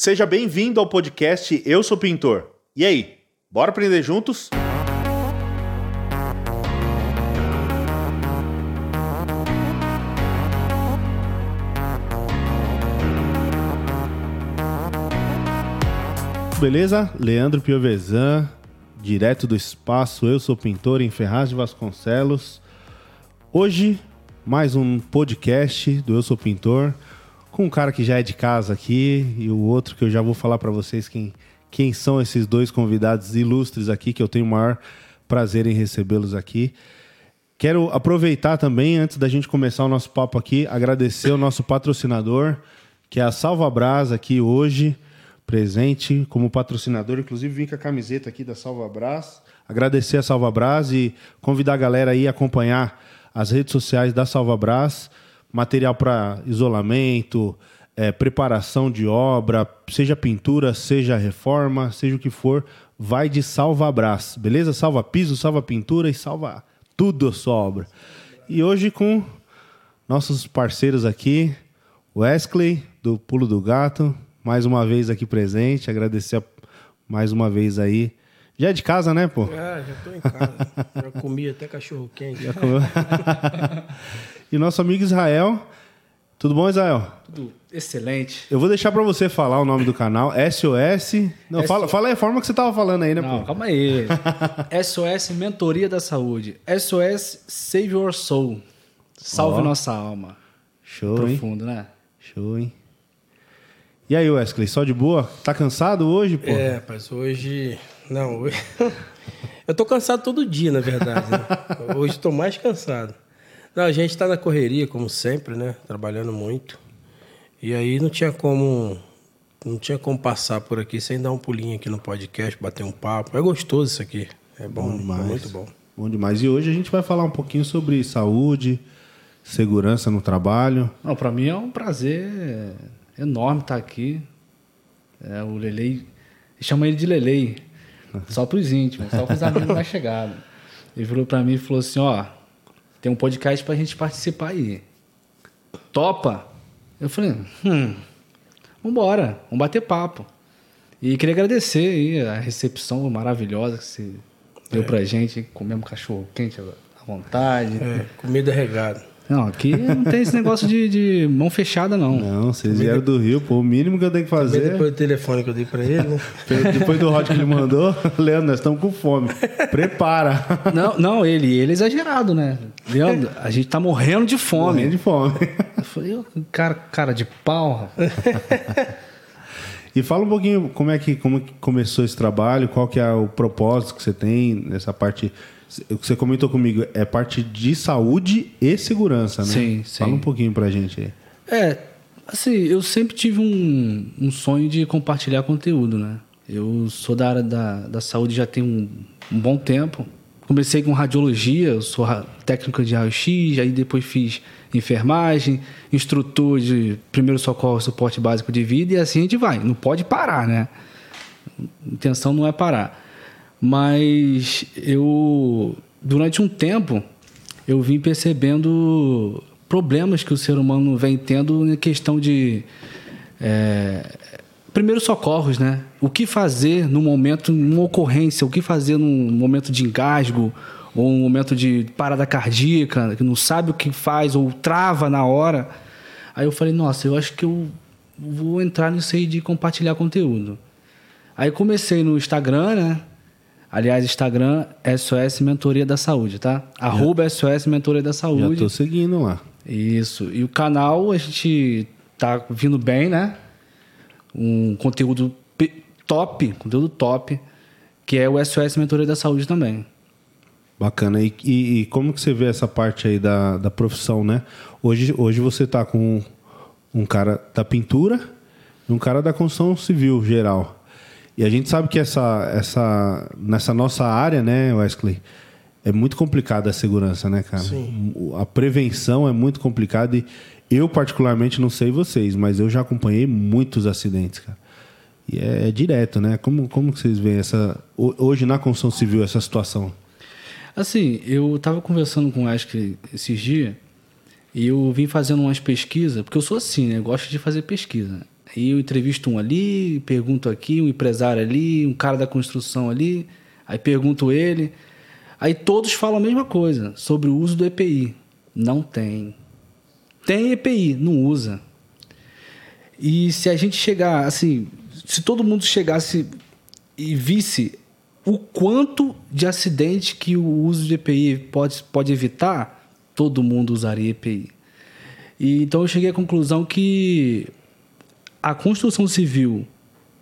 Seja bem-vindo ao podcast Eu Sou Pintor. E aí, bora aprender juntos? Beleza? Leandro Piovesan, direto do espaço Eu Sou Pintor em Ferraz de Vasconcelos. Hoje, mais um podcast do Eu Sou Pintor com um cara que já é de casa aqui e o outro que eu já vou falar para vocês quem, quem são esses dois convidados ilustres aqui, que eu tenho o maior prazer em recebê-los aqui. Quero aproveitar também, antes da gente começar o nosso papo aqui, agradecer o nosso patrocinador, que é a Salva Brás, aqui hoje, presente como patrocinador. Inclusive, vim com a camiseta aqui da Salva Brás. Agradecer a Salva Brás e convidar a galera aí a acompanhar as redes sociais da Salva Brás material para isolamento, é, preparação de obra, seja pintura, seja reforma, seja o que for, vai de salva brás, beleza? Salva piso, salva pintura e salva tudo a sua obra. E hoje com nossos parceiros aqui, Wesley, do Pulo do Gato, mais uma vez aqui presente, agradecer mais uma vez aí. Já é de casa, né, pô? É, já tô em casa. já comi até cachorro quente. Já comeu. E nosso amigo Israel. Tudo bom, Israel? Tudo excelente. Eu vou deixar para você falar o nome do canal, SOS. Não, fala, fala aí a forma que você tava falando aí, né, Não, pô? calma aí. SOS Mentoria da Saúde. SOS Save Your Soul. Salve Ó. nossa alma. Show, Profundo, hein? né? Show, hein? E aí, Wesley, só de boa? Tá cansado hoje, pô? É, rapaz, hoje. Não, hoje. Eu tô cansado todo dia, na verdade. né? Hoje estou mais cansado. Não, a gente está na correria, como sempre, né? Trabalhando muito. E aí não tinha como. Não tinha como passar por aqui sem dar um pulinho aqui no podcast, bater um papo. É gostoso isso aqui. É bom, é demais. muito bom. Bom demais. E hoje a gente vai falar um pouquinho sobre saúde, segurança no trabalho. Não, pra mim é um prazer enorme estar aqui. É, o Lelei. Chama ele de Lelei. Só pros íntimos, só pros amigos mais chegados. Ele virou pra mim e falou assim: ó, tem um podcast pra gente participar aí. Topa? Eu falei, hum, vambora, vamos bater papo. E queria agradecer aí a recepção maravilhosa que você deu pra gente. Comemos cachorro quente à vontade. É, comida regada. Não, aqui não tem esse negócio de, de mão fechada, não. Não, vocês vieram do Rio, pô. O mínimo que eu tenho que fazer. depois do telefone que eu dei pra ele, né? Depois do hot que ele mandou, Leandro, nós estamos com fome. Prepara. Não, não, ele, ele é exagerado, né? Leandro, a gente tá morrendo de fome. Morrendo de fome. Eu falei, cara, cara de pau. E fala um pouquinho como é que, como que começou esse trabalho, qual que é o propósito que você tem nessa parte. O que você comentou comigo é parte de saúde e segurança, né? Sim, sim. Fala um pouquinho pra gente aí. É, assim, eu sempre tive um, um sonho de compartilhar conteúdo, né? Eu sou da área da, da saúde já tem um, um bom tempo. Comecei com radiologia, eu sou técnico de raio-x, aí depois fiz enfermagem, instrutor de primeiro socorro, suporte básico de vida, e assim a gente vai. Não pode parar, né? A intenção não é parar. Mas eu, durante um tempo, eu vim percebendo problemas que o ser humano vem tendo na questão de é, primeiros socorros, né? O que fazer no momento, numa ocorrência, o que fazer num momento de engasgo ou um momento de parada cardíaca, que não sabe o que faz ou trava na hora. Aí eu falei, nossa, eu acho que eu vou entrar nisso aí de compartilhar conteúdo. Aí comecei no Instagram, né? Aliás, Instagram SOS Mentoria da Saúde, tá? Arroba SOS Mentoria da Já Saúde. tô seguindo lá. Isso. E o canal a gente tá vindo bem, né? Um conteúdo top, conteúdo top, que é o SOS Mentoria da Saúde também. Bacana. E, e- e como que você vê essa parte aí da, da profissão, né? Hoje, hoje você tá com um cara da pintura e um cara da construção civil geral. E a gente sabe que essa, essa, nessa nossa área, né, Wesley, é muito complicada a segurança, né, cara? Sim. A prevenção é muito complicada e eu, particularmente, não sei vocês, mas eu já acompanhei muitos acidentes, cara. E é, é direto, né? Como, como que vocês veem essa, ho- hoje na construção civil essa situação? Assim, eu estava conversando com o Ashley esses dias e eu vim fazendo umas pesquisas, porque eu sou assim, né? Eu gosto de fazer pesquisa. Aí eu entrevisto um ali, pergunto aqui, um empresário ali, um cara da construção ali, aí pergunto ele. Aí todos falam a mesma coisa sobre o uso do EPI. Não tem. Tem EPI, não usa. E se a gente chegar, assim, se todo mundo chegasse e visse o quanto de acidente que o uso de EPI pode, pode evitar, todo mundo usaria EPI. E, então eu cheguei à conclusão que a construção civil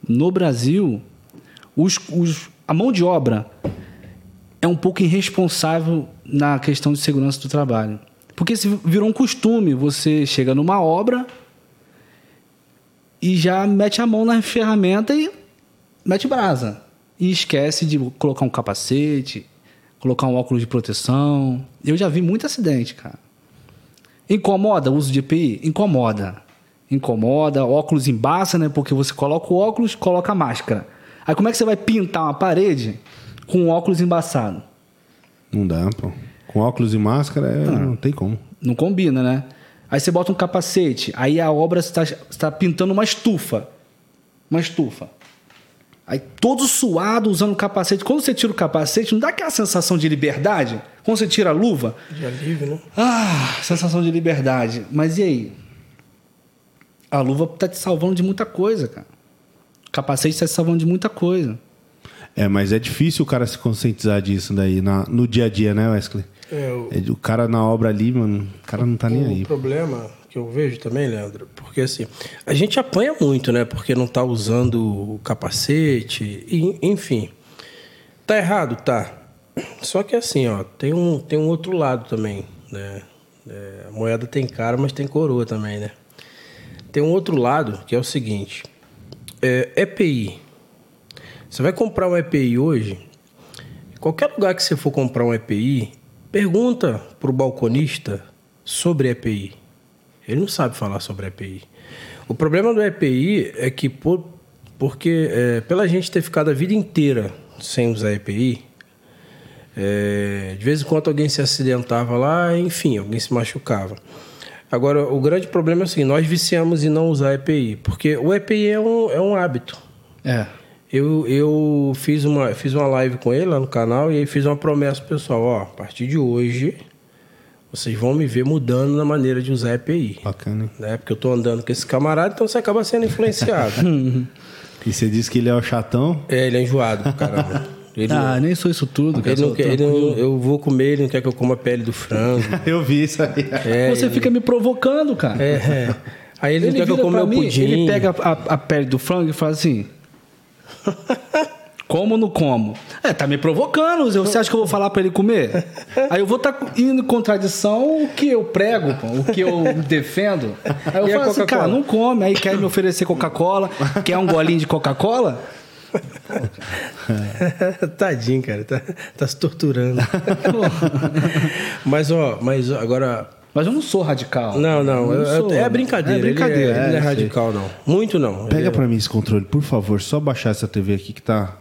no Brasil, os, os, a mão de obra é um pouco irresponsável na questão de segurança do trabalho. Porque se virou um costume, você chega numa obra e já mete a mão na ferramenta e mete brasa. E esquece de colocar um capacete, colocar um óculos de proteção. Eu já vi muito acidente, cara. Incomoda o uso de EPI? Incomoda. Incomoda, óculos embaça, né? Porque você coloca o óculos, coloca a máscara. Aí como é que você vai pintar uma parede com um óculos embaçado? Não dá, pô. Com óculos e máscara é, não. não tem como. Não combina, né? Aí você bota um capacete, aí a obra está, está pintando uma estufa. Uma estufa. Aí todo suado, usando o capacete. Quando você tira o capacete, não dá aquela sensação de liberdade? Quando você tira a luva? De alívio, né? Ah, sensação de liberdade. Mas e aí? A luva está te salvando de muita coisa, cara. O capacete está te salvando de muita coisa. É, mas é difícil o cara se conscientizar disso daí na, no dia a dia, né, Wesley? É, o, É, O cara na obra ali, mano, o cara não tá nem o aí. problema que eu vejo também, Leandro, porque assim, a gente apanha muito, né? Porque não tá usando o capacete, e, enfim. Tá errado? Tá. Só que assim, ó, tem um, tem um outro lado também, né? É, a moeda tem cara, mas tem coroa também, né? Tem um outro lado que é o seguinte: é, EPI. Você vai comprar um EPI hoje, qualquer lugar que você for comprar um EPI, pergunta pro balconista sobre EPI. Ele não sabe falar sobre EPI. O problema do EPI é que, por, porque é, pela gente ter ficado a vida inteira sem usar EPI, é, de vez em quando alguém se acidentava lá, enfim, alguém se machucava. Agora, o grande problema é assim, nós viciamos em não usar EPI, porque o EPI é um, é um hábito. É. Eu, eu fiz, uma, fiz uma live com ele lá no canal e aí fiz uma promessa pro pessoal, ó, a partir de hoje vocês vão me ver mudando na maneira de usar EPI. Bacana, hein? Né? Porque eu tô andando com esse camarada, então você acaba sendo influenciado. E você disse que ele é o chatão? é, ele é enjoado, caramba. Ele, Ah, nem sou isso tudo, cara. ele não quer, ele não- eu vou comer, ele não quer que eu coma a pele do frango. Eu vi isso aí. É, Você fica me provocando, cara. é, é. Aí ele, não quer que eu coma o pudim. Ele pega a, a pele do frango e fala assim: Como ou não como? É, tá me provocando. Você acha que eu vou falar pra ele comer? Aí eu vou estar indo em contradição o que eu prego, pô, o que eu defendo. Aí eu E falo assim, cara, não come. Aí quer me oferecer Coca-Cola, quer um golinho de Coca-Cola? Tadinho, cara. Tá, tá se torturando. mas, ó, mas agora. Mas eu não sou radical. Não, não. Eu é- sou- é brincadeira. É brincadeira. Ele, é, ele não é é, radical, não. Muito não. Pega Ele é- pra mim esse controle, por favor. Só baixar essa TV aqui que tá.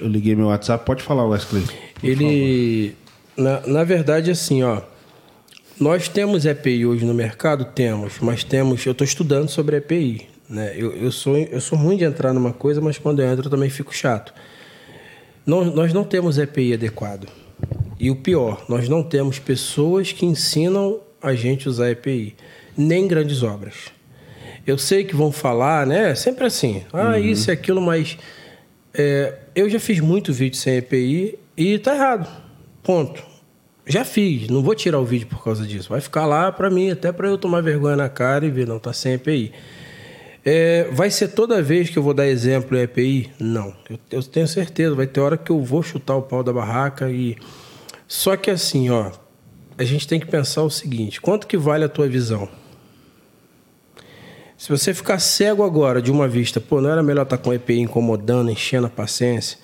Eu liguei meu WhatsApp. Pode falar, Wesley. por Ele, na, na verdade, assim, ó, nós temos EPI hoje no mercado, temos, mas temos, eu estou estudando sobre EPI, né? Eu, eu sou eu sou ruim de entrar numa coisa, mas quando eu entro eu também fico chato. Não, nós não temos EPI adequado. E o pior, nós não temos pessoas que ensinam a gente a usar EPI, nem grandes obras. Eu sei que vão falar, né? Sempre assim, ah, isso e aquilo, mas é, eu já fiz muito vídeo sem EPI e tá errado. Ponto. Já fiz, não vou tirar o vídeo por causa disso. Vai ficar lá pra mim, até pra eu tomar vergonha na cara e ver, não, tá sem EPI. É, vai ser toda vez que eu vou dar exemplo em EPI? Não. Eu, eu tenho certeza, vai ter hora que eu vou chutar o pau da barraca e. Só que assim, ó, a gente tem que pensar o seguinte: quanto que vale a tua visão? Se você ficar cego agora de uma vista, pô, não era melhor estar com EPI incomodando, enchendo a paciência?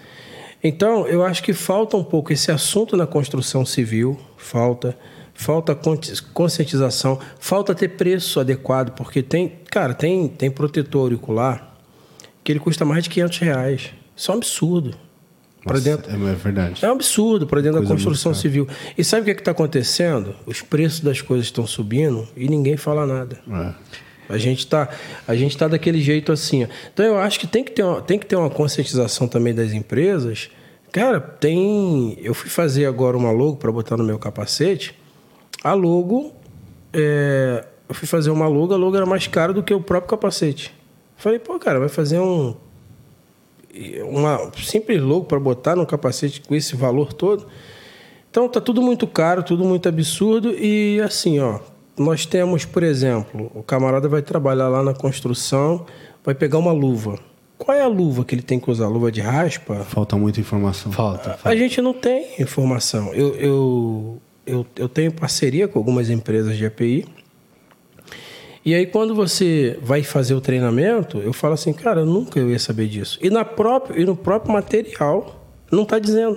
Então, eu acho que falta um pouco esse assunto na construção civil, falta, falta consci- conscientização, falta ter preço adequado, porque tem, cara, tem, tem protetor auricular que ele custa mais de 500 reais. Isso é um absurdo. Para dentro. É, é verdade. É um absurdo para dentro Coisa da construção civil. E sabe o que está acontecendo? Os preços das coisas estão subindo e ninguém fala nada. É. A gente tá, a gente tá daquele jeito assim. ó. Então eu acho que tem que ter uma, tem que ter uma conscientização também das empresas. Cara, tem. Eu fui fazer agora uma logo para botar no meu capacete. A logo, é, eu fui fazer uma logo, a logo era mais cara do que o próprio capacete. Falei, pô, cara, vai fazer um uma simples logo para botar no capacete com esse valor todo. Então tá tudo muito caro, tudo muito absurdo e assim, ó, nós temos, por exemplo, o camarada vai trabalhar lá na construção, vai pegar uma luva. Qual é a luva que ele tem que usar? Luva de raspa? Falta muita informação. Falta. A falta. gente não tem informação. Eu, eu, eu, eu tenho parceria com algumas empresas de API. E aí, quando você vai fazer o treinamento, eu falo assim, cara, eu nunca eu ia saber disso. E, na própria, e no próprio material, não está dizendo.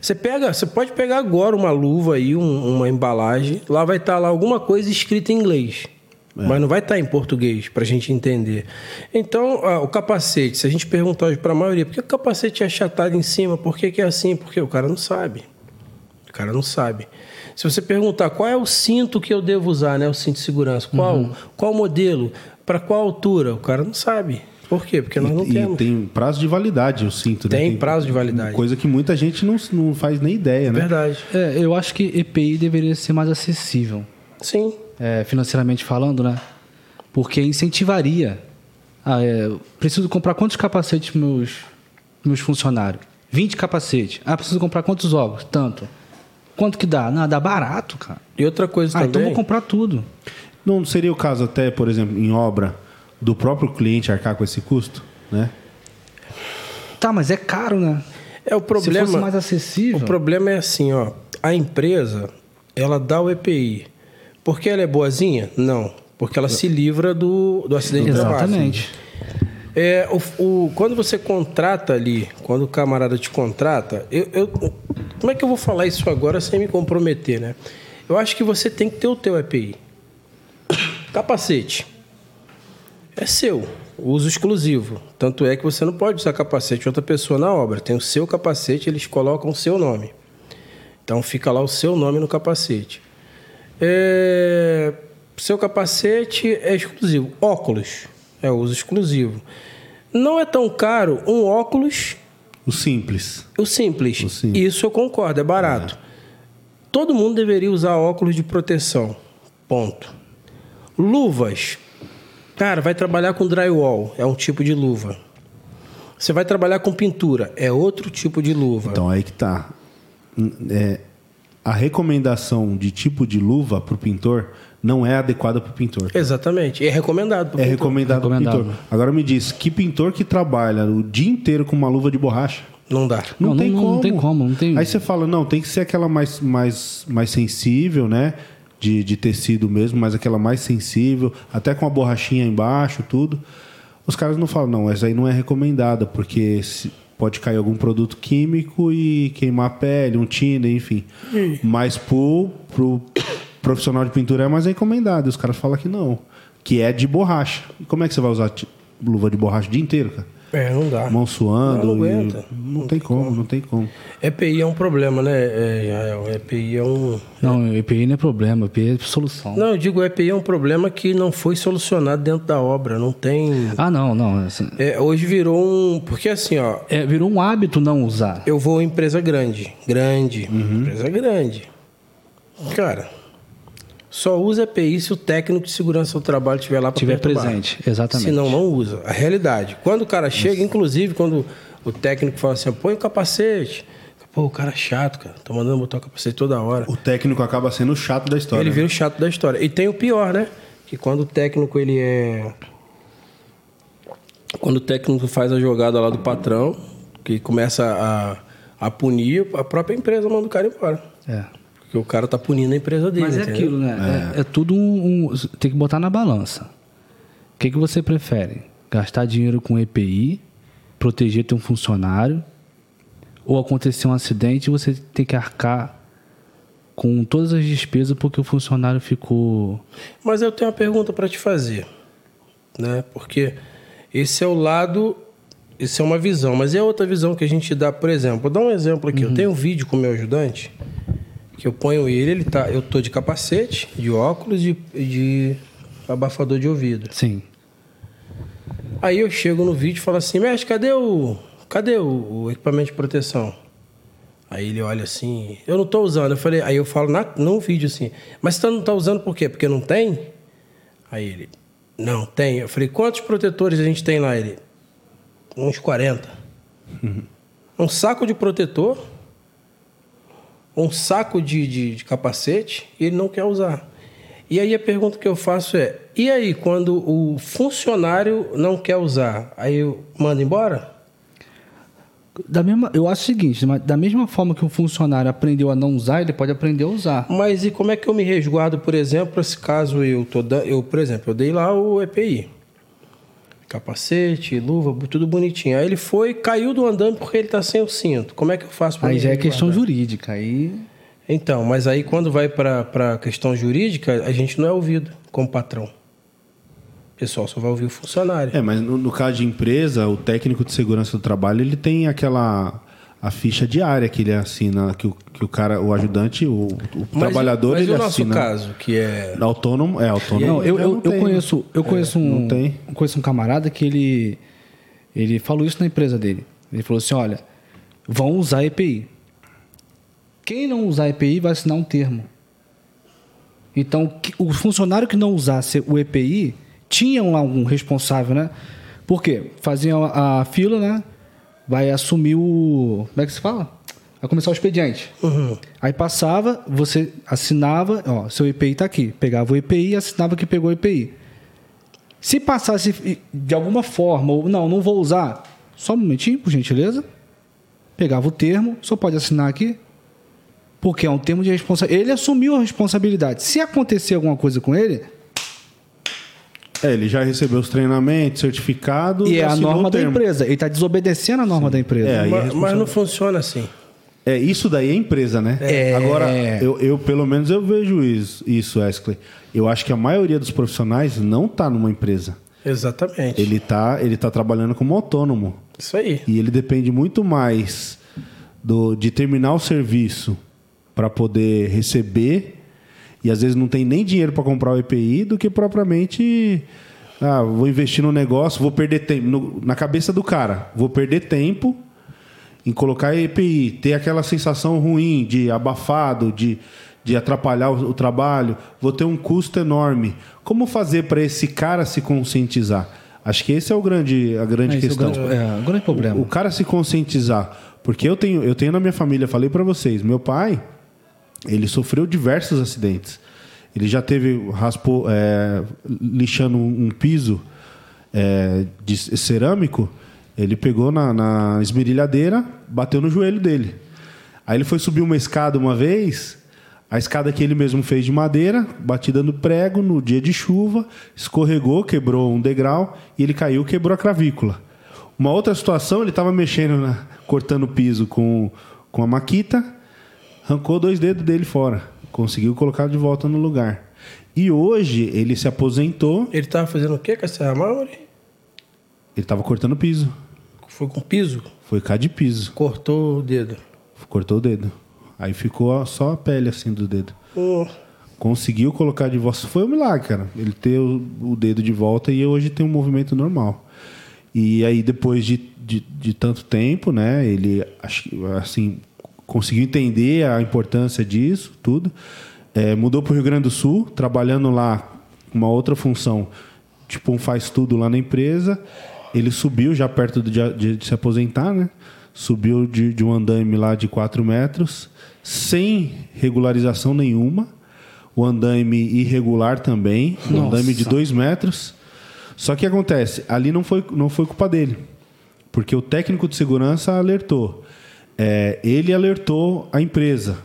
Você pega, você pode pegar agora uma luva aí, um- uma embalagem, lá vai estar lá alguma coisa escrita em inglês. Mas não vai estar em português para a gente entender. Então, ah, o capacete, se a gente perguntar hoje para a maioria, por que o capacete é achatado em cima? Por que, que é assim? Porque o cara não sabe. O cara não sabe. Se você perguntar qual é o cinto que eu devo usar, né? O cinto de segurança, qual, Uhum. qual modelo, para qual altura, o cara não sabe. Por quê? Porque nós não e, e temos. tem prazo de validade, eu sinto. né? Tem prazo de validade. Coisa que muita gente não, não faz nem ideia, né? Verdade. É, eu acho que EPI deveria ser mais acessível, Sim. é, financeiramente falando, né? Porque incentivaria. Ah, é, preciso comprar quantos capacetes para meus, meus funcionários? 20 capacetes. Ah, preciso comprar quantos ovos? Tanto. Quanto que dá? Não, dá barato, cara. E outra coisa Ah, então também. vou comprar tudo. Não seria o caso até, por exemplo, em obra, do próprio cliente arcar com esse custo, né? Tá, mas é caro, né? É o Se problema. fosse mais acessível. O problema é assim, ó. A empresa, ela dá o EPI. Porque ela é boazinha? Não. Porque ela se livra do, do acidente de trabalho. Exatamente. É, o, o- quando você contrata ali, quando o camarada te contrata, eu, eu- como é que eu vou falar isso agora sem me comprometer, né? Eu acho que você tem que ter o teu EPI. Capacete. É seu, uso exclusivo. Tanto é que você não pode usar capacete de outra pessoa na obra. Tem o seu capacete, eles colocam o seu nome. Então fica lá o seu nome no capacete. É, Seu capacete é exclusivo. Óculos é uso exclusivo. Não é tão caro um óculos, O simples. o simples. O simples. Isso eu concordo, é barato. Todo mundo deveria usar óculos de proteção. Ponto. Luvas. Cara, vai trabalhar com drywall, é um tipo de luva. Você vai trabalhar com pintura, é outro tipo de luva. Então aí que tá. É, a recomendação de tipo de luva para o pintor não é adequada para o pintor. Exatamente. E é recomendado. pro É pintor. recomendado para Recomendado. pintor. Agora me diz, que pintor que trabalha o dia inteiro com uma luva de borracha? Não dá. Não, Não, tem não- como. não tem como, não tem- Aí você fala, não, tem que ser aquela mais, mais, mais sensível, né? De, de tecido mesmo, mas aquela mais sensível, até com a borrachinha embaixo, tudo. Os caras não falam, não, essa aí não é recomendada, porque se- pode cair algum produto químico e queimar a pele, um tiner, enfim. Mas pro, pro profissional de pintura é mais recomendado. E os caras falam que não. Que é de borracha. E como é que você vai usar ti- luva de borracha o dia inteiro, cara? É, não dá. Mão suando. Não, não e- aguenta. Não, tem como, não tem como. EPI é um problema, né, é? EPI é um. Não, EPI não é problema, EPI é solução. Não, eu digo EPI é um problema que não foi solucionado dentro da obra. Não tem. Ah, não, não. assim, É, hoje virou um. Porque assim, ó, é, virou um hábito não usar. eu vou em empresa grande. Grande. Uhum. Empresa grande. Cara, só usa EPI se o técnico de segurança do trabalho estiver lá para Tiver presente, exatamente. Senão não usa. A realidade. Quando o cara chega, inclusive, quando o técnico fala assim, põe o capacete. Pô, o cara é chato, cara. Tô mandando botar o capacete toda hora. O técnico acaba sendo o chato da história. Ele né? vira o chato da história. E tem o pior, né? Que quando o técnico ele é. Quando o técnico faz a jogada lá do patrão, que começa a, a punir, a própria empresa manda o cara embora. É. Porque o cara tá punindo a empresa dele. Mas é entendeu? aquilo, né? É, é tudo um, um- Tem que botar na balança. O que, que você prefere? Gastar dinheiro com EPI, proteger teu funcionário, ou acontecer um acidente e você tem que arcar com todas as despesas porque o funcionário ficou. Mas eu tenho uma pergunta para te fazer, né? Porque esse é o lado, isso é uma visão, mas é outra visão que a gente dá, por exemplo. Vou dar um exemplo aqui. Eu tenho um vídeo com o meu ajudante que eu ponho ele, ele tá, eu tô de capacete, de óculos, de, de abafador de ouvido. Sim. Aí eu chego no vídeo e falo assim, mestre, cadê o. Cadê o, o equipamento de proteção? Aí ele olha assim, eu não tô usando. Eu falei, aí eu falo na, no vídeo assim, mas você não tá usando por quê? Porque não tem? Aí ele, não, tem. Eu falei, quantos protetores a gente tem lá? Ele, uns 40. Um saco de protetor, um saco de, de, de capacete, e ele não quer usar. E aí a pergunta que eu faço é: e aí, quando o funcionário não quer usar, aí eu mando embora? Da mesma, eu acho o seguinte, mas da mesma forma que um funcionário aprendeu a não usar, ele pode aprender a usar. Mas e como é que eu me resguardo, por exemplo, se caso eu tô dando, eu, por exemplo, eu dei lá o EPI. Capacete, luva, tudo bonitinho. Aí ele foi, caiu do andame porque ele tá sem o cinto. Como é que eu faço para Aí já é questão resguardar? jurídica. Aí Então, mas aí quando vai para a questão jurídica, a gente não é ouvido como patrão. O pessoal só vai ouvir o funcionário. É, mas no, no caso de empresa, o técnico de segurança do trabalho, ele tem aquela a ficha diária que ele assina, que o, que o cara, o ajudante, o, o Mas- trabalhador, mas ele e o nosso assina. caso, que é. Autônomo, é autônomo. Não, eu, eu, não eu tem, conheço, eu conheço um, não tem. eu conheço um camarada que ele, ele falou isso na empresa dele. Ele falou assim, olha, vão usar EPI. Quem não usar EPI vai assinar um termo. Então, o funcionário que não usasse o EPI tinha lá um responsável, né? Por quê? Fazia a, a fila, né? Vai assumir o. Como é que se fala? Vai começar o expediente. Aí passava, você assinava, ó, seu EPI tá aqui. Pegava o EPI e assinava que pegou o EPI. Se passasse de alguma forma, ou não, não vou usar, só um momentinho, por gentileza. Pegava o termo, só pode assinar aqui. Porque é um termo de responsabilidade. Ele assumiu a responsabilidade. Se acontecer alguma coisa com ele, É, ele já recebeu os treinamentos, certificado. e é a norma da empresa. Ele está desobedecendo a norma da empresa. É, aí mas, é mas não funciona assim. É, isso daí é empresa, né? É. Agora, eu, eu, pelo menos eu vejo isso, isso, Wesley. Eu acho que a maioria dos profissionais não tá numa empresa. Exatamente. Ele tá, ele tá trabalhando como autônomo. Isso aí. E ele depende muito mais do, de terminar o serviço para poder receber. E às vezes não tem nem dinheiro para comprar o EPI do que propriamente. Ah, vou investir no negócio, vou perder tempo. No- na cabeça do cara, vou perder tempo em colocar EPI, ter aquela sensação ruim de abafado, de, de atrapalhar o, o trabalho, vou ter um custo enorme. Como fazer para esse cara se conscientizar? Acho que esse é o grande, a grande Esse é o questão. grande- é, o grande problema. O, o cara se conscientizar. Porque eu tenho, eu tenho na minha família, falei para vocês, meu pai, ele sofreu diversos acidentes. Ele já teve, raspou, é, lixando um, piso é, de cerâmico, ele pegou na, na esmerilhadeira, bateu no joelho dele. Aí ele foi subir uma escada uma vez, a escada que ele mesmo fez de madeira, batida no prego, no dia de chuva, escorregou, quebrou um degrau e ele caiu, quebrou a clavícula. Uma outra situação, ele estava mexendo, na- cortando o piso com, com a maquita, arrancou dois dedos dele fora, conseguiu colocar de volta no lugar. E hoje ele se aposentou, Ele tava fazendo o quê com essa mármore? ele estava cortando piso. Foi com piso, Foi cá de piso, cortou o dedo. cortou o dedo. Aí ficou só a pele assim do dedo. Hum, Conseguiu colocar de volta. Foi um milagre, cara. Ele ter o, o dedo de volta e hoje tem um movimento normal. E aí, depois de, de, de tanto tempo, né? Ele, assim, conseguiu entender a importância disso, tudo. É, mudou para o Rio Grande do Sul, trabalhando lá com uma outra função, tipo um faz tudo lá na empresa. Ele subiu já perto de, de- de se aposentar, né? Subiu de, de um andaime lá de 4 metros, sem regularização nenhuma. O andaime irregular também, um Nossa. andaime de 2 metros. Só que acontece, ali não foi, não foi culpa dele. Porque o técnico de segurança alertou. É, ele alertou a empresa.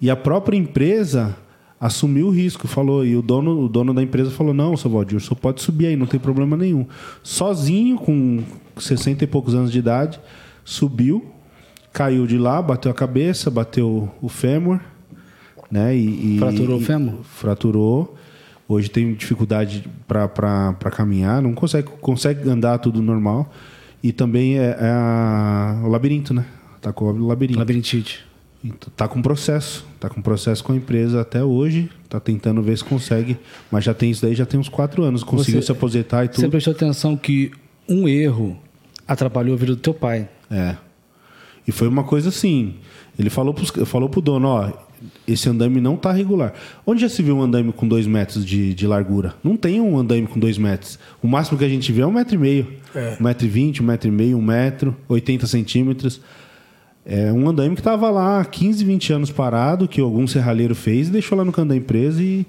E a própria empresa assumiu o risco, falou. E o dono, o dono da empresa falou: não, seu Valdir, o senhor pode subir aí, não tem problema nenhum. Sozinho, com 60 e poucos anos de idade, subiu, caiu de lá, bateu a cabeça, bateu o fêmur. Né? E, e- Fraturou o e- fêmur? Fraturou. Hoje tem dificuldade para caminhar, não consegue, consegue andar tudo normal. E também é, é a- o labirinto, né? Tá com o labirinto. Labirintite. Então, tá com processo, tá com processo com a empresa até hoje, tá tentando ver se consegue, mas já tem isso daí, já tem uns quatro anos, conseguiu Você- se aposentar e Você tudo. prestou atenção que um erro atrapalhou a vida do teu pai. É. E foi uma coisa assim, ele falou, pros, falou pro dono, ó, esse andaime não tá regular. Onde já se viu um andaime com dois metros de, de largura? Não tem um andaime com dois metros. O máximo que a gente vê é um metro e meio. É. Um metro e vinte, um metro e meio, um metro, 80 centímetros. É um andaime que estava lá há 15, 20 anos parado, que algum serralheiro fez e deixou lá no canto da empresa e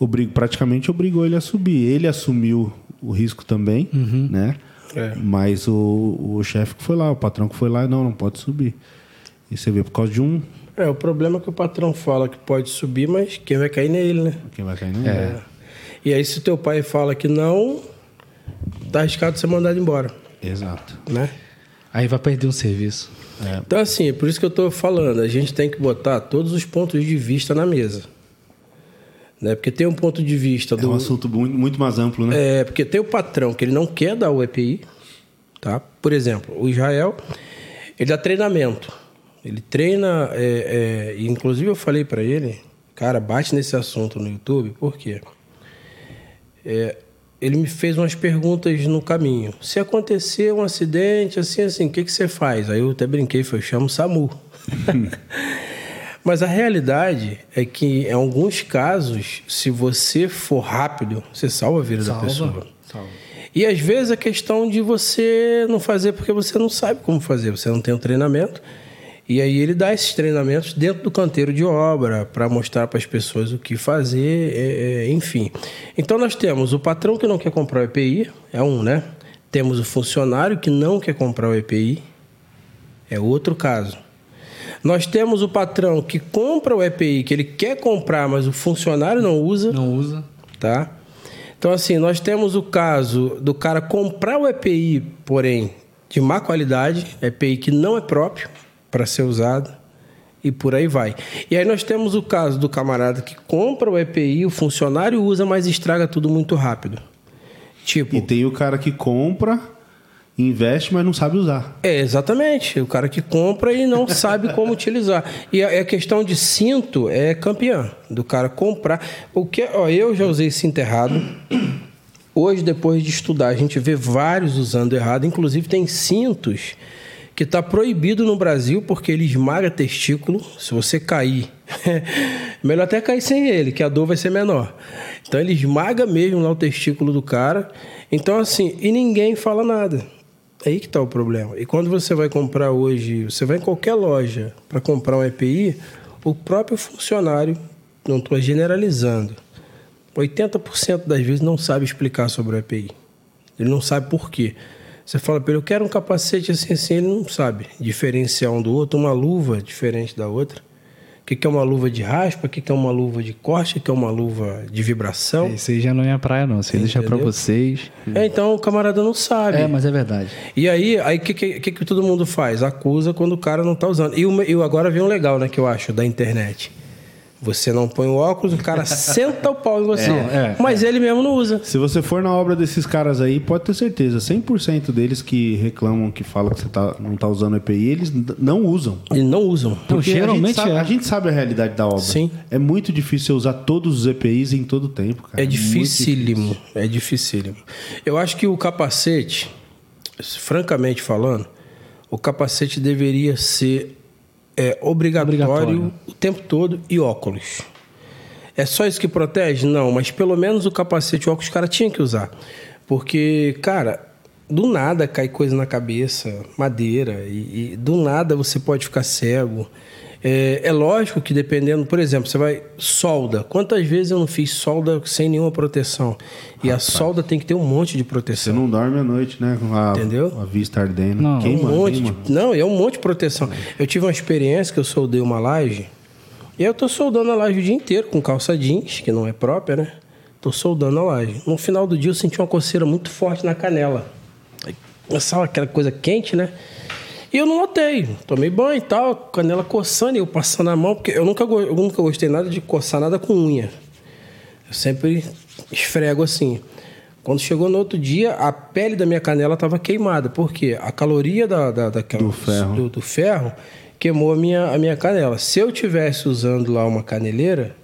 obrigo, praticamente obrigou ele a subir. Ele assumiu o risco também, né? É. Mas o, o chefe que foi lá, o patrão que foi lá, não, não pode subir. E você vê por causa de um, É, o problema é que o patrão fala que pode subir, mas quem vai cair nele, né? quem vai cair não é. E aí, se teu pai fala que não, tá arriscado de ser mandado embora, Exato. né? Aí vai perder um serviço. Então, assim, é por isso que eu tô falando, a gente tem que botar todos os pontos de vista na mesa. Né? Porque tem um ponto de vista É do. um assunto muito, mais amplo, né? É, porque tem o patrão que ele não quer dar o EPI, tá? Por exemplo, o Israel, ele dá treinamento. Ele treina, é, é, inclusive eu falei para ele, cara, bate nesse assunto no YouTube, por quê? É, ele me fez umas perguntas no caminho. Se acontecer um acidente, assim, assim, o que, que você faz? Aí eu até brinquei, falei, eu chamo o SAMU. Mas a realidade é que, em alguns casos, se você for rápido, você salva a vida da pessoa. Salva. E às vezes é questão de você não fazer porque você não sabe como fazer, você não tem o treinamento. E aí ele dá esses treinamentos dentro do canteiro de obra para mostrar para as pessoas o que fazer, é, é, enfim. Então nós temos o patrão que não quer comprar o EPI, é um, né? Temos o funcionário que não quer comprar o EPI, é outro caso. Nós temos o patrão que compra o EPI, que ele quer comprar, mas o funcionário não usa Não usa. tá? Então, assim, nós temos o caso do cara comprar o EPI, porém, de má qualidade, EPI que não é próprio para ser usado, e por aí vai. E aí nós temos o caso do camarada que compra o EPI, o funcionário usa, mas estraga tudo muito rápido. Tipo, E tem o cara que compra, investe, mas não sabe usar. É, exatamente. O cara que compra e não sabe como utilizar. E a, a questão de cinto é campeã. Do cara comprar. O que, ó, eu já usei cinto errado. Hoje, depois de estudar, a gente vê vários usando errado. Inclusive, tem cintos que está proibido no Brasil porque ele esmaga testículo. Se você cair, melhor até cair sem ele, que a dor vai ser menor. Então ele esmaga mesmo lá o testículo do cara. Então assim, e ninguém fala nada. É aí que está o problema. E quando você vai comprar hoje, você vai em qualquer loja para comprar um EPI, o próprio funcionário, não estou generalizando, 80% das vezes não sabe explicar sobre o EPI. Ele não sabe por quê. Você fala para ele, eu quero um capacete assim, assim, ele não sabe diferenciar um do outro, uma luva diferente da outra. O que que é uma luva de raspa, o que que é uma luva de corte, o que é uma luva de vibração. Esse aí já não é a praia, não. Isso aí deixa pra Entendeu? vocês. É, então o camarada não sabe. É, mas é verdade. E aí, aí o que, que, que que todo mundo faz? Acusa quando o cara não tá usando. E, o, e agora vem um legal, né, que eu acho, da internet. Você não põe o óculos, o cara senta o pau em você. é, mas ele mesmo não usa. Se você for na obra desses caras aí, pode ter certeza, 100% deles que reclamam, que falam que você tá, não tá usando EPI, eles não usam. Eles não usam. Porque geralmente a gente, sabe, é. a gente sabe a realidade da obra. Sim. É muito difícil você usar todos os EPIs em todo o tempo, cara. É dificílimo. É dificílimo. Eu acho que o capacete, francamente falando, o capacete deveria ser é, obrigatório, Obrigatório. o tempo todo e óculos. É só isso que protege? Não, mas pelo menos o capacete e o óculos os caras tinham que usar. Porque, cara, do nada cai coisa na cabeça, madeira, e, e do nada você pode ficar cego. É, é lógico que dependendo, por exemplo, você vai solda. Quantas vezes eu não fiz solda sem nenhuma proteção? E a solda tem que ter um monte de Você proteção. não dorme à noite, né? Com a, Entendeu? a vista ardendo. Não, um queima, monte queima. de, não, é um monte de proteção. Eu tive uma experiência que eu soldei uma laje. E eu tô soldando a laje o dia inteiro com calça jeans, que não é própria, né? Tô soldando a laje. No final do dia eu senti uma coceira muito forte na canela. Começava aquela coisa quente, né? E eu não notei. Tomei banho e tal, canela coçando e eu passando a mão, porque eu nunca, eu nunca gostei nada de coçar nada com unha. Eu sempre esfrego assim. Quando chegou no outro dia, a pele da minha canela estava queimada. Por quê? A caloria da, da, daquela- Do ferro. do- do ferro queimou a minha, a minha canela. Se eu tivesse usando lá uma caneleira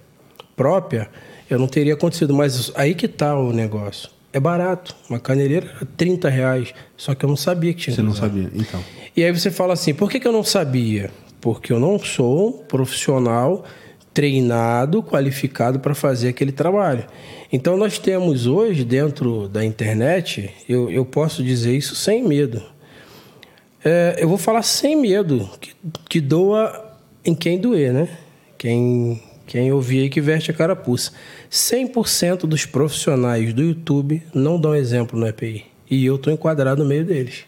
própria, eu não teria acontecido. Mas aí que tá o negócio. É barato. Uma caneleira era 30 reais. Só que eu não sabia que tinha Você não usar. sabia, então. E aí você fala assim, por que, que eu não sabia? Porque eu não sou um profissional treinado, qualificado para fazer aquele trabalho. Então nós temos hoje dentro da internet, eu, eu posso dizer isso sem medo. É, eu vou falar sem medo, que, que doa em quem doer, né? Quem, quem ouvir aí que veste a carapuça. 100% dos profissionais do YouTube não dão exemplo no EPI. E eu estou enquadrado no meio deles.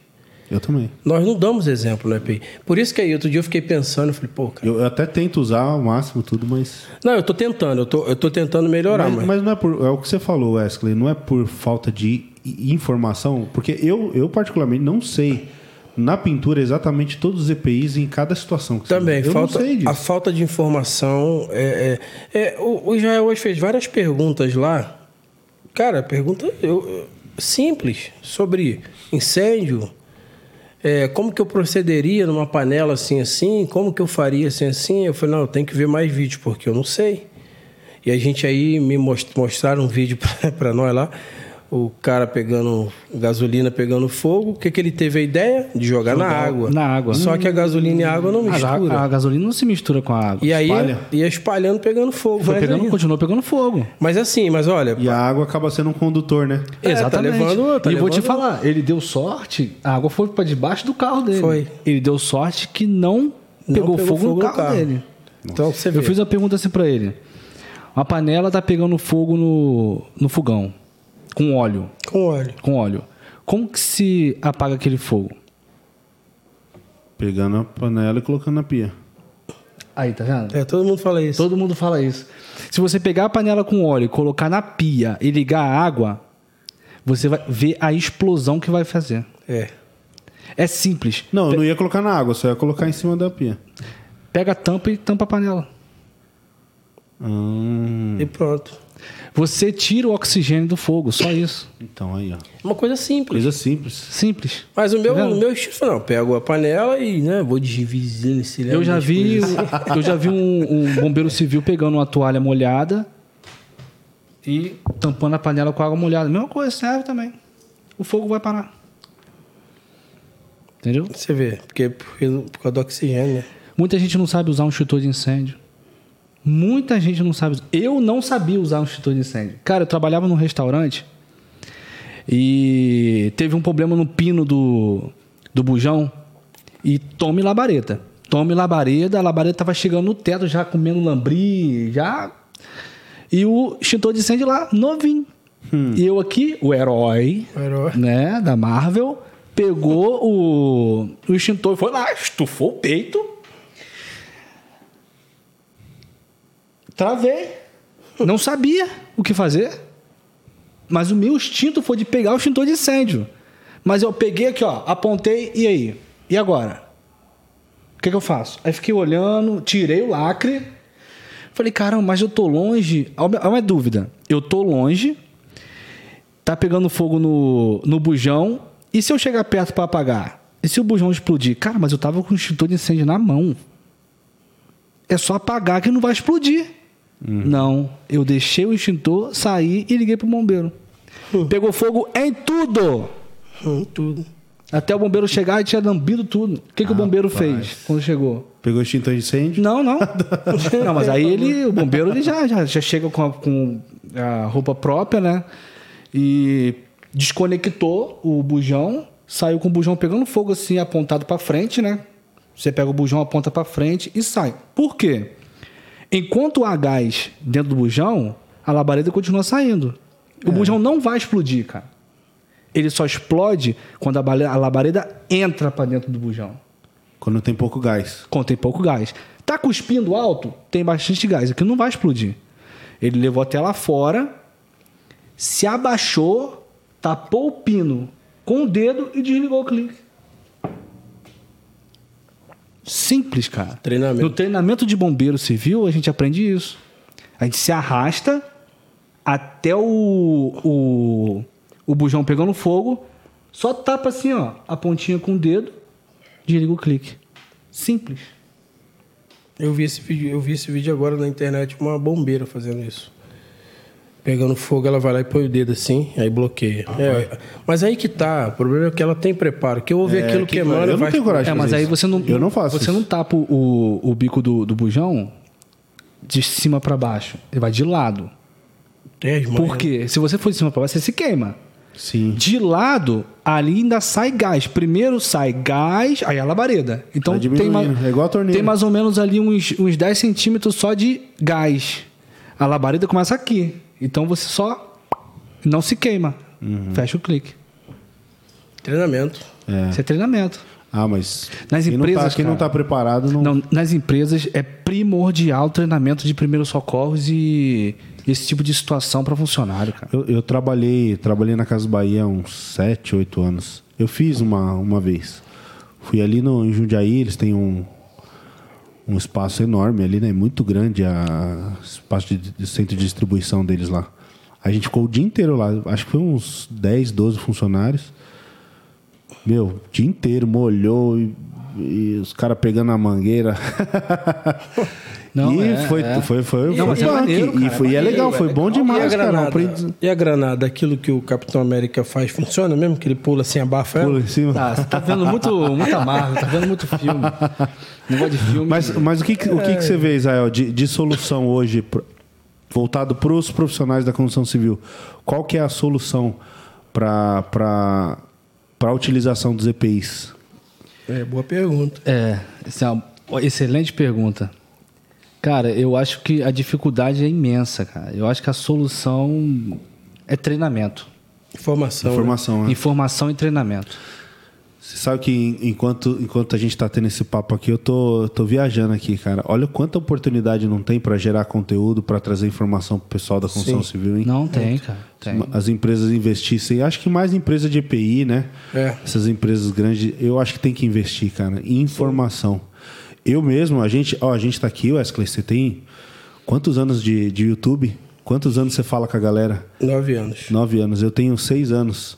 Eu também. Nós não damos exemplo no EPI. Por isso que aí, outro dia eu fiquei pensando, eu falei, pô, cara. Eu até tento usar ao máximo tudo, mas. Não, eu tô tentando, eu tô, eu tô tentando melhorar, Mas, mas. mas não é por. É o que você falou, Wesley, não é por falta de informação, porque eu, eu particularmente não sei na pintura exatamente todos os EPIs em cada situação. que você Também, eu falta, não sei disso. a falta de informação. É, é, é, o, o Israel hoje fez várias perguntas lá. Cara, pergunta eu- simples sobre incêndio. É, como que eu procederia numa panela assim, assim? Como que eu faria assim, assim? Eu falei, não, tenho que ver mais vídeos, porque eu não sei. E a gente aí me most- mostraram um vídeo para nós lá, o cara pegando gasolina pegando fogo. O que, que ele teve a ideia? De jogar, na água. na água. Só que a gasolina e a água não Mas a, mistura. a gasolina não se mistura com a água. E aí espalha. ia espalhando, pegando fogo. Foi pegando, aí- continuou pegando fogo. Mas assim, mas olha, E a água acaba sendo um condutor, né? É, tá levando- tá e vou te falar, ele deu sorte, a água foi para debaixo do carro dele. Foi. Ele deu sorte que não, Não pegou, pegou fogo, fogo no no carro, carro. dele. então você vê. Eu fiz uma pergunta assim pra ele. Uma panela tá pegando fogo no, no fogão, com óleo, com óleo. com óleo. Como que se apaga aquele fogo? Pegando a panela e colocando na pia. Aí, tá vendo? É, todo mundo fala isso. Todo mundo fala isso. Se você pegar a panela com óleo colocar na pia e ligar a água, você vai ver a explosão que vai fazer. É. É simples. Não, eu não ia colocar na água, só ia colocar em cima da pia. Pega a tampa e tampa a panela. Hum, E pronto. Você tira o oxigênio do fogo, só isso. então aí, ó. Uma coisa simples. Coisa simples. Simples. Mas o meu, Tá o meu estilo não, pego a panela e, né, vou dividir esse Eu já vi, eu já vi um, um bombeiro civil pegando uma toalha molhada e tampando a panela com água molhada. Mesma coisa, serve também. O fogo vai parar. Entendeu? Você vê, porque por, por causa do oxigênio, né? Muita gente não sabe usar um extintor de incêndio. Muita gente não sabe. Eu não sabia usar um extintor de incêndio. Cara, eu trabalhava num restaurante e teve um problema no pino do, do bujão e tome labareda. Tome labareda, a labareda tava chegando no teto, já comendo lambri, já. E o extintor de incêndio lá, novinho. E eu aqui, o herói, O herói. né, da Marvel, pegou o, o extintor e foi lá, estufou o peito. Travei. Não sabia o que fazer. Mas o meu instinto foi de pegar o extintor de incêndio. Mas eu peguei aqui, ó, apontei, e aí? E agora? O que, que eu faço? Aí fiquei olhando, tirei o lacre. Falei, caramba, mas eu tô longe. Olha uma dúvida. Eu tô longe, tá pegando fogo no, no bujão. E se eu chegar perto para apagar? E se o bujão explodir? Cara, mas eu tava com o extintor de incêndio na mão. É só apagar que não vai explodir. Não, eu deixei o extintor, saí e liguei pro bombeiro. Pegou fogo em tudo. Hum, tudo. Até o bombeiro chegar e tinha lambido tudo. O que, que o bombeiro fez quando chegou? Pegou o extintor de incêndio? Não, não. não, mas aí ele, o bombeiro ele já, já, já chega com a, com a roupa própria, né? E desconectou o bujão, saiu com o bujão pegando fogo assim, apontado para frente, né? Você pega o bujão, aponta para frente e sai. Por quê? Enquanto há gás dentro do bujão, a labareda continua saindo. O bujão não vai explodir, cara. Ele só explode quando a labareda entra para dentro do bujão. Quando tem pouco gás. Quando tem pouco gás. Tá cuspindo alto? Tem bastante gás. Aqui não vai explodir. Ele levou até lá fora, se abaixou, tapou o pino com o dedo e desligou o clique. Simples, cara. Treinamento. No treinamento de bombeiro civil, a gente aprende isso. A gente se arrasta até o, o, o bujão pegando fogo, só tapa assim, ó, a pontinha com o dedo, desliga o clique. Simples. Eu vi esse vídeo, eu vi esse vídeo agora na internet, uma bombeira fazendo isso. Pegando fogo, ela vai lá e põe o dedo assim, aí bloqueia. É, mas aí que tá, o problema é que ela tem preparo, que eu vou ver aquilo que- queimando eu e não vai tenho coragem. É, mas fazer aí isso. você não. Eu não faço Você isso. não tapa o, o bico do, do bujão de cima pra baixo. Ele vai de lado. Tem as manhas, Por quê? Se você for de cima pra baixo, você se queima. Sim. De lado, ali ainda sai gás. Primeiro sai gás, aí a labareda. Então Vai tem, ma- é igual a torneira. tem mais ou menos ali uns, uns 10 centímetros só de gás. A labareda começa aqui. Então você só não se queima. Uhum. Fecha o clique. Treinamento. É. Isso é treinamento. Ah, mas Nas quem, não tá, empresas, quem não cara. tá preparado não. Não, nas empresas é primordial treinamento de primeiros socorros e esse tipo de situação para funcionário, cara. Eu, eu trabalhei, trabalhei na Casa Bahia há uns 7, 8 anos. Eu fiz uma, uma vez. Fui ali no, em Jundiaí, eles têm um, um espaço enorme ali, né? Muito grande a espaço de, de centro de distribuição deles lá. A gente ficou o dia inteiro lá. Acho que foi uns 10, 12 funcionários. Meu, o dia inteiro molhou e, e os caras pegando a mangueira. Não, e é, foi, é. foi, foi, Não, foi é maneiro, e, cara, foi, e é legal, foi bom e demais, cara. um granada, aprendi- e a granada, aquilo que o Capitão América faz, funciona mesmo? Que ele pula assim, abafa ela? Pula em cima. Tá, você tá vendo muito, muita Marvel, tá vendo muito filme. Negócio de filme. Mas, mas o, que, o que, que você vê, Israel, de, de solução hoje, voltado para os profissionais da construção civil? Qual que é a solução para a utilização dos EPIs? É, boa pergunta. É, essa é uma excelente pergunta. Cara, eu acho que a dificuldade é imensa, cara. Eu acho que a solução é treinamento. Informação. né? Informação, né? Informação e treinamento. Você sabe que en- enquanto, enquanto a gente está tendo esse papo aqui, eu tô, tô viajando aqui, cara. Olha quanta oportunidade não tem para gerar conteúdo, para trazer informação pro pessoal da construção Sim. civil, hein? Não tem, cara. Tem. As empresas investissem, acho que mais empresa de EPI, né? É. Essas empresas grandes, eu acho que tem que investir, cara, em informação. Eu mesmo, a gente, ó, a gente tá aqui, Wesley, você tem quantos anos de, de YouTube? Quantos anos você fala com a galera? Nove anos. Nove anos. Eu tenho seis anos.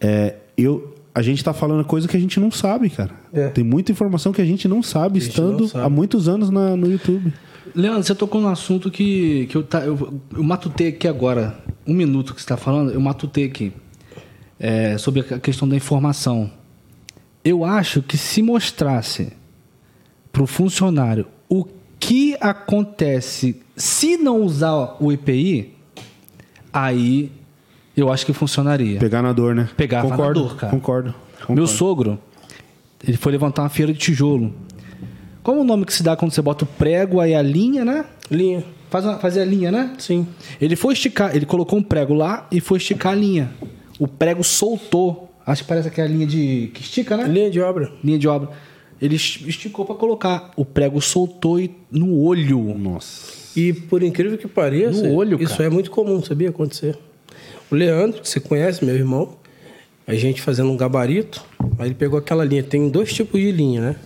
É, eu, a gente tá falando coisa que a gente não sabe, cara. É. Tem muita informação que a gente não sabe, gente estando não sabe. há muitos anos na- no YouTube. Leandro, você tocou num assunto que, que eu, tá, eu, eu matutei aqui agora. Um minuto que você está falando, eu matutei aqui. É, sobre a questão da informação. Eu acho que se mostrasse para o funcionário o que acontece se não usar o EPI, aí eu acho que funcionaria. Pegar na dor, né? Pegava na dor, cara. Concordo. concordo. Meu sogro, ele foi levantar uma feira de tijolo. Qual é o nome que se dá quando você bota o prego aí a linha, né? Linha. Faz uma, fazer a linha, né? Sim. Ele foi esticar, ele colocou um prego lá e foi esticar a linha. O prego soltou. Acho que parece aquela linha de. que estica, né? Linha de obra. Linha de obra. Ele es- esticou pra colocar. O prego soltou e no olho. Nossa. E por incrível que pareça, No olho, isso cara. é muito comum, sabia acontecer. O Leandro, que você conhece, meu irmão, a gente fazendo um gabarito, aí ele pegou aquela linha. Tem dois tipos de linha, né?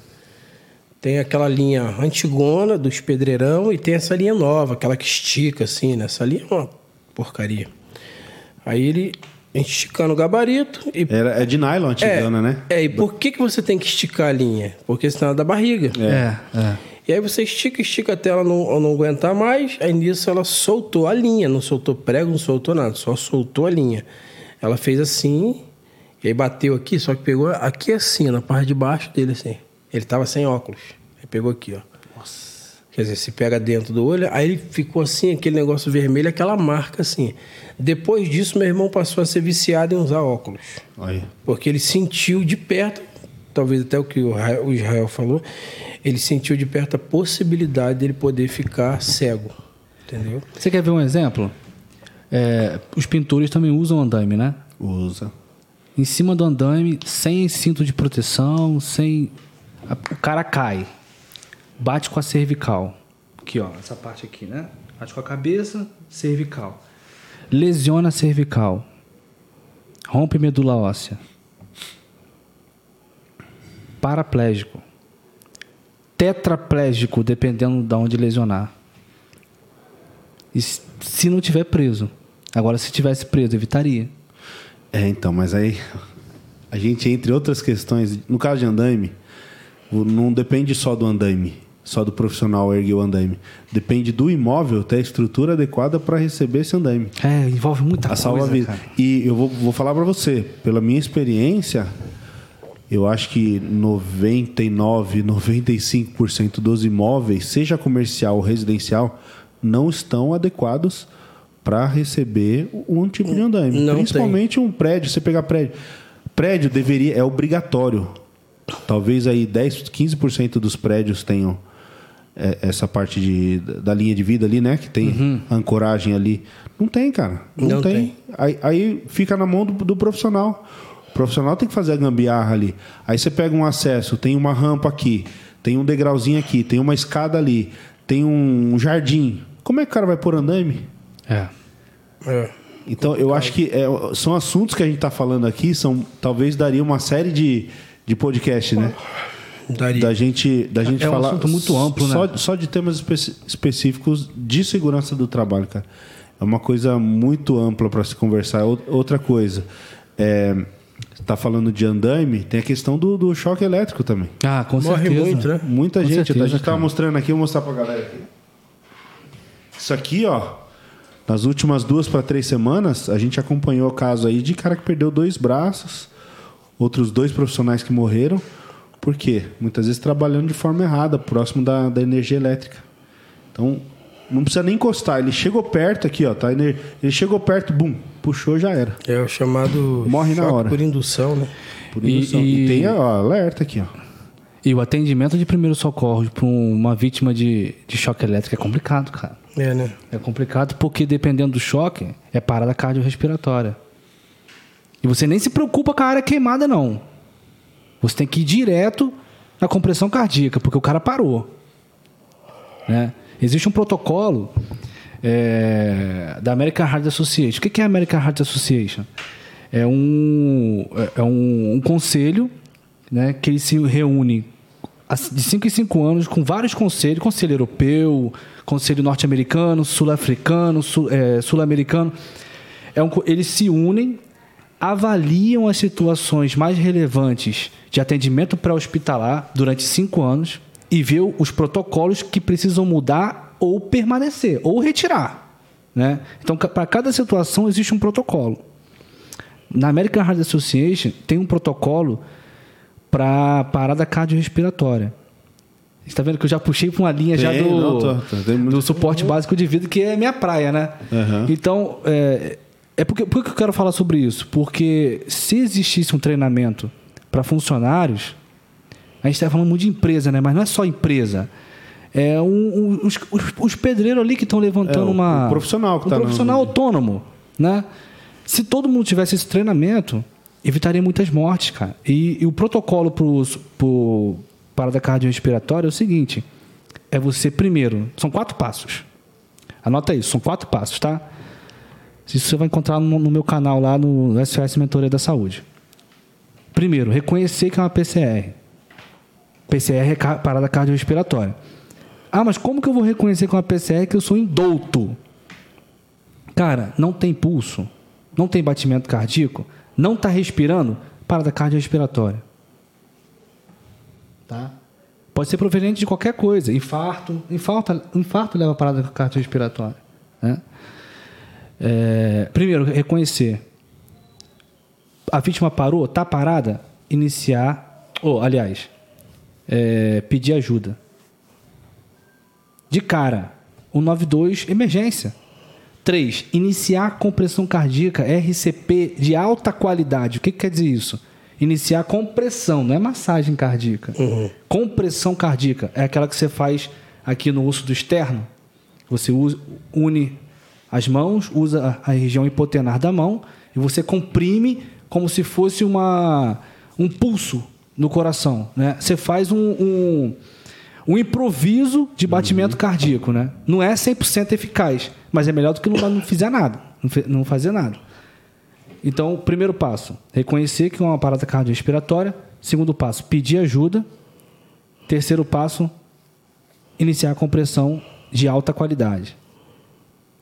Tem aquela linha antigona dos pedreirão e tem essa linha nova, aquela que estica assim, né? Essa linha é uma porcaria. Aí ele, a gente esticando o gabarito e Era, é de nylon antigana, né? é, e por que, que você tem que esticar a linha? Porque senão é da barriga. É, é. E aí você estica, estica até ela não, não aguentar mais. Aí nisso ela soltou a linha. Não soltou prego, não soltou nada. Só soltou a linha. Ela fez assim. E aí bateu aqui, só que pegou aqui assim, na parte de baixo dele assim. Ele tava sem óculos. Aí pegou aqui, ó. Quer dizer, se pega dentro do olho, aí ele ficou assim, aquele negócio vermelho, aquela marca assim. Depois disso, meu irmão passou a ser viciado em usar óculos. Aí. Porque ele sentiu de perto, talvez até o que o Ra- o Israel falou, ele sentiu de perto a possibilidade dele poder ficar cego. Entendeu? Você quer ver um exemplo? É, os pintores também usam andaime, né? Usa. Em cima do andaime, sem cinto de proteção, sem. O cara cai. Bate com a cervical. Aqui, ó, essa parte aqui, né? Bate com a cabeça, cervical. Lesiona a cervical. Rompe medula óssea. Paraplégico. Tetraplégico, dependendo de onde lesionar. E se não tiver preso. Agora, se tivesse preso, evitaria. É, então, mas aí a gente, entre outras questões, no caso de andaime, não depende só do andaime. só do profissional erguer o andaime. Depende do imóvel ter a estrutura adequada para receber esse andaime. É, envolve muita A coisa. salva-vida. cara. E eu vou, vou falar para você, pela minha experiência, eu acho que 99, 95% dos imóveis, seja comercial ou residencial, não estão adequados para receber um tipo de andaime. Não Principalmente um prédio, você pegar prédio. Prédio deveria é obrigatório. Talvez aí 10, 15% dos prédios tenham é, essa parte de, da linha de vida ali, né? Que tem ancoragem ali. Não tem, cara. Não, Não tem. tem. Aí, aí fica na mão do, do profissional. O profissional tem que fazer a gambiarra ali. Aí você pega um acesso, tem uma rampa aqui, tem um degrauzinho aqui, tem uma escada ali, tem um jardim. Como é que o cara vai pôr andaime? É. É. Então, eu acho que é, são assuntos que a gente está falando aqui, são talvez daria uma série de, de podcast, né? Daria. Da gente, da gente É um falar assunto muito amplo, né? só, só de temas espe- específicos de segurança do trabalho, cara. É uma coisa muito ampla para se conversar. Ou- Outra coisa, é, você tá falando de andaime, tem a questão do, do choque elétrico também. Ah, com Morre certeza. muito, né? Muita Com gente, certeza, a gente tava cara. mostrando aqui, vou mostrar pra galera aqui. Isso aqui, ó, nas últimas duas para três semanas, a gente acompanhou o caso aí de cara que perdeu dois braços, outros dois profissionais que morreram. Por quê? Muitas vezes trabalhando de forma errada, próximo da, da energia elétrica. Então, não precisa nem encostar. Ele chegou perto aqui, ó, tá? Ele ele chegou perto, bum, puxou, já era. É o chamado Morre na hora. por indução, né? Por E- indução. e- E, tem ó, alerta aqui, ó. E o atendimento de primeiro socorro para uma vítima de, de choque elétrico é complicado, cara. É, né? É complicado porque dependendo do choque, é parada cardiorrespiratória. E você nem se preocupa com a área queimada, não. Você tem que ir direto na compressão cardíaca, porque o cara parou. Né? Existe um protocolo é, da American Heart Association. O que é a American Heart Association? É um, é- é um, um conselho né, que ele se reúne de 5 em 5 anos com vários conselhos, conselho europeu, conselho norte-americano, sul-africano, sul- é, sul-americano. É um eles se unem, avaliam as situações mais relevantes de atendimento pré-hospitalar durante cinco anos e vê os protocolos que precisam mudar ou permanecer, ou retirar. Né? Então, para cada situação existe um protocolo. Na American Heart Association tem um protocolo para parada cardiorrespiratória. Você está vendo que eu já puxei para uma linha já Tem, do, não, tô- tô- muito- do suporte básico de vida, que é minha praia, né? Aham. Então, é, é porque, por que eu quero falar sobre isso? Porque se existisse um treinamento para funcionários, a gente está falando muito de empresa, né? Mas não é só empresa. É um- um- os, os- os pedreiros ali que estão levantando É, o- uma. o profissional que um tá no- profissional autônomo, né? Se todo mundo tivesse esse treinamento, evitaria muitas mortes, cara. E, e o protocolo para o parada cardiorrespiratória é o seguinte: é você primeiro, são quatro passos. Anota isso, são quatro passos, tá? Isso você vai encontrar no, no meu canal lá no SOS Mentoria da Saúde. Primeiro, reconhecer que é uma PCR. PCR é parada cardiorrespiratória. Ah, mas como que eu vou reconhecer é uma PCR que eu sou indouto? Cara, não tem pulso, não tem batimento cardíaco, não está respirando, parada cardiorrespiratória. Tá? Pode ser proveniente de qualquer coisa, infarto, infarto, infarto leva a parada cardiorrespiratória. Né? É, primeiro, reconhecer. A vítima parou, está parada, iniciar, ou aliás, é, pedir ajuda. De cara, 192, emergência. 3. Iniciar compressão cardíaca RCP de alta qualidade. O que, que quer dizer isso? Iniciar compressão, não é massagem cardíaca. Compressão cardíaca é aquela que você faz aqui no osso do externo. Você usa- une as mãos, usa a a região hipotenar da mão e você comprime como se fosse uma, um pulso no coração. Né? Você faz um, um, um improviso de batimento cardíaco. Né? Não é 100% eficaz, mas é melhor do que não, não fizer nada, não fazer nada. Então, primeiro passo, reconhecer que é uma parada cardiorrespiratória. Segundo passo, pedir ajuda. Terceiro passo, iniciar a compressão de alta qualidade.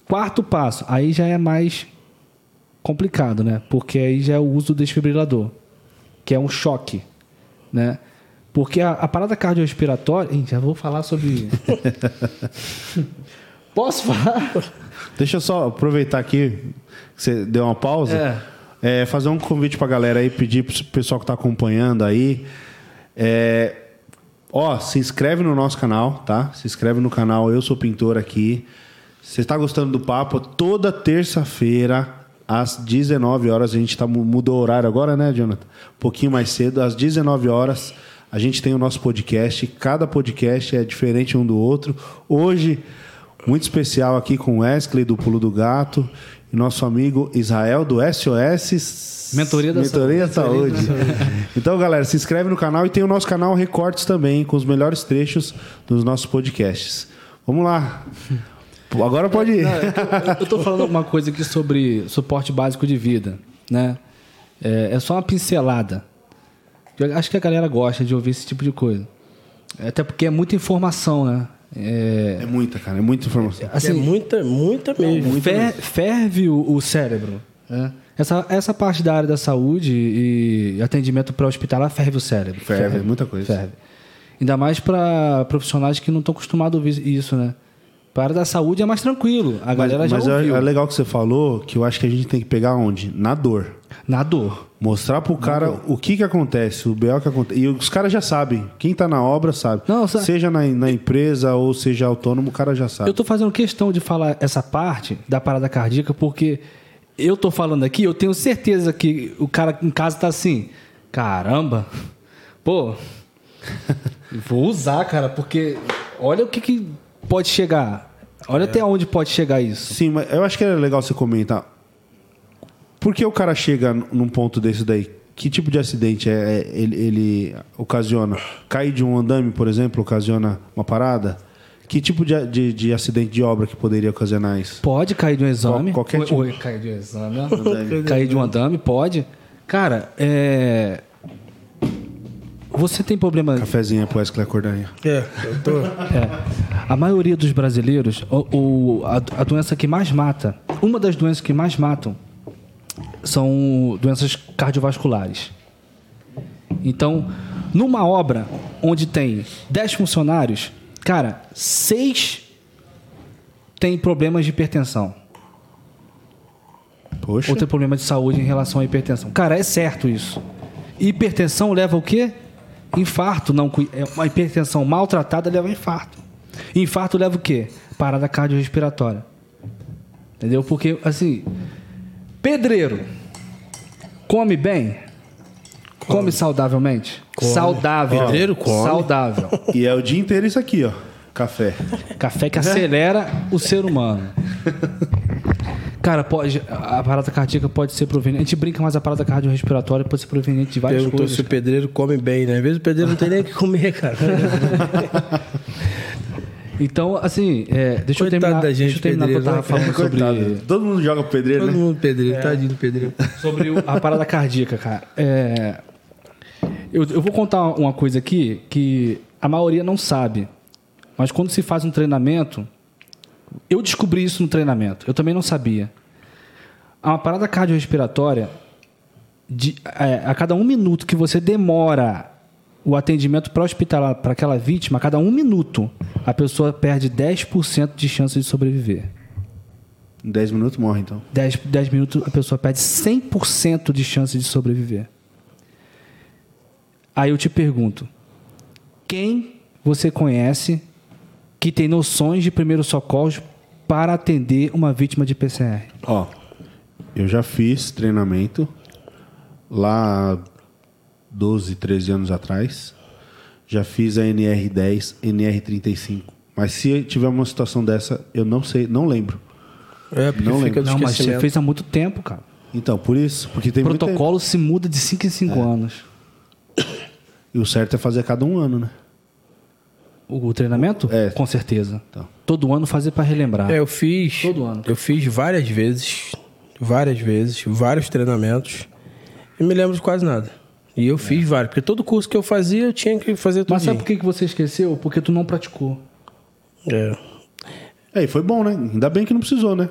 Quarto passo, aí já é mais complicado, né? Porque aí já é o uso do desfibrilador, que é um choque, né? Porque a, a parada cardiorrespiratória. Ih, já vou falar sobre. Posso falar? Deixa eu só aproveitar aqui que você deu uma pausa. É, fazer um convite pra galera aí, pedir pro pessoal que tá acompanhando aí. É, ó, se inscreve no nosso canal, tá? Se inscreve no canal Eu Sou Pintor aqui. Você está gostando do papo? Toda terça-feira, às 19 horas, a gente tá, mudou o horário agora, né, Jonathan? Um pouquinho mais cedo, às 19 horas, a gente tem o nosso podcast. Cada podcast é diferente um do outro. Hoje, muito especial aqui com o Wesley do Pulo do Gato e nosso amigo Israel do SOS Mentoria da Mentoria Saúde. Saúde. então, galera, se inscreve no canal e tem o nosso canal Recortes também, com os melhores trechos dos nossos podcasts. Vamos lá. Agora pode ir. Não, é eu estou falando alguma coisa aqui sobre suporte básico de vida, né? É, é, só uma pincelada. Eu acho que a galera gosta de ouvir esse tipo de coisa. Até porque é muita informação, né? É, é muita, cara, é muita informação. Assim, é muita, muita mesmo. Fer, ferve o, o cérebro. Né? Essa, essa parte da área da saúde e atendimento pré-hospitalar ferve o cérebro. Ferve, ferve, muita coisa. Ferve. Ainda mais para profissionais que não estão acostumados a ouvir isso, né? Para a área da saúde é mais tranquilo. A galera mas, já mas é ouviu. é legal que você falou, que eu acho que a gente tem que pegar onde? Na dor. Na dor. Mostrar pro cara o que que acontece, o BO que acontece. E os caras já sabem. Quem tá na obra sabe. Não, seja na, na, empresa ou seja autônomo, o cara já sabe. Eu tô fazendo questão de falar essa parte da parada cardíaca porque eu tô falando aqui, eu tenho certeza que o cara em casa tá assim, caramba, pô, vou usar, cara, porque olha o que, que pode chegar. Olha é. até onde pode chegar isso. Sim, mas eu acho que é legal você comentar. Por que o cara chega num ponto desse daí? Que tipo de acidente é, é, ele, ele ocasiona? Cair de um andame, por exemplo, ocasiona uma parada? Que tipo de, de, de, acidente de obra que poderia ocasionar isso? Pode cair de um exame. Qual, qualquer tipo. Oi, cair de um exame. cair de um andame, pode. Cara, é. Você tem problema. Cafezinho pro Wesley acordar aí. É, eu tô. É. A maioria dos brasileiros, o, o a, a doença que mais mata, uma das doenças que mais matam são doenças cardiovasculares. Então, numa obra onde tem 10 funcionários, cara, seis têm problemas de hipertensão. Poxa. Ou tem problema de saúde em relação à hipertensão. Cara, é certo isso. Hipertensão leva o quê? Infarto. Não, é uma hipertensão maltratada leva a infarto. Infarto leva o quê? Parada cardiorrespiratória. Entendeu? Porque, assim, Pedreiro, come bem? Come, come saudavelmente? Come. Saudável. Pedreiro come. Saudável. E é o dia inteiro isso aqui, ó. Café. Café que acelera o ser humano. Cara, pode, a parada cardíaca pode ser proveniente. A gente brinca, mas a parada cardiorrespiratória pode ser proveniente de várias Perguntou coisas. se o pedreiro come bem, né? Às vezes o pedreiro não tem nem o que comer, cara. Então, assim, é, deixa, eu terminar, da gente, deixa eu terminar que eu tava falando sobre. Todo mundo joga pedreiro, Todo né? mundo pedreiro, é, tadinho do pedreiro. Sobre a parada cardíaca, cara. É, eu, eu vou contar uma coisa aqui que a maioria não sabe. Mas quando se faz um treinamento, eu descobri isso no treinamento. Eu também não sabia. Uma parada cardiorrespiratória, de, é, a cada um minuto que você demora o atendimento pré-hospitalar para aquela vítima, a cada um minuto, a pessoa perde 10% de chance de sobreviver. Em 10 minutos morre, então. 10, 10 minutos, a pessoa perde 100% de chance de sobreviver. Aí eu te pergunto: quem você conhece que tem noções de primeiros socorros para atender uma vítima de PCR? Ó, eu já fiz treinamento lá 12, 13 anos atrás. Já fiz a NR10, NR35. Mas se tiver uma situação dessa, eu não sei, não lembro. É, porque não fica Não, mas você fez há muito tempo, cara. Então, por isso. Porque tem o protocolo se muda de 5 em 5 é. anos. E o certo é fazer a cada um ano, né? O treinamento? É. Com certeza. Então. Todo ano fazer para relembrar. É, eu fiz. Todo ano. Eu fiz várias vezes. Várias vezes. Vários treinamentos. E me lembro de quase nada. E eu fiz vários, porque todo curso que eu fazia eu tinha que fazer tudo. Mas sabe por que você esqueceu? Porque tu não praticou. É. É, e foi bom, né? Ainda bem que não precisou, né?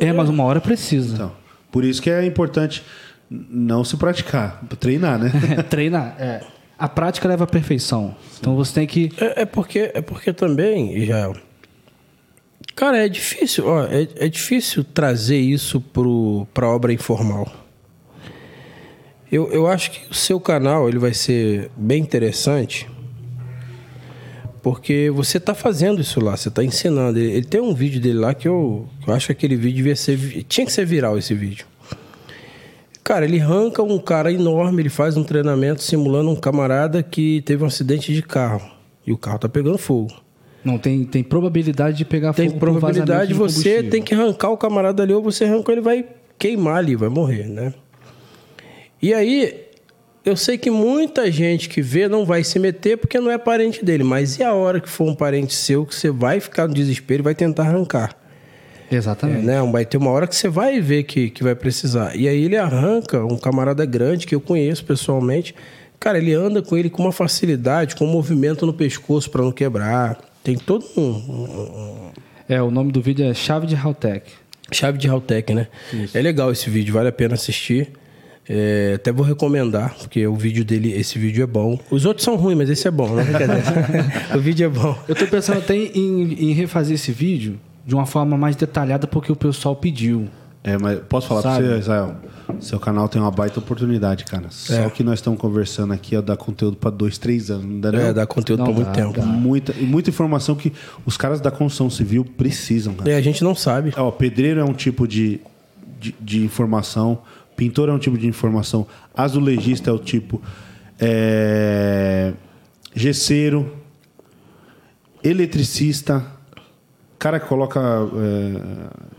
É, mas uma hora precisa. Então, por isso que é importante não se praticar, treinar, né? treinar, é. A prática leva à perfeição. Então você tem que. É, é porque, é porque também, Israel. Cara, é difícil, ó, é, é difícil trazer isso para a obra informal. Eu, eu acho que o seu canal ele vai ser bem interessante porque você está fazendo isso lá, você está ensinando. Ele, ele, tem um vídeo dele lá que eu, eu acho que aquele vídeo devia ser, tinha que ser viral esse vídeo. Cara, ele arranca um cara enorme, ele faz um treinamento simulando um camarada que teve um acidente de carro e o carro tá pegando fogo. Não, tem, tem probabilidade de pegar tem fogo. Tem probabilidade, você tem que arrancar o camarada ali, ou você arranca ele vai queimar ali, vai morrer, né? E aí, eu sei que muita gente que vê não vai se meter porque não é parente dele, mas e a hora que for um parente seu que você vai ficar no desespero e vai tentar arrancar? Exatamente. É, né? Vai ter uma hora que você vai ver que, que vai precisar. E aí ele arranca um camarada grande que eu conheço pessoalmente. Cara, ele anda com ele com uma facilidade, com um movimento no pescoço para não quebrar. Tem todo um, É, o nome do vídeo é Chave de Haltech. Chave de Haltech, né? Isso. É legal esse vídeo, vale a pena assistir. É, até vou recomendar, porque o vídeo dele, esse vídeo é bom. Os outros são ruins, mas esse é bom, não é o vídeo é bom. Eu tô pensando até em, em, refazer esse vídeo de uma forma mais detalhada, porque o pessoal pediu. É, mas posso falar pra você, Israel? Seu canal tem uma baita oportunidade, cara. Só é. que nós estamos conversando aqui é dar conteúdo para dois, três anos, não dá É, dar conteúdo para muito tempo. Dá. Muita, e muita informação que os caras da construção civil precisam, cara. É, a gente não sabe. Ó, pedreiro é um tipo de, de, de, informação, pintor é um tipo de informação, azulejista é o tipo, é, gesseiro, eletricista, cara que coloca... É,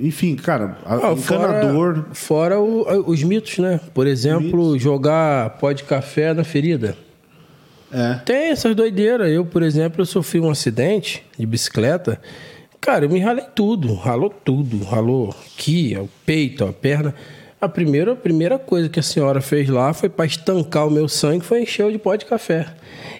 enfim, cara, ah, encanador. Fora, fora o, os mitos, né? Por exemplo, mitos. jogar pó de café na ferida. É. Tem essas doideiras. Eu, por exemplo, eu sofri um acidente de bicicleta. Cara, eu me ralei tudo, ralou tudo, ralou aqui, o peito, a perna. A primeira, a primeira coisa que a senhora fez lá foi para estancar o meu sangue, foi encher de pó de café.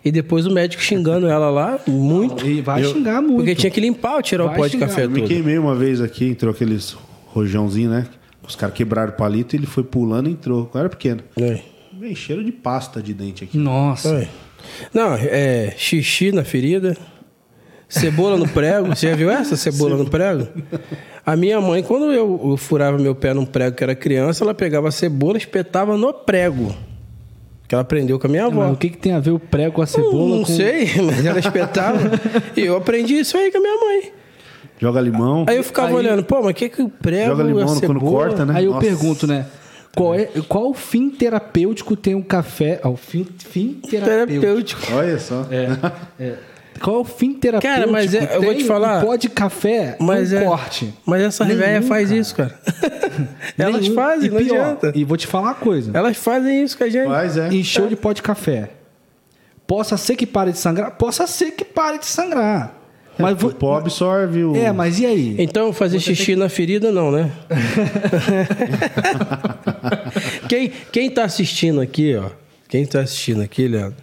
E depois o médico xingando ela lá, muito. E vai eu, xingar muito. Porque tinha que limpar, tirar vai o pó xingar. de café eu todo. Me queimei uma vez aqui, entrou aqueles rojãozinho, né? Os caras quebraram o palito e ele foi pulando e entrou. Eu era pequeno. É. Vem cheiro de pasta de dente aqui. Nossa. É. Não, é xixi na ferida. Cebola no prego. Você já viu essa cebola no prego? A minha mãe, quando eu, eu furava meu pé num prego que era criança, ela pegava a cebola e espetava no prego. Que ela aprendeu com a minha avó. Mas o que, que tem a ver o prego com a cebola? Não, não com... sei, mas ela espetava. e eu aprendi isso aí com a minha mãe. Joga limão. Aí eu ficava aí... olhando, pô, mas o que, que o prego Joga limão a cebola... quando corta, né? Aí eu Nossa. pergunto, né? Qual, é, qual fim terapêutico tem um café? Ah, o fim, fim terapêutico. terapêutico. Olha só. É, é. Qual é o fim terapêutico? Cara, mas é, eu vou te falar. Um pó de café, mas um é, corte. Mas essa velha faz cara. isso, cara. Elas Nenhum. fazem, e não pior, adianta. E vou te falar uma coisa. Elas fazem isso com a gente. Faz, é. Encheu de pó de café. Possa ser que pare de sangrar? Possa ser que pare de sangrar. É, mas o pó absorve o. É, mas e aí? Então fazer Você xixi na ferida, não, né? quem, quem tá assistindo aqui, ó. Quem tá assistindo aqui, Leandro,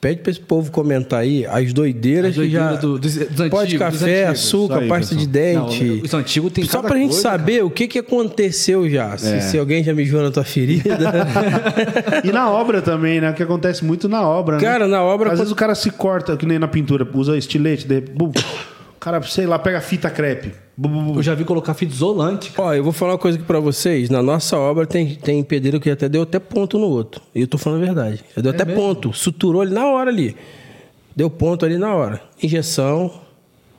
Pede para esse povo comentar aí as doideiras, as doideiras que já... Do, dos, dos Pó de café, açúcar, aí, pasta pessoal. de dente. Não, os antigos tem Só pra gente coisa, saber cara. o que, que aconteceu já. É. Se, se, alguém já mijou na tua ferida. e na obra também, né? Que acontece muito na obra, né? Cara, na obra... Às quando... vezes o cara se corta, que nem na pintura, usa estilete, de... cara, sei lá, pega fita crepe. Eu já vi colocar fita isolante. Ó, eu vou falar uma coisa aqui pra vocês. Na nossa obra tem, tem pedreiro que até deu até ponto no outro. E eu tô falando a verdade. Já deu é até mesmo? ponto. Suturou ele na hora ali. Deu ponto ali na hora. Injeção,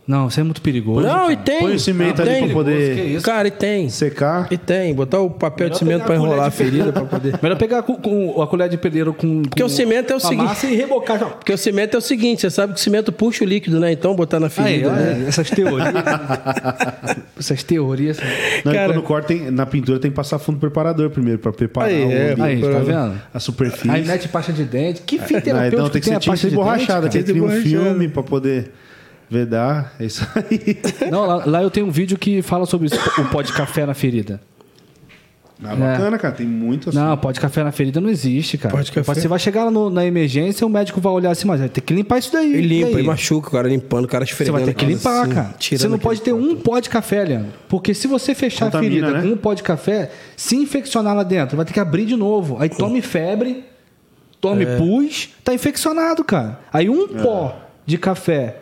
não, isso é muito perigoso. Não, cara. e tem. Põe o cimento ali pra poder. É cara, e tem. Secar. E tem. Botar o papel Melhor de cimento pra enrolar a ferida pra poder. Melhor pegar com, com, a colher de pedreiro com. Porque o cimento é o seguinte. Massa e rebocar. Porque o cimento é o seguinte: você sabe que o cimento puxa o líquido, né? Então botar na ferida. Aí, né? Essas teorias. essas teorias. Não, cara, quando corta, tem, na pintura tem que passar fundo preparador primeiro pra preparar aí, o, é, aí, tá vendo? a superfície. Aí mete pasta de dente. Que fim terapêutico não, então tem que ser tinta emborrachada. Tem que ter um filme pra poder. Vedar, é isso aí. Não, lá, lá, eu tenho um vídeo que fala sobre o pó de café na ferida. Ah, bacana, é. cara. Tem muito assim. Não, pó de café na ferida não existe, cara. Pó de café. Você vai chegar no, na emergência, o médico vai olhar assim, mas vai ter que limpar isso daí. Ele limpa, e machuca, o cara limpando, o cara esfregando. Você vai ter que limpar, assim, cara. Você não pode ter um pó de café, Leandro. Porque se você fechar Contamina, a ferida né? com um pó de café, se infeccionar lá dentro, vai ter que abrir de novo. Aí tome febre tome É. pus, tá infeccionado, cara. Aí um pó de café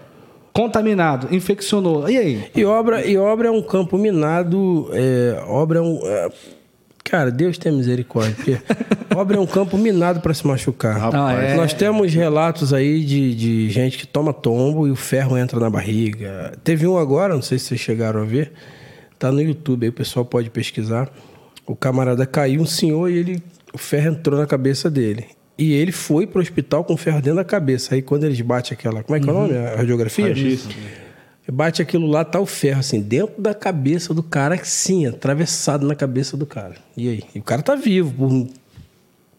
contaminado, infeccionou. E aí? E obra, e obra é um campo minado. é, obra é um. é, cara, Deus tem misericórdia. Porque obra é um campo minado para se machucar. Ah, é? Nós temos relatos aí de, de gente que toma tombo e o ferro entra na barriga. Teve um agora, não sei se vocês chegaram a ver. Tá no YouTube aí, o pessoal pode pesquisar. O camarada caiu, um senhor, e ele, o ferro entrou na cabeça dele. E ele foi pro hospital com o ferro dentro da cabeça. Aí quando eles batem aquela. Como é que é o nome? A radiografia? Isso. Bate aquilo lá, tá o ferro, assim, dentro da cabeça do cara, sim, atravessado na cabeça do cara. E aí? E o cara tá vivo, por,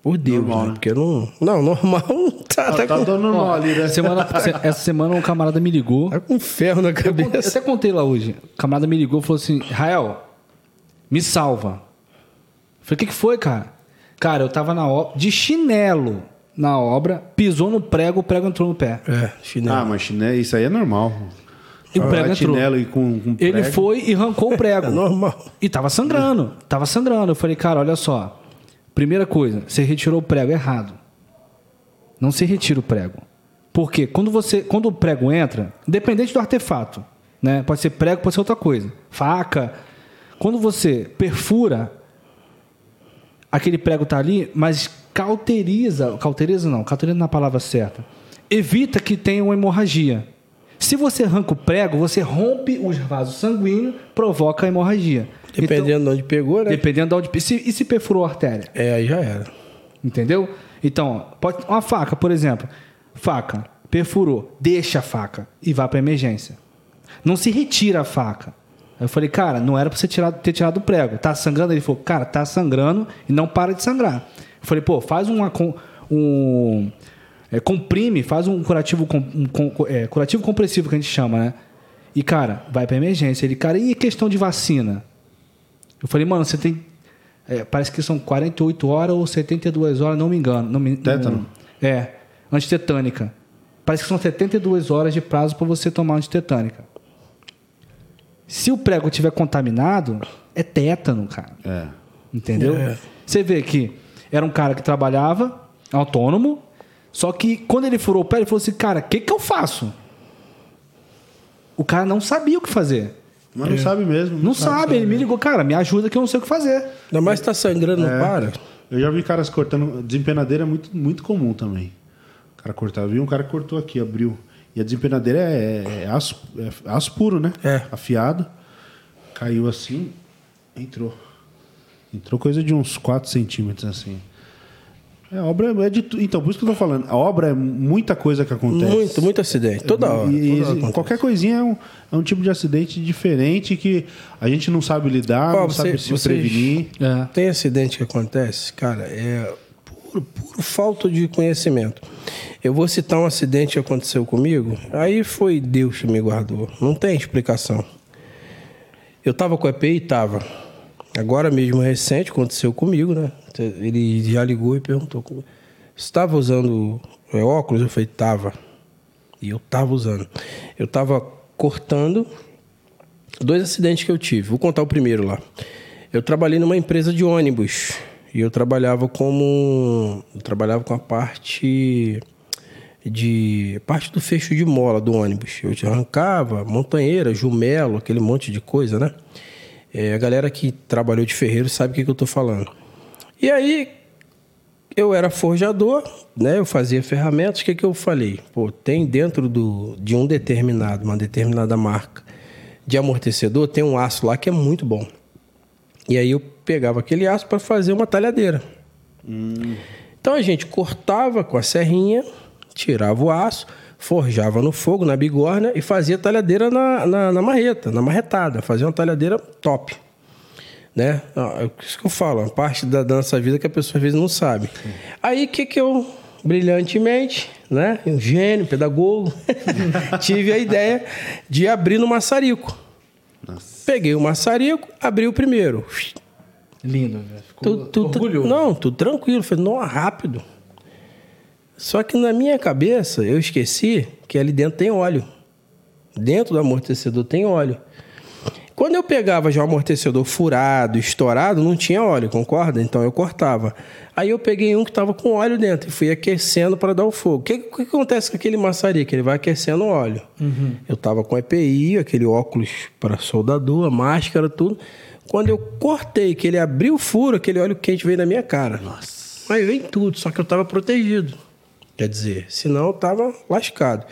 por Deus, Normal, né? né? Porque não. Não, normal tá, tá, Tá com, dando mole, né? Semana- se- essa semana um camarada me ligou. tá com ferro na Eu contei- eu cabeça. até contei lá hoje. O camarada me ligou e falou assim: Rael, me salva. Eu falei: o que, que foi, cara? Cara, eu tava na obra, de chinelo na obra, pisou no prego, o prego entrou no pé. É, chinelo. Ah, mas chinelo, isso aí é normal. E o prego Falar entrou. chinelo e com, com Ele prego. foi e arrancou o prego. É normal. E tava sangrando. Tava sangrando. Eu falei, cara, olha só. Primeira coisa, você retirou o prego errado. Não se retira o prego. Porque quando você, quando o prego entra, independente do artefato, né? Pode ser prego, pode ser outra coisa. Faca. Quando você perfura, aquele prego tá ali, mas cauteriza, cauteriza não, cauteriza na palavra certa. Evita que tenha uma hemorragia. Se você arranca o prego, você rompe os vasos sanguíneos, provoca a hemorragia. Dependendo de onde pegou, Então, né? dependendo de onde. Se, e se perfurou a artéria? É, aí já era. Entendeu? Então, pode, uma faca, por exemplo. Faca, perfurou, deixa a faca e vá para emergência. Não se retira a faca. Aí eu falei, cara, não era para você tirar, ter tirado o prego. Tá sangrando? Ele falou, cara, tá sangrando e não para de sangrar. Eu falei, pô, faz uma, um. é, comprime, faz um curativo, um com- é, curativo compressivo que a gente chama, né? E, cara, vai para emergência. Ele, cara, e questão de vacina? Eu falei, mano, você tem. é, parece que são 48 horas ou 72 horas, não me engano. Não me, Tétano? não- é, antitetânica. Parece que são 72 horas de prazo para você tomar antitetânica. Se o prego tiver contaminado, é tétano, cara. É. Entendeu? É. Você vê que era um cara que trabalhava autônomo, só que quando ele furou o pé, ele falou assim: cara, o que, que eu faço? O cara não sabia o que fazer. Mas não sabe mesmo. Não sabe, ele me ligou, cara, me ajuda que eu não sei o que fazer. Ainda mais tá sangrando, não para. Eu já vi caras cortando. Desempenadeira é muito, muito comum também. O cara cortava. Vi um cara que cortou aqui, abriu. E a desempenadeira é, é, aço, é aço puro, né? É. Afiado. Caiu assim, entrou. Entrou coisa de uns 4 centímetros assim. É, a obra é de tu- Então, por isso que eu tô falando. A obra é muita coisa que acontece. Muito, muito acidente. Toda hora. E- toda hora qualquer coisinha é um, é um tipo de acidente diferente que a gente não sabe lidar, Ó, não você- sabe se vocês- prevenir. É. Tem acidente que acontece, cara, é puro, puro falta de conhecimento. Eu vou citar um acidente que aconteceu comigo, aí foi Deus que me guardou. Não tem explicação. Eu tava com a EPI? Tava. Agora mesmo, recente, aconteceu comigo, né? Ele já ligou e perguntou: Você estava usando é, óculos? Eu falei: Tava. E eu tava usando. Eu tava cortando dois acidentes que eu tive. Vou contar o primeiro lá. Eu trabalhei numa empresa de ônibus e eu trabalhava como eu trabalhava com a parte de parte do fecho de mola do ônibus. Eu te arrancava montanheira, jumelo, aquele monte de coisa, né? É, a galera que trabalhou de ferreiro sabe o que, que eu tô falando. E aí eu era forjador, né? Eu fazia ferramentas. O que, que eu falei? Pô, tem dentro do, de um determinado, uma determinada marca de amortecedor, tem um aço lá que é muito bom. E aí eu pegava aquele aço para fazer uma talhadeira. Então a gente cortava com a serrinha, tirava o aço, forjava no fogo, na bigorna e fazia talhadeira na, na, na marreta, na marretada. Fazia uma talhadeira top. Né? É isso que eu falo, uma parte da, da nossa vida que a pessoa às vezes não sabe. Aí o que, que eu, brilhantemente, né? Um gênio, pedagogo, tive a ideia de abrir no maçarico. Peguei o maçarico, abri o primeiro. Lindo, velho. Ficou Tudo, tudo, orgulhoso. não, tudo tranquilo. Falei, não, rápido. Só que na minha cabeça eu esqueci que ali dentro tem óleo. Dentro do amortecedor tem óleo. Quando eu pegava já o amortecedor furado, estourado, não tinha óleo, concorda? Então eu cortava. Aí eu peguei um que estava com óleo dentro e fui aquecendo para dar o fogo. O que, que, acontece com aquele maçarico? Ele vai aquecendo o óleo. Uhum. Eu estava com EPI, aquele óculos para soldador, máscara, tudo. Quando eu cortei, que ele abriu o furo, aquele óleo quente veio na minha cara. Nossa. Aí vem tudo, só que eu estava protegido. Quer dizer, senão eu estava lascado.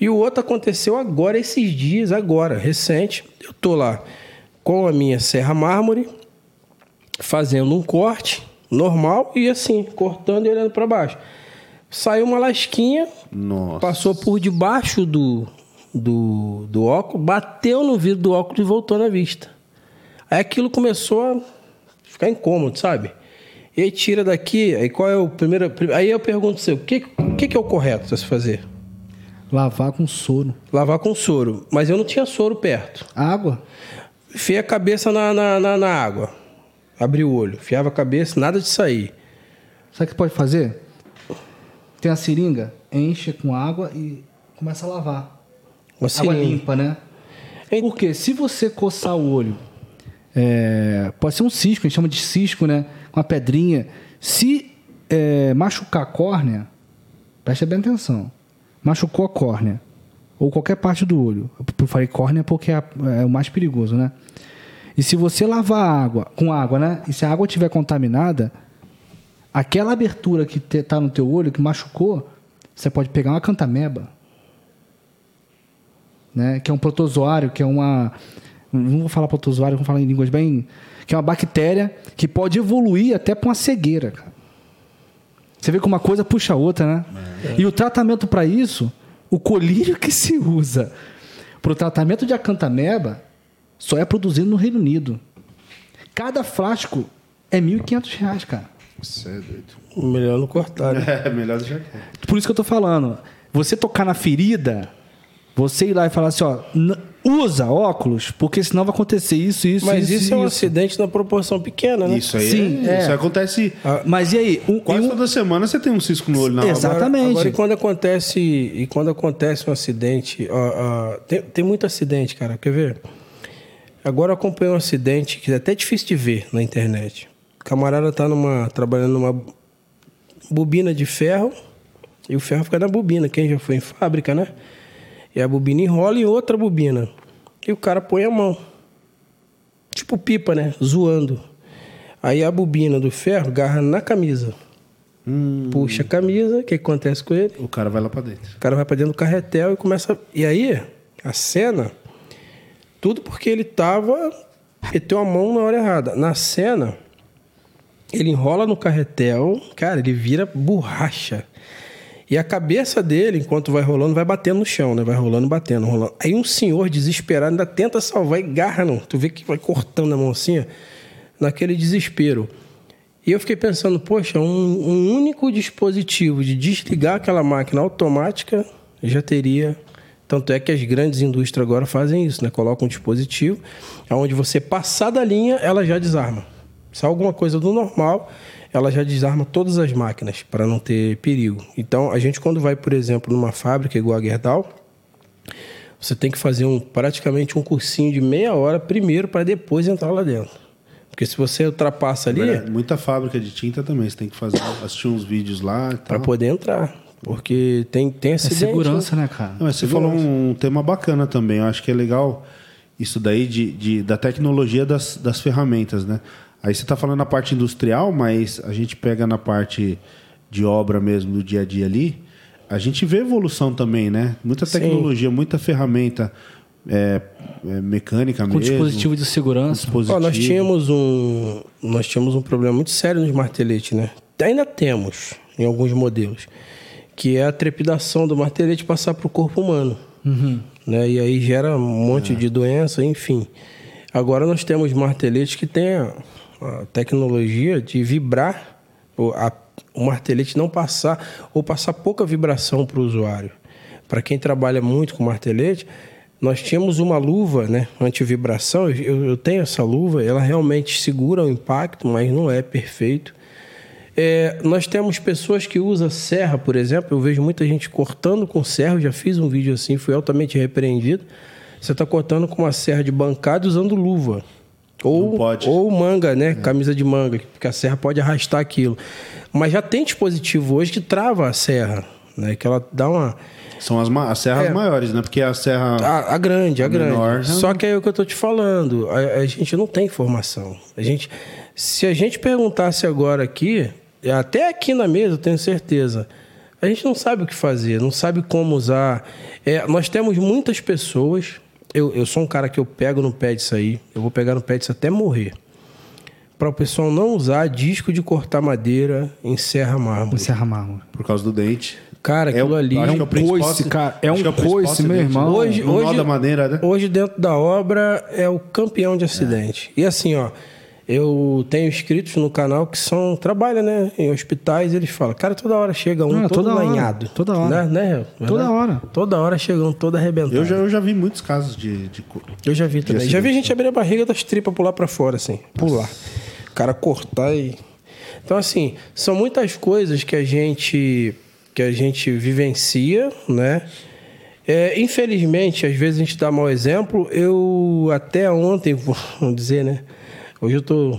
E o outro aconteceu agora, esses dias, agora, recente. Eu tô lá com a minha serra mármore, fazendo um corte normal e assim, cortando e olhando para baixo. Saiu uma lasquinha, Nossa. passou por debaixo do, do, do óculos, bateu no vidro do óculos e voltou na vista. Aí aquilo começou a ficar incômodo, sabe? E aí tira daqui, aí qual é o primeiro. Aí eu pergunto você, o que, o que, é o correto a se fazer? Lavar com soro. Lavar com soro. Mas eu não tinha soro perto. Água? Enfiei a cabeça na, na, na, na água. Abri o olho. Fiava a cabeça, nada de sair. Sabe o que pode fazer? Tem a seringa, enche com água e começa a lavar. Uma água limpa, né? Porque se você coçar o olho, é, pode ser um cisco, a gente chama de cisco, né? Uma pedrinha. Se é, machucar a córnea, preste bem atenção. Machucou a córnea, ou qualquer parte do olho. Eu falei córnea porque é, é o mais perigoso, né? E se você lavar a água com água, né? E se a água estiver contaminada, aquela abertura que está no teu olho, que machucou, você pode pegar uma cantameba, né? Que é um protozoário, que é uma... Não vou falar protozoário, vou falar em línguas bem... Que é uma bactéria que pode evoluir até para uma cegueira, cara. Você vê que uma coisa puxa a outra, né? É. E o tratamento para isso, o colírio que se usa para o tratamento de acantameba só é produzido no Reino Unido. Cada frasco é R$ 1.500, cara. Isso é doido. Melhor não cortar, né? É, melhor deixar Por isso que eu tô falando. Você tocar na ferida, você ir lá e falar assim, ó, usa óculos, porque senão vai acontecer isso, isso, Mas isso. Mas isso é um isso. acidente na proporção pequena, né? Isso aí. Sim, é, é. Isso acontece. Ah, mas e aí? Um, quase um... toda semana você tem um cisco no olho na Exatamente. Agora, agora, e quando acontece e quando acontece um acidente, ó, ó, tem, tem muito acidente, cara. Quer ver? Agora eu acompanhei um acidente que é até difícil de ver na internet. O camarada tá numa, trabalhando numa bobina de ferro e o ferro fica na bobina. Quem já foi em fábrica, né? E a bobina enrola em outra bobina. E o cara põe a mão. Tipo pipa, né? Zoando. Aí a bobina do ferro garra na camisa. Hum. Puxa a camisa, o que acontece com ele? O cara vai lá para dentro. O cara vai para dentro do carretel e começa. E aí, a cena tudo porque ele tava. meteu a mão na hora errada. Na cena, ele enrola no carretel, cara, ele vira borracha. E a cabeça dele, enquanto vai rolando, vai batendo no chão, né? Vai rolando, batendo, rolando. Aí um senhor desesperado ainda tenta salvar e garra, não. Tu vê que vai cortando a mão assim, ó, naquele desespero. E eu fiquei pensando, poxa, um, um único dispositivo de desligar aquela máquina automática já teria tanto é que as grandes indústrias agora fazem isso, né? Colocam um dispositivo onde você passar da linha, ela já desarma. Se é alguma coisa do normal, ela já desarma todas as máquinas para não ter perigo. Então, a gente quando vai, por exemplo, numa fábrica igual a Gerdau, você tem que fazer um, praticamente um cursinho de meia hora primeiro para depois entrar lá dentro. Porque se você ultrapassa ali. É, muita fábrica de tinta também, você tem que fazer, assistir uns vídeos lá. Para poder entrar. Porque tem, tem acidente. É segurança, né, né cara? Não, você segurança. falou um tema bacana também. Eu acho que é legal isso daí de, de da tecnologia das, das ferramentas, né? Aí você está falando na parte industrial, mas a gente pega na parte de obra mesmo, do dia a dia ali, a gente vê evolução também, né? Muita tecnologia, Sim. muita ferramenta é, é, mecânica Com mesmo. dispositivo de segurança. Dispositivo. nós, tínhamos um, nós tínhamos um problema muito sério nos marteletes, né? Ainda temos em alguns modelos que é a trepidação do martelete passar para o corpo humano. Uhum. Né? E aí gera um monte é. de doença, enfim. Agora nós temos marteletes que têm a, tecnologia de vibrar, o, a, o martelete não passar, ou passar pouca vibração para o usuário. Para quem trabalha muito com martelete, nós tínhamos uma luva né, anti-vibração, eu, eu tenho essa luva, ela realmente segura o impacto, mas não é perfeito. É, nós temos pessoas que usam serra, por exemplo. Eu vejo muita gente cortando com serra. Eu já fiz um vídeo assim, fui altamente repreendido. você está cortando com uma serra de bancada usando luva. Ou, ou manga, né? Camisa de manga, porque a serra pode arrastar aquilo. Mas já tem dispositivo hoje que trava a serra, né? Que ela dá uma. São as, ma- as serras É. maiores, né? Porque a serra. A, a grande, a, A grande. menor, Só que é o que eu tô te falando. A, a gente não tem informação. A gente, se a gente perguntasse agora aqui, até aqui na mesa, eu tenho certeza, a gente não sabe o que fazer, não sabe como usar. É, nós temos muitas pessoas. Eu, eu sou um cara que eu pego no pé disso aí. Eu vou pegar no pé disso até morrer. Para o pessoal não usar disco de cortar madeira em serra mármore. Serra Mármore. Por causa do dente. Cara, aquilo o- ali. acho É um principal coice, cara. É um principal coice, meu irmão. Hoje, nó hoje, da madeira, né? hoje dentro da obra é o campeão de acidente. E assim, ó, eu tenho inscritos no canal que são trabalham, né, em hospitais, eles falam, cara, toda hora chega um Ah, todo toda hora, lanhado. toda hora. Né, né? Toda Verdade? hora. Toda hora chega um todo arrebentado. Eu já, eu já vi muitos casos de. de Eu já vi também. Já vi gente abrir a barriga das tripas pular pra fora, assim. Pular. O cara cortar e. Então, assim, são muitas coisas que a gente que a gente vivencia, né? É, infelizmente, às vezes a gente dá mau exemplo. Eu até ontem, vamos dizer, né? Hoje eu tô.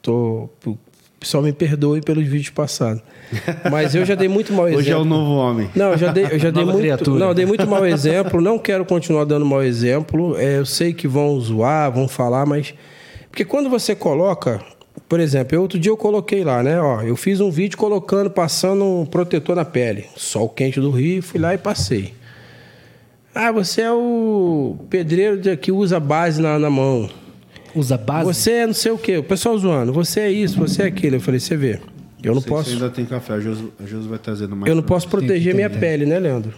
tô o pessoal me perdoe pelos vídeos passados. Mas eu já dei muito mau exemplo. Hoje é o novo homem. Não, eu já dei, eu já dei muito. criatura. Não, eu dei muito mau exemplo. Não quero continuar dando mau exemplo. É, eu sei que vão zoar, vão falar, mas. Porque quando você coloca. Por exemplo, eu, outro dia eu coloquei lá, né? Ó, eu fiz um vídeo colocando, passando um protetor na pele. Sol quente do Rio, fui lá e passei. Ah, você é o pedreiro que usa base na, na mão. Usa base. Você é não sei o quê. O pessoal zoando. Você é isso, você é aquilo. Eu falei, você vê. Eu não sei se posso. ainda tem café. A Josi vai trazendo mais. Eu não posso proteger minha pele, né, Leandro?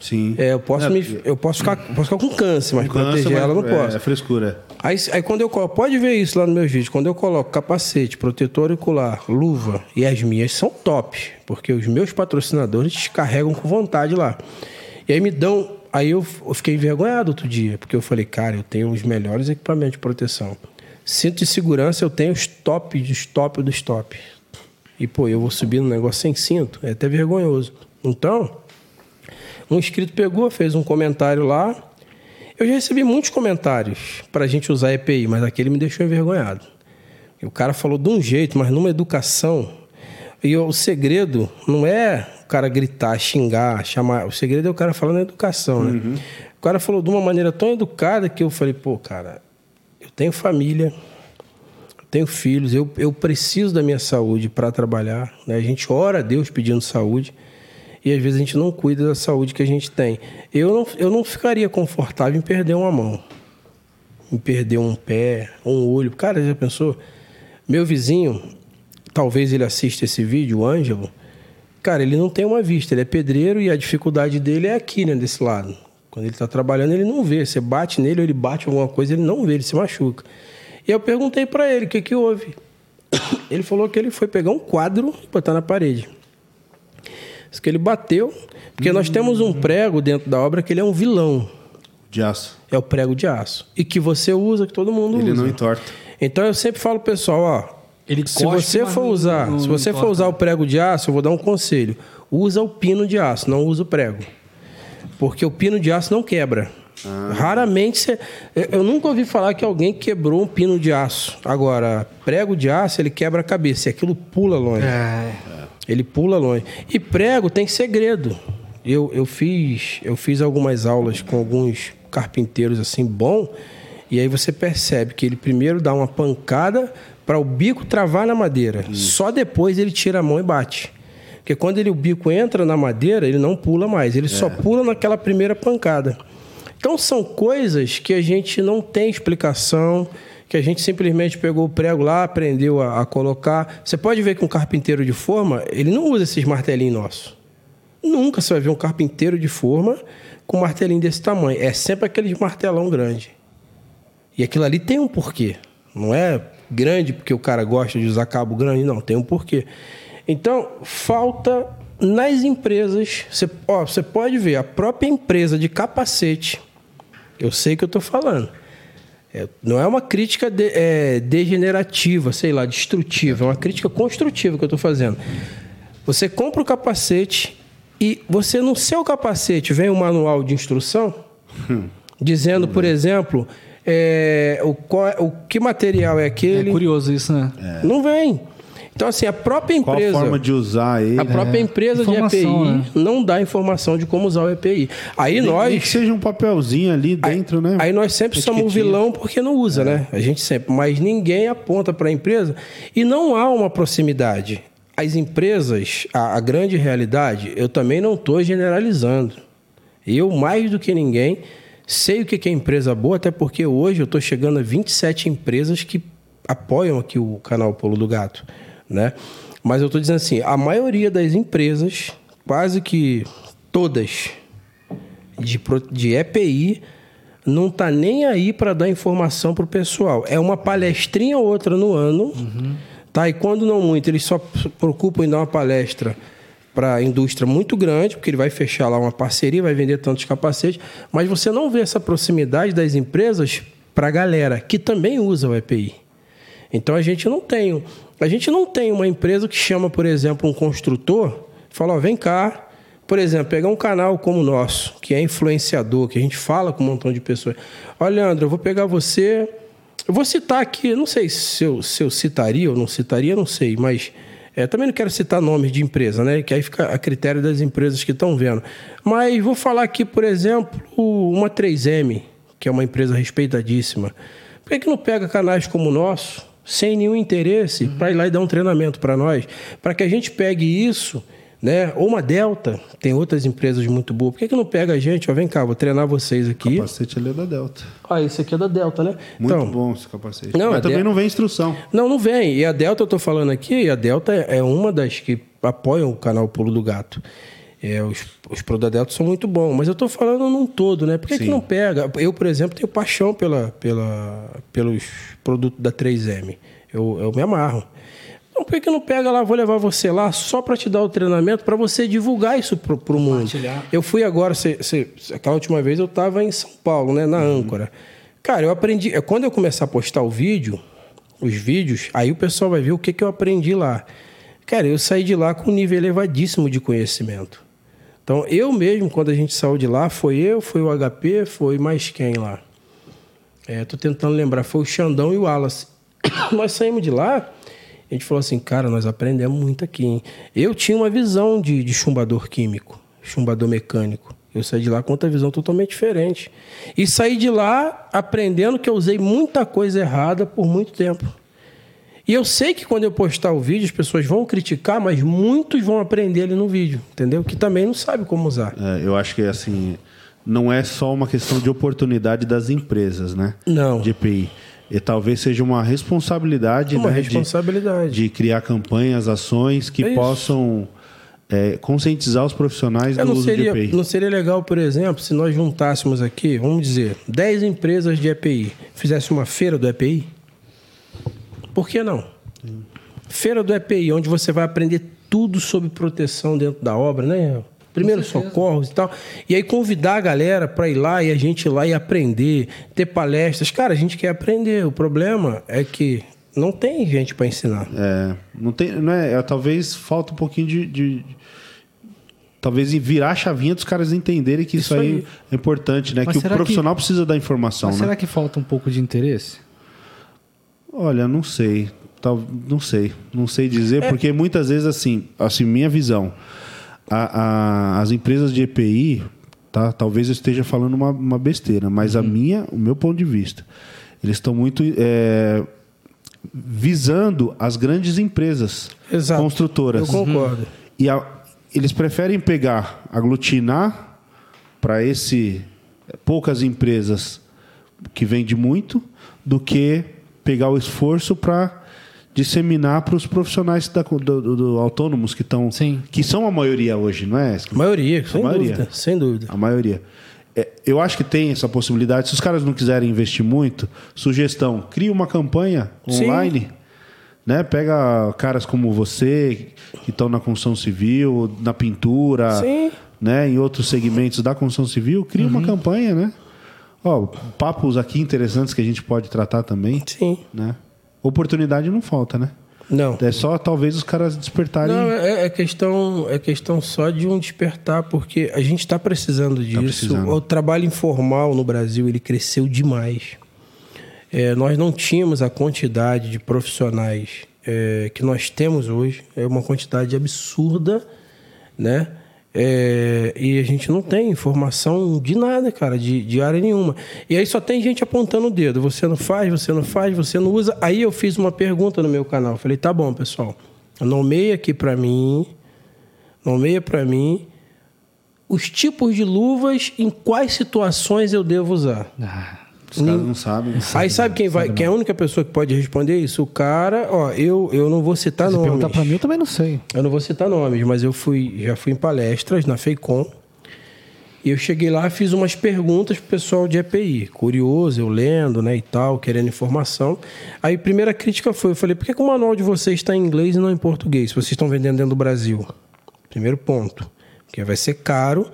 Sim. É, eu posso, É, me, eu posso, ficar, posso ficar com câncer, mas câncer, proteger mas ela eu não é, posso. É frescura. Aí, aí quando eu coloco, pode ver isso lá no meus vídeos, quando eu coloco capacete, protetor auricular, luva e as minhas são top, porque os meus patrocinadores carregam com vontade lá. E aí me dão, aí eu, eu fiquei envergonhado outro dia, porque eu falei, cara, eu tenho os melhores equipamentos de proteção. Cinto de segurança eu tenho os top dos top dos top. E pô, eu vou subir no negócio sem cinto, é até vergonhoso. Então, um inscrito pegou, fez um comentário lá. Eu já recebi muitos comentários para a gente usar EPI, mas aquele me deixou envergonhado. E o cara falou de um jeito, mas numa educação. E o segredo não é cara gritar, xingar, chamar. O segredo é o cara falando na educação, né? O cara falou de uma maneira tão educada que eu falei, pô, cara, eu tenho família, eu tenho filhos, eu, eu preciso da minha saúde para trabalhar. Né? A gente ora a Deus pedindo saúde e às vezes a gente não cuida da saúde que a gente tem. Eu não, eu não ficaria confortável em perder uma mão, em perder um pé, um olho. Cara, já pensou? Meu vizinho, talvez ele assista esse vídeo, o Ângelo. Cara, ele não tem uma vista, ele é pedreiro e a dificuldade dele é aqui, né, desse lado. Quando ele está trabalhando, ele não vê. Você bate nele ou ele bate alguma coisa, ele não vê, ele se machuca. E eu perguntei para ele o que, que houve. Ele falou que ele foi pegar um quadro e botar na parede. Isso que ele bateu, porque nós temos um prego dentro da obra que ele é um vilão. De aço. É o prego de aço. E que você usa, que todo mundo Ele usa. não entorta. Então eu sempre falo pro pessoal, ó, Ele se cospe, você for não- usar, não- se você for entorta. usar o prego de aço, eu vou dar um conselho. Usa o pino de aço, não usa o prego. Porque o pino de aço não quebra. Raramente você. eu- Eu nunca ouvi falar que alguém quebrou um pino de aço. Agora, prego de aço, ele quebra a cabeça e aquilo pula longe. É. Ele pula longe. E prego tem segredo. Eu, eu fiz eu fiz algumas aulas com alguns carpinteiros assim bom, e aí você percebe que ele primeiro dá uma pancada para o bico travar na madeira. Só depois ele tira a mão e bate. Porque quando ele, o bico entra na madeira, ele não pula mais, ele só pula naquela primeira pancada. Então são coisas que a gente não tem explicação, que a gente simplesmente pegou o prego lá, aprendeu a, a colocar. Você pode ver que um carpinteiro de forma, ele não usa esses martelinhos nossos. Nunca você vai ver um carpinteiro de forma com um martelinho desse tamanho. É sempre aquele martelão grande. E aquilo ali tem um porquê. Não é grande porque o cara gosta de usar cabo grande, não. Tem um porquê. Então, falta nas empresas. Você, ó, você pode ver, a própria empresa de capacete. Eu sei que eu estou falando. É, não é uma crítica de- é, degenerativa, sei lá, destrutiva. É uma crítica construtiva que eu estou fazendo. Você compra o capacete e você no seu capacete vem um manual de instrução. dizendo, por exemplo, é, o, qual- o que material é É aquele. curioso isso, né? Não vem. Então, assim, a própria Qual a empresa. forma de usar ele? A própria empresa de EPI né? não dá informação de como usar o EPI. Aí Nem- nem nós. que seja um papelzinho ali dentro, né? Aí nós sempre somos o vilão porque não usa, né? A gente sempre. Mas ninguém aponta para a empresa e não há uma proximidade. As empresas, a, a grande realidade, eu também não estou generalizando. Eu, mais do que ninguém, sei o que é empresa boa, até porque hoje eu estou chegando a 27 empresas que apoiam aqui o canal Polo do Gato, né? Mas eu estou dizendo assim, a maioria das empresas, quase que todas, de, de EPI não tá nem aí para dar informação pro pessoal. É uma palestrinha ou outra no ano, tá? E quando não muito, eles só se preocupam em dar uma palestra para a indústria muito grande, porque ele vai fechar lá uma parceria, vai vender tantos capacetes, mas você não vê essa proximidade das empresas para a galera que também usa o EPI. Então a gente não tem, a gente não tem uma empresa que chama, por exemplo, um construtor, fala, vem cá, por exemplo, pegar um canal como o nosso, que é influenciador, que a gente fala com um montão de pessoas. Olha, Leandro, eu vou pegar você, eu vou citar aqui, não sei se eu, se eu citaria ou não citaria, não sei, mas é, também não quero citar nomes de empresa, né? Que aí fica a critério das empresas que estão vendo. Mas vou falar aqui, por exemplo, uma 3M, que é uma empresa respeitadíssima. Por que, que não pega canais como o nosso, sem nenhum interesse, para ir lá e dar um treinamento para nós? Para que a gente pegue isso, né? Ou uma Delta, tem outras empresas muito boas. Por que, que não pega a gente? Ó, vem cá, vou treinar vocês O aqui. capacete ali é da Delta. Ah, esse aqui é da Delta, né? Muito bom esse capacete. Não, Mas também Del- não vem instrução. Não, não vem. E a Delta, eu tô falando aqui, e a Delta é uma das que apoiam o canal Pulo do Gato. É, os, os produtos da Delta são muito bons, mas eu tô falando num todo, né? Por que, que não pega? Eu, por exemplo, tenho paixão pela, pela, pelos produtos da 3M. Eu, eu me amarro. Então, por que, que não pega lá, vou levar você lá só para te dar o treinamento, para você divulgar isso pro, pro mundo? Eu fui agora, cê- cê- aquela última vez eu estava em São Paulo, né, na âncora. Cara, eu aprendi. é, Quando eu começar a postar o vídeo, os vídeos, aí o pessoal vai ver o que, que eu aprendi lá. Cara, eu saí de lá com um nível elevadíssimo de conhecimento. Então, eu mesmo, quando a gente saiu de lá, foi eu, foi o HP, foi mais quem lá? É, tô tentando lembrar, foi o Xandão e o Wallace. nós saímos de lá, a gente falou assim, cara, nós aprendemos muito aqui. Hein? Eu tinha uma visão de, de chumbador químico, chumbador mecânico. Eu saí de lá com outra visão totalmente diferente. E saí de lá aprendendo que eu usei muita coisa errada por muito tempo. E eu sei que quando eu postar o vídeo, as pessoas vão criticar, mas muitos vão aprender ali no vídeo, entendeu? Que também não sabe como usar. É, eu acho que assim, não é só uma questão de oportunidade das empresas, né? Não. De EPI. E talvez seja uma responsabilidade, Uma né, de- responsabilidade. De, criar campanhas, ações que É possam é, conscientizar os profissionais É, do uso seria, de EPI. não seria legal, por exemplo, se nós juntássemos aqui, vamos dizer, 10 empresas de EPI, fizesse uma feira do EPI? Por que não? Feira do EPI, onde você vai aprender tudo sobre proteção dentro da obra, né? Primeiros socorros e tal. E aí convidar a galera para ir lá e a gente ir lá e aprender, ter palestras. Cara, a gente quer aprender. O problema é que não tem gente para ensinar. É, não tem, não é, é, talvez falta um pouquinho de, de- talvez virar a chavinha dos caras entenderem que isso, Isso aí, aí. é importante, né? Mas que o será que- profissional precisa da informação, Mas né? será que falta um pouco de interesse? Olha, não sei. Tal, não sei. Não sei dizer, É. porque muitas vezes, assim, assim minha visão, a- a- as empresas de EPI, tá? talvez eu esteja falando uma, uma besteira, mas Uhum. a minha, o meu ponto de vista, eles estão muito é, visando as grandes empresas Exato. construtoras. Eu concordo. E a- eles preferem pegar, aglutinar para esse poucas empresas que vende muito, do que pegar o esforço para disseminar para os profissionais da- do, do- do autônomos que estão, Sim. que são a maioria hoje, não é? A maioria, sem maioria. dúvida. Sem dúvida. A maioria. É, eu acho que tem essa possibilidade. Se os caras não quiserem investir muito, sugestão: cria uma campanha Sim. online. Né? Pega caras como você, que estão na construção civil, na pintura, Sim. né? em outros segmentos da construção civil, cria uma campanha, né? Ó, papos aqui interessantes que a gente pode tratar também. Sim. Né? Oportunidade não falta, né? Não. É só talvez os caras despertarem. Não, é, é questão, é questão só de um despertar, porque a gente está precisando disso. precisando. O trabalho informal no Brasil ele cresceu demais. É, nós não tínhamos a quantidade de profissionais é, que nós temos hoje. É uma quantidade absurda, né? É, e a gente não tem informação de nada, cara, de, de área nenhuma. E aí só tem gente apontando o dedo. Você não faz, você não faz, você não usa. Aí eu fiz uma pergunta no meu canal. Falei, tá bom, pessoal. Nomeia aqui pra mim. Nomeia pra mim os tipos de luvas em quais situações eu devo usar. Ah, Os caras não sabem. Aí sabe quem vai, quem é a única pessoa que pode responder isso? O cara, ó, eu, eu não vou citar se nomes. perguntar pra mim, eu também não sei. Eu não vou citar nomes, mas eu fui, já fui em palestras na FEICOM. E eu cheguei lá, fiz umas perguntas pro pessoal de EPI, curioso, eu lendo, né, e tal, querendo informação. Aí a primeira crítica foi, eu falei, por que, que o manual de vocês está em inglês e não em português? Se vocês estão vendendo dentro do Brasil. Primeiro ponto. Porque vai ser caro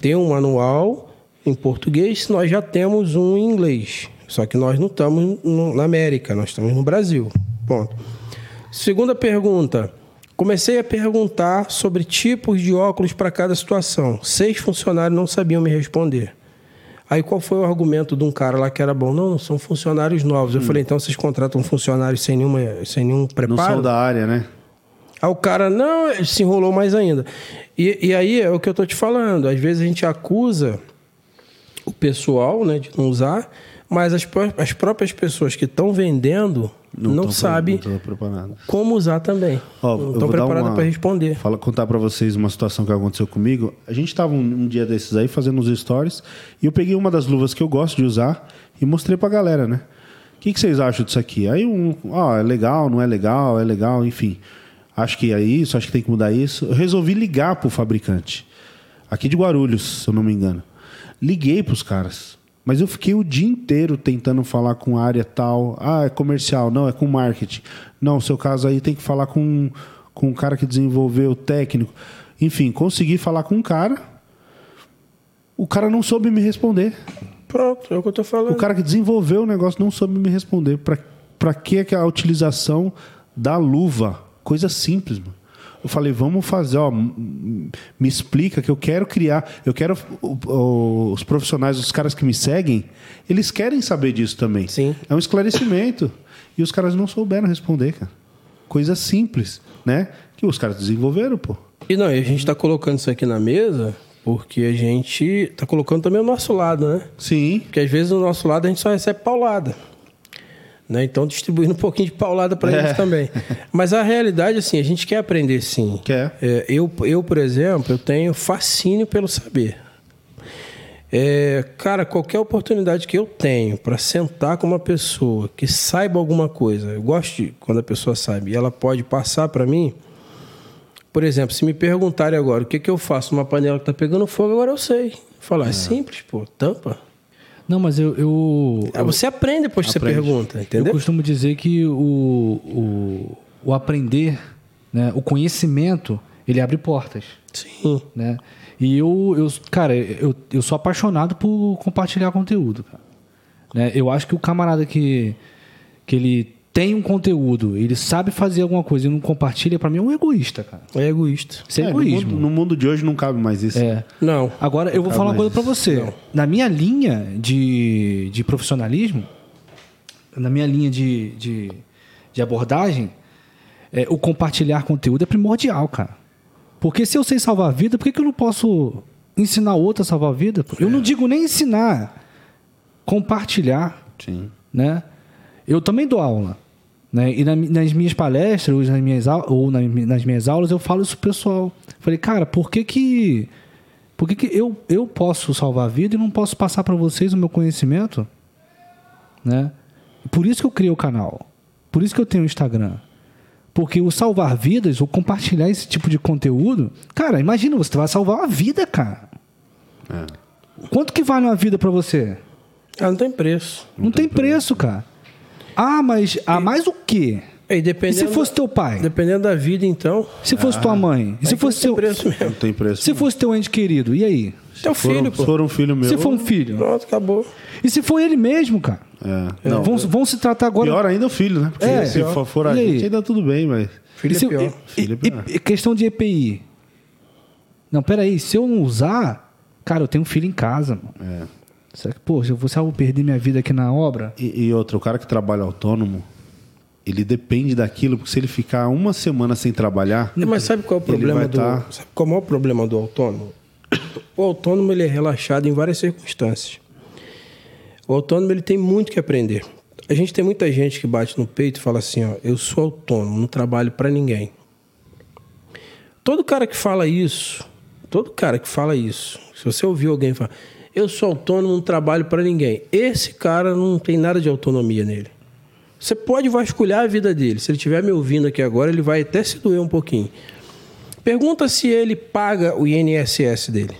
ter um manual em português nós já temos um em inglês. Só que nós não estamos no- na América, nós estamos no Brasil. Ponto. Segunda pergunta. Comecei a perguntar sobre tipos de óculos para cada situação. Seis funcionários não sabiam me responder. Aí qual foi o argumento de um cara lá que era bom? Não, não são funcionários novos. Eu falei, então vocês contratam funcionários sem, nenhuma, sem nenhum Não preparo? são da área, né? Aí o cara, não, se enrolou mais ainda. E, e aí é o que eu tô te falando. Às vezes a gente acusa o pessoal né, de não usar, mas as, pró- as próprias pessoas que estão vendendo não, sabem Não preparadas. como usar também. Ó, não eu estão preparadas para responder. Fala, contar pra vocês uma situação que aconteceu comigo. A gente tava um, um dia desses aí fazendo uns stories e eu peguei uma das luvas que eu gosto de usar e mostrei pra galera, né? O que, que vocês acham disso aqui? Aí um, ó, é legal, não é legal, é legal, enfim. Acho que é isso, acho que tem que mudar isso. Eu resolvi ligar pro fabricante. Aqui de Guarulhos, se eu não me engano. Liguei pros caras. Mas eu fiquei o dia inteiro tentando falar com a área tal. Ah, é comercial. Não, é com marketing. Não, seu caso aí tem que falar com, com o cara que desenvolveu o técnico. Enfim, consegui falar com um cara. O cara não soube me responder. Pronto, é o que eu tô falando. O cara que desenvolveu o negócio não soube me responder. Que que a utilização da luva? Coisa simples, mano. Eu falei, vamos fazer, ó, me explica que eu quero criar, eu quero o- o- os profissionais, os caras que me seguem, eles querem saber disso também. Sim. É um esclarecimento. E os caras não souberam responder, cara. Coisa simples, né? Que os caras desenvolveram, pô. E não, e a gente está colocando isso aqui na mesa porque a gente está colocando também o nosso lado, né? Sim. Porque às vezes do nosso lado a gente só recebe paulada. Né? Então distribuindo um pouquinho de paulada para É. eles também. Mas a realidade, assim, a gente quer aprender sim. Quer. É, eu, eu, por exemplo, eu tenho fascínio pelo saber. É, cara, qualquer oportunidade que eu tenho para sentar com uma pessoa que saiba alguma coisa, eu gosto de quando a pessoa sabe e ela pode passar para mim. Por exemplo, se me perguntarem agora o que, que eu faço numa panela que tá pegando fogo, agora eu sei. Falar, é, simples, pô, tampa. Não, mas eu. eu, Ah, você aprende depois que você pergunta, eu entendeu? costumo dizer que o, o, o aprender, né, o conhecimento, ele abre portas. Sim. né? E eu, eu cara, eu, eu sou apaixonado por compartilhar conteúdo, cara. Né? Eu acho que o camarada que, que ele tem um conteúdo, ele sabe fazer alguma coisa e não compartilha, pra mim é um egoísta, cara. É egoísta. Isso é, É, no, egoísmo. mundo, no mundo de hoje não cabe mais isso. É. Não. Agora, eu vou falar uma coisa pra você. Na minha linha de, de profissionalismo, na minha linha de, de, de abordagem, é, o compartilhar conteúdo é primordial, cara. Porque se eu sei salvar a vida, por que, que eu não posso ensinar outro a salvar a vida? Eu não digo nem ensinar, compartilhar, Sim. né? Eu também dou aula, né? E na- nas minhas palestras ou nas minhas, ou na- nas minhas aulas eu falo isso pro pessoal. Falei, cara, por que que por que, que eu, eu posso salvar a vida e não posso passar para vocês o meu conhecimento? Né? Por isso que eu criei o canal. Por isso que eu tenho o Instagram. Porque o salvar vidas, ou compartilhar esse tipo de conteúdo, cara, imagina, você vai salvar uma vida, cara. É. Quanto que vale uma vida para você? Ah, não tem preço. Não, tem preço, cara. Ah, mas ah, mais o quê? E, E se fosse teu pai? dependendo da vida, então. Se fosse tua mãe? E se fosse tem teu, preço Não mesmo. tem preço. se fosse teu ente querido? E aí? Teu foram, filho, pô. Se for um filho meu. Se for um filho? Pronto, acabou. E se for ele mesmo, cara? É. Não, vão, vão se tratar agora. Pior ainda o filho, né? Porque É, se pior. for, for a E aí? gente, ainda tudo bem, mas. Filho E se é pior. e- Filho é pior. e- e questão de EPI. Não, peraí, se eu não usar, cara, eu tenho um filho em casa, mano. É. Será que, pô, eu vou, se eu perder minha vida aqui na obra? E, e outro, o cara que trabalha autônomo, ele depende daquilo, porque se ele ficar uma semana sem trabalhar. Mas sabe qual é o problema do. tá- Sabe qual é o maior problema do autônomo? O autônomo ele é relaxado em várias circunstâncias. O autônomo ele tem muito que aprender. A gente tem muita gente que bate no peito e fala assim, ó, eu sou autônomo, não trabalho para ninguém. Todo cara que fala isso, todo cara que fala isso, se você ouvir alguém falar, eu sou autônomo, não trabalho para ninguém, esse cara não tem nada de autonomia nele. Você pode vasculhar a vida dele. Se ele estiver me ouvindo aqui agora, ele vai até se doer um pouquinho. Pergunta se ele paga o INSS dele.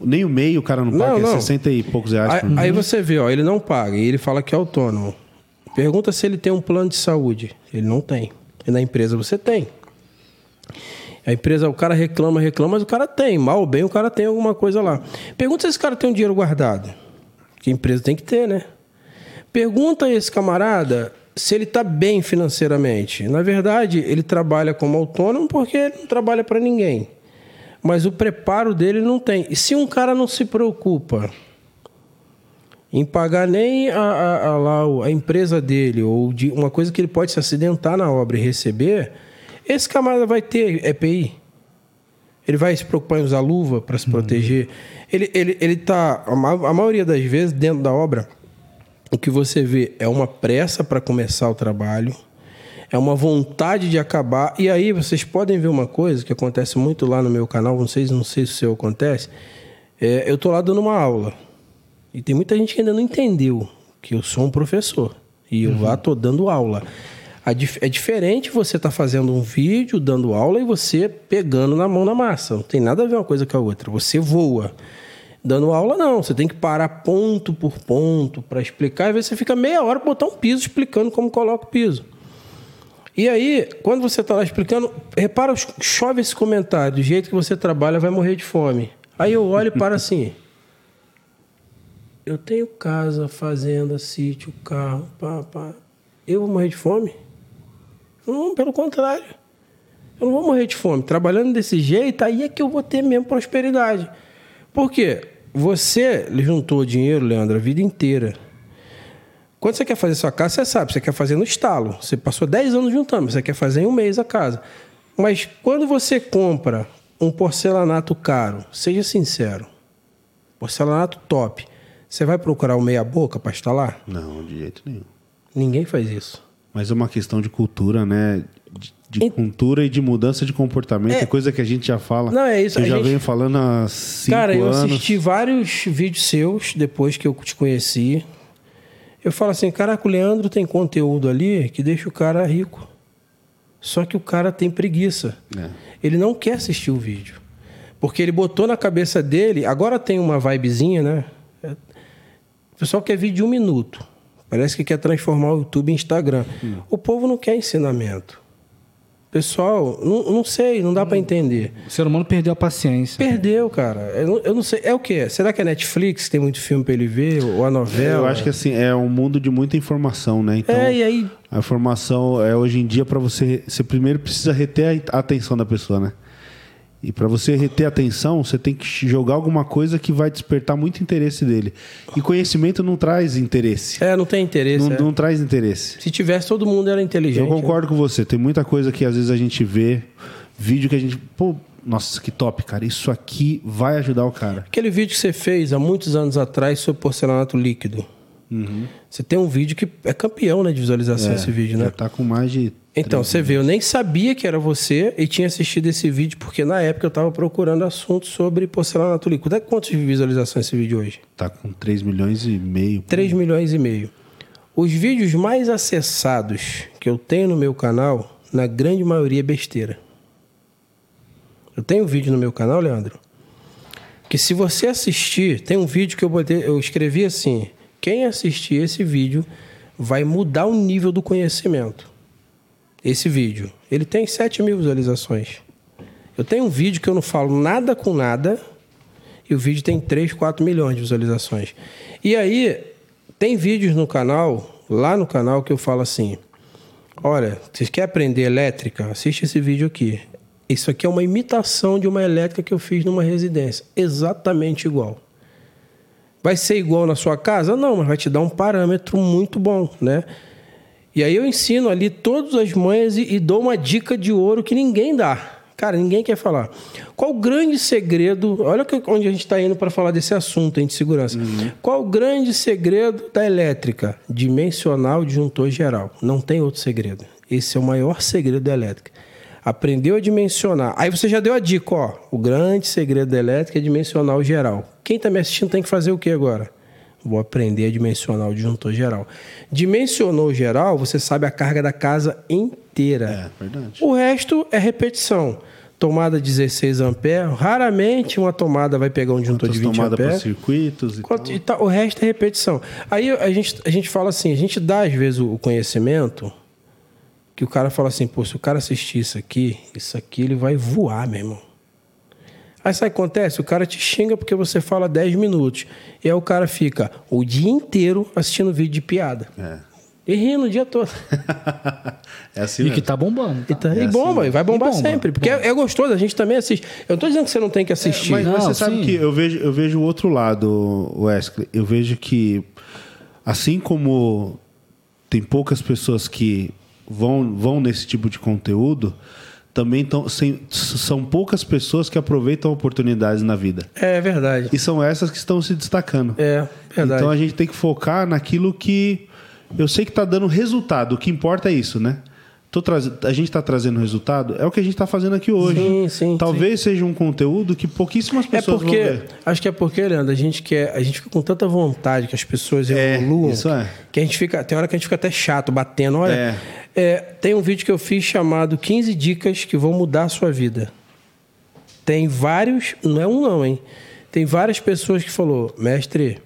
Nem o meio o cara não paga, Não, é não. 60 e poucos reais Aí, por aí você vê, ó, ele não paga e ele fala que é autônomo. Pergunta se ele tem um plano de saúde. Ele não tem. E na empresa você tem. A empresa, o cara reclama, reclama, mas o cara tem. Mal ou bem, o cara tem alguma coisa lá. Pergunta se esse cara tem um dinheiro guardado. Que empresa tem que ter, né? Pergunta a esse camarada se ele está bem financeiramente. Na verdade, ele trabalha como autônomo porque ele não trabalha para ninguém. Mas o preparo dele não tem. E se um cara não se preocupa em pagar nem a, a, a, a empresa dele, ou de uma coisa que ele pode se acidentar na obra e receber, esse camarada vai ter EPI. Ele vai se preocupar em usar luva para se proteger. Ele, ele, ele tá, a, ma- a maioria das vezes, dentro da obra, o que você vê é uma pressa para começar o trabalho, é uma vontade de acabar. E aí vocês podem ver uma coisa que acontece muito lá no meu canal, não sei, não sei se o seu acontece. É, eu tô lá dando uma aula. E tem muita gente que ainda não entendeu que eu sou um professor. E eu lá tô dando aula. É diferente você estar fazendo um vídeo, dando aula, e você pegando na mão na massa. Não tem nada a ver uma coisa com a outra. Você voa. Dando aula, não. Você tem que parar ponto por ponto para explicar. Às vezes você fica meia hora botar um piso explicando como coloca o piso. E aí, quando você está lá explicando, repara, chove esse comentário, do jeito que você trabalha, vai morrer de fome. Aí eu olho e paro assim. Eu tenho casa, fazenda, sítio, carro, pá, pá. Eu vou morrer de fome? Não, pelo contrário. Eu não vou morrer de fome. Trabalhando desse jeito, aí é que eu vou ter mesmo prosperidade. Por quê? Você juntou dinheiro, Leandro, a vida inteira. Quando você quer fazer sua casa, você sabe, você quer fazer no estalo. Você passou 10 anos juntando, você quer fazer em um mês a casa. Mas quando você compra um porcelanato caro, seja sincero, porcelanato top, você vai procurar o meia-boca para instalar? Não, de jeito nenhum. Ninguém faz isso. Mas é uma questão de cultura, né? De, de Ent- cultura e de mudança de comportamento, É. é coisa que a gente já fala. Não, é isso, Eu já gente- venho falando há cinco Cara, eu anos. assisti vários vídeos seus depois que eu te conheci. Eu falo assim, caraca, o Leandro tem conteúdo ali que deixa o cara rico. Só que o cara tem preguiça. É. Ele não quer assistir o vídeo. Porque ele botou na cabeça dele, agora tem uma vibezinha, né? O pessoal quer vídeo de um minuto. Parece que quer transformar o YouTube em Instagram. O povo não quer ensinamento. Pessoal, não, não sei, não dá pra entender. O ser humano perdeu a paciência. Perdeu, cara. Eu não, eu não sei. É o quê? Será que é Netflix tem muito filme pra ele ver? Ou a novela? Eu acho que assim, é um mundo de muita informação, né? Então, É, e aí. a informação é hoje em dia para você, você primeiro precisa reter a atenção da pessoa, né? E para você reter atenção, você tem que jogar alguma coisa que vai despertar muito interesse dele. E conhecimento não traz interesse. É, não tem interesse. Não, é. não traz interesse. Se tivesse, todo mundo era inteligente. Eu concordo com você. Tem muita coisa que às vezes a gente vê, vídeo que a gente. Pô, nossa, que top, cara. Isso aqui vai ajudar o cara. Aquele vídeo que você fez há muitos anos atrás sobre porcelanato líquido. Você tem um vídeo que é campeão né, de visualização esse vídeo, Já né? tá com mais de. Então, você vê, eu nem sabia que era você e tinha assistido esse vídeo porque na época eu estava procurando assuntos sobre porcelanato líquido. Dá quantas visualizações esse vídeo hoje? Tá com 3 milhões e meio. 3 milhões e meio. Os vídeos mais acessados que eu tenho no meu canal, na grande maioria é besteira. Eu tenho um vídeo no meu canal, Leandro, que se você assistir, tem um vídeo que eu botei, eu escrevi assim: quem assistir esse vídeo vai mudar o nível do conhecimento. Esse vídeo, ele tem 7 mil visualizações. Eu tenho um vídeo que eu não falo nada com nada e o vídeo tem 3, 4 milhões de visualizações. E aí, Tem vídeos no canal, lá no canal, que eu falo assim: olha, vocês querem aprender elétrica? Assiste esse vídeo aqui. Isso aqui é uma imitação de uma elétrica que eu fiz numa residência. Exatamente igual. Vai ser igual na sua casa? Não, mas vai te dar um parâmetro muito bom, né? E aí eu ensino ali todas as manhas e, e dou uma dica de ouro que ninguém dá. Cara, ninguém quer falar. Qual o grande segredo? Olha que, onde a gente está indo para falar desse assunto hein, de segurança. Uhum. Qual o grande segredo da elétrica? Dimensional disjuntor geral. Não tem outro segredo. Esse é o maior segredo da elétrica. Aprendeu a dimensionar. Aí você já deu a dica, ó. O grande segredo da elétrica é dimensionar o geral. Quem está me assistindo tem que fazer o que agora? Vou aprender a dimensionar o disjuntor geral. Dimensionou geral, você sabe a carga da casa inteira. É, verdade. O resto é repetição. Tomada 16 amperes, raramente uma tomada vai pegar um disjuntor de 20 tomada amperes. para circuitos e Quanto- tal. e tal, o resto é repetição. Aí a gente, a gente fala assim, a gente dá às vezes o conhecimento que o cara fala assim, pô, se o cara assistir isso aqui, isso aqui ele vai voar, meu irmão. Aí sabe o que acontece? O cara te xinga porque você fala 10 minutos. E aí o cara fica o dia inteiro assistindo vídeo de piada. É. E rindo o dia todo. é assim E mesmo. que tá bombando. E, Tá? tá- e assim bomba, e vai bombar E bomba, sempre. Porque é, é gostoso, a gente também assiste. Eu não tô dizendo que você não tem que assistir. Mas, mas Não, você sabe sim. que eu vejo, eu vejo o outro lado, Wesley. Eu vejo que, assim como tem poucas pessoas que vão, vão nesse tipo de conteúdo, também tão, sem- são poucas pessoas que aproveitam oportunidades na vida. É verdade. E são essas que estão se destacando. É verdade. Então a gente tem que focar naquilo que eu sei que está dando resultado. O que importa é isso, né? Tô traz... A gente está trazendo resultado, é o que a gente está fazendo aqui hoje. Sim, sim, Talvez seja um conteúdo que pouquíssimas É pessoas porque, vão ver. acho que é porque, Leandro, a gente quer, a gente fica com tanta vontade que as pessoas É, evoluam, isso é. que a gente fica, tem hora que a gente fica até chato, batendo. Olha, É. é, tem um vídeo que eu fiz chamado 15 dicas que vão mudar a sua vida. Tem vários, não é um não, hein? Tem várias pessoas que falou, mestre,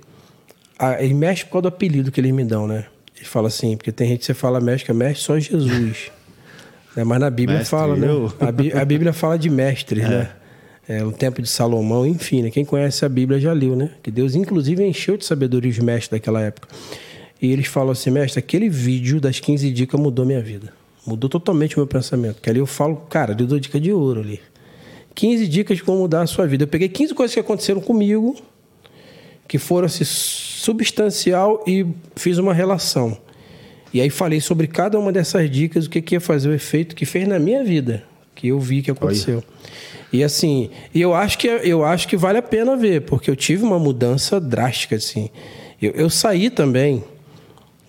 a, ele mexe por causa do apelido que eles me dão, né? Ele fala assim, porque tem gente que você fala mestre, que é mestre só Jesus. né? Mas na Bíblia Mestre, fala, né? eu. A, Bí- a Bíblia fala de mestres, né? É, no tempo de Salomão, enfim, né? quem conhece a Bíblia já leu, né? Que Deus, inclusive, encheu de sabedoria os mestres daquela época. E eles falam assim, mestre, aquele vídeo das 15 dicas mudou minha vida. Mudou totalmente o meu pensamento. Que ali eu falo, cara, eu dou dica de ouro ali. 15 dicas de como mudar a sua vida. Eu peguei 15 coisas que aconteceram comigo, que foram assim, substancial e fiz uma relação. E aí falei sobre cada uma dessas dicas, o que, que ia fazer o efeito que fez na minha vida, que eu vi que aconteceu. E assim, eu acho que eu acho que vale a pena ver, porque eu tive uma mudança drástica assim. Eu, eu saí também,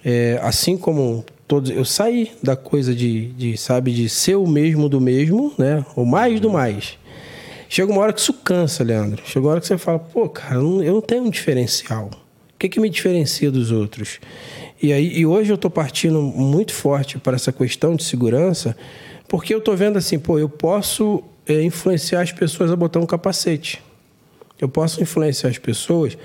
é, assim como todos, eu saí da coisa de, de, sabe, de ser o mesmo do mesmo, né? O mais do mais. Chega uma hora que isso cansa, Leandro. Chega uma hora que você fala, pô, cara, eu não tenho um diferencial. Que, que me diferencia dos outros? E, aí, e hoje eu estou partindo muito forte para essa questão de segurança, porque eu estou vendo assim, pô, eu posso é, influenciar as pessoas a botar um capacete. Eu posso influenciar as pessoas.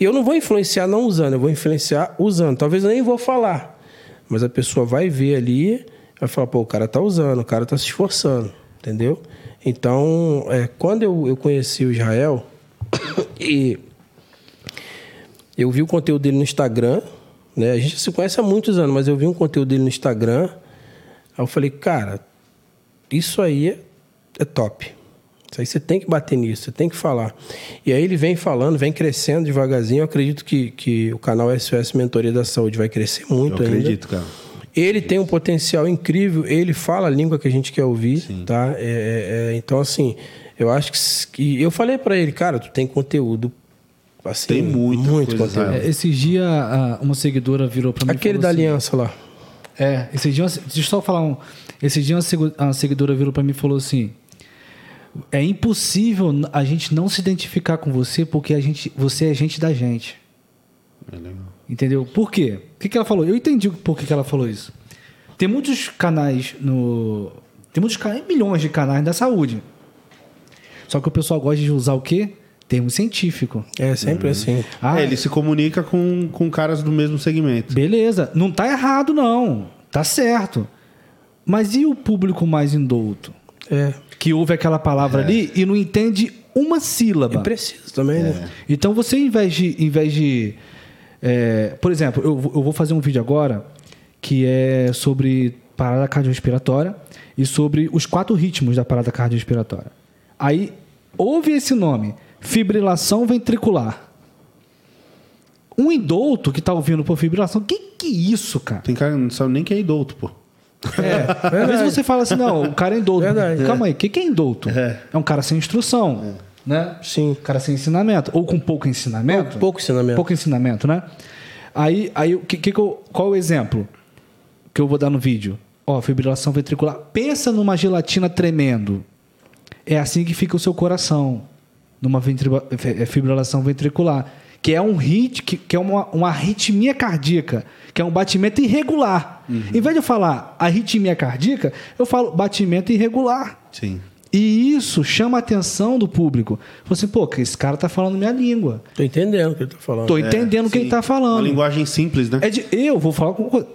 E eu não vou influenciar não usando, eu vou influenciar usando. Talvez eu nem vou falar. Mas a pessoa vai ver ali, vai falar, pô, o cara tá usando, o cara tá se esforçando, entendeu? Então, é, quando eu, eu conheci o Israel, e eu vi o conteúdo dele no Instagram, né? A gente se conhece há muitos anos, mas eu vi um conteúdo dele no Instagram. Aí eu falei, cara, isso aí é, é top. Isso aí você tem que bater nisso, você tem que falar. E aí ele vem falando, vem crescendo devagarzinho. Eu acredito que, que o canal SOS Mentoria da Saúde vai crescer muito Eu ainda. acredito, cara. Ele tem um potencial incrível, ele fala a língua que a gente quer ouvir, tá? É, é, é, então, assim, eu acho que, que eu falei pra ele, cara, tu tem conteúdo, assim, Tem muita muito conteúdo. É, Esses dias a- uma seguidora virou pra mim Aquele falou da assim- aliança lá. É, esse dia, deixa eu só falar um. Esse dia uma segu- uma seguidora virou pra mim e falou assim: É impossível a gente não se identificar com você porque a gente, você é gente da gente. É legal. Entendeu? Por quê? O que, que ela falou? Eu entendi por que, que ela falou isso. Tem muitos canais no. Tem muitos canais, milhões de canais da saúde. Só que o pessoal gosta de usar o quê? Termo científico. É sempre assim. Ah, É, ele se comunica com, com caras do mesmo segmento. Beleza, não tá errado não, tá certo. Mas e o público mais indouto? É. Que ouve aquela palavra ali e não entende uma sílaba. E preciso também, né? Então você, em vez de, em vez de É, por exemplo, eu, vou- eu vou fazer um vídeo agora que é sobre parada cardiorrespiratória e sobre os quatro ritmos da parada cardiorrespiratória. Aí, ouve esse nome, fibrilação ventricular. Um indouto que tá ouvindo por fibrilação, que que é isso, cara? Tem cara que não sabe nem quem é idolto, pô. É, às vezes você fala assim, não, o cara é indouto. Verdade. Calma aí, o que, que é indouto? É. É. um cara sem instrução, né? Sim. Um cara sem ensinamento. Ou com pouco ensinamento. Pouco- pouco ensinamento. Pouco ensinamento, né? Aí, aí que, que que eu- qual o exemplo que eu vou dar no vídeo? Ó, fibrilação ventricular. Pensa numa gelatina tremendo. É assim que fica o seu coração, numa é, fibrilação ventricular. Que é um hit, que, que é uma, uma arritmia cardíaca, que é um batimento irregular. Em vez de eu falar arritmia cardíaca, eu falo batimento irregular. Sim. E isso chama a atenção do público. Fala assim, pô, que esse cara tá falando minha língua. Tô entendendo o que ele tá falando. Tô entendendo o que Sim. ele tá Uma falando. linguagem simples, né? É de, eu vou falar com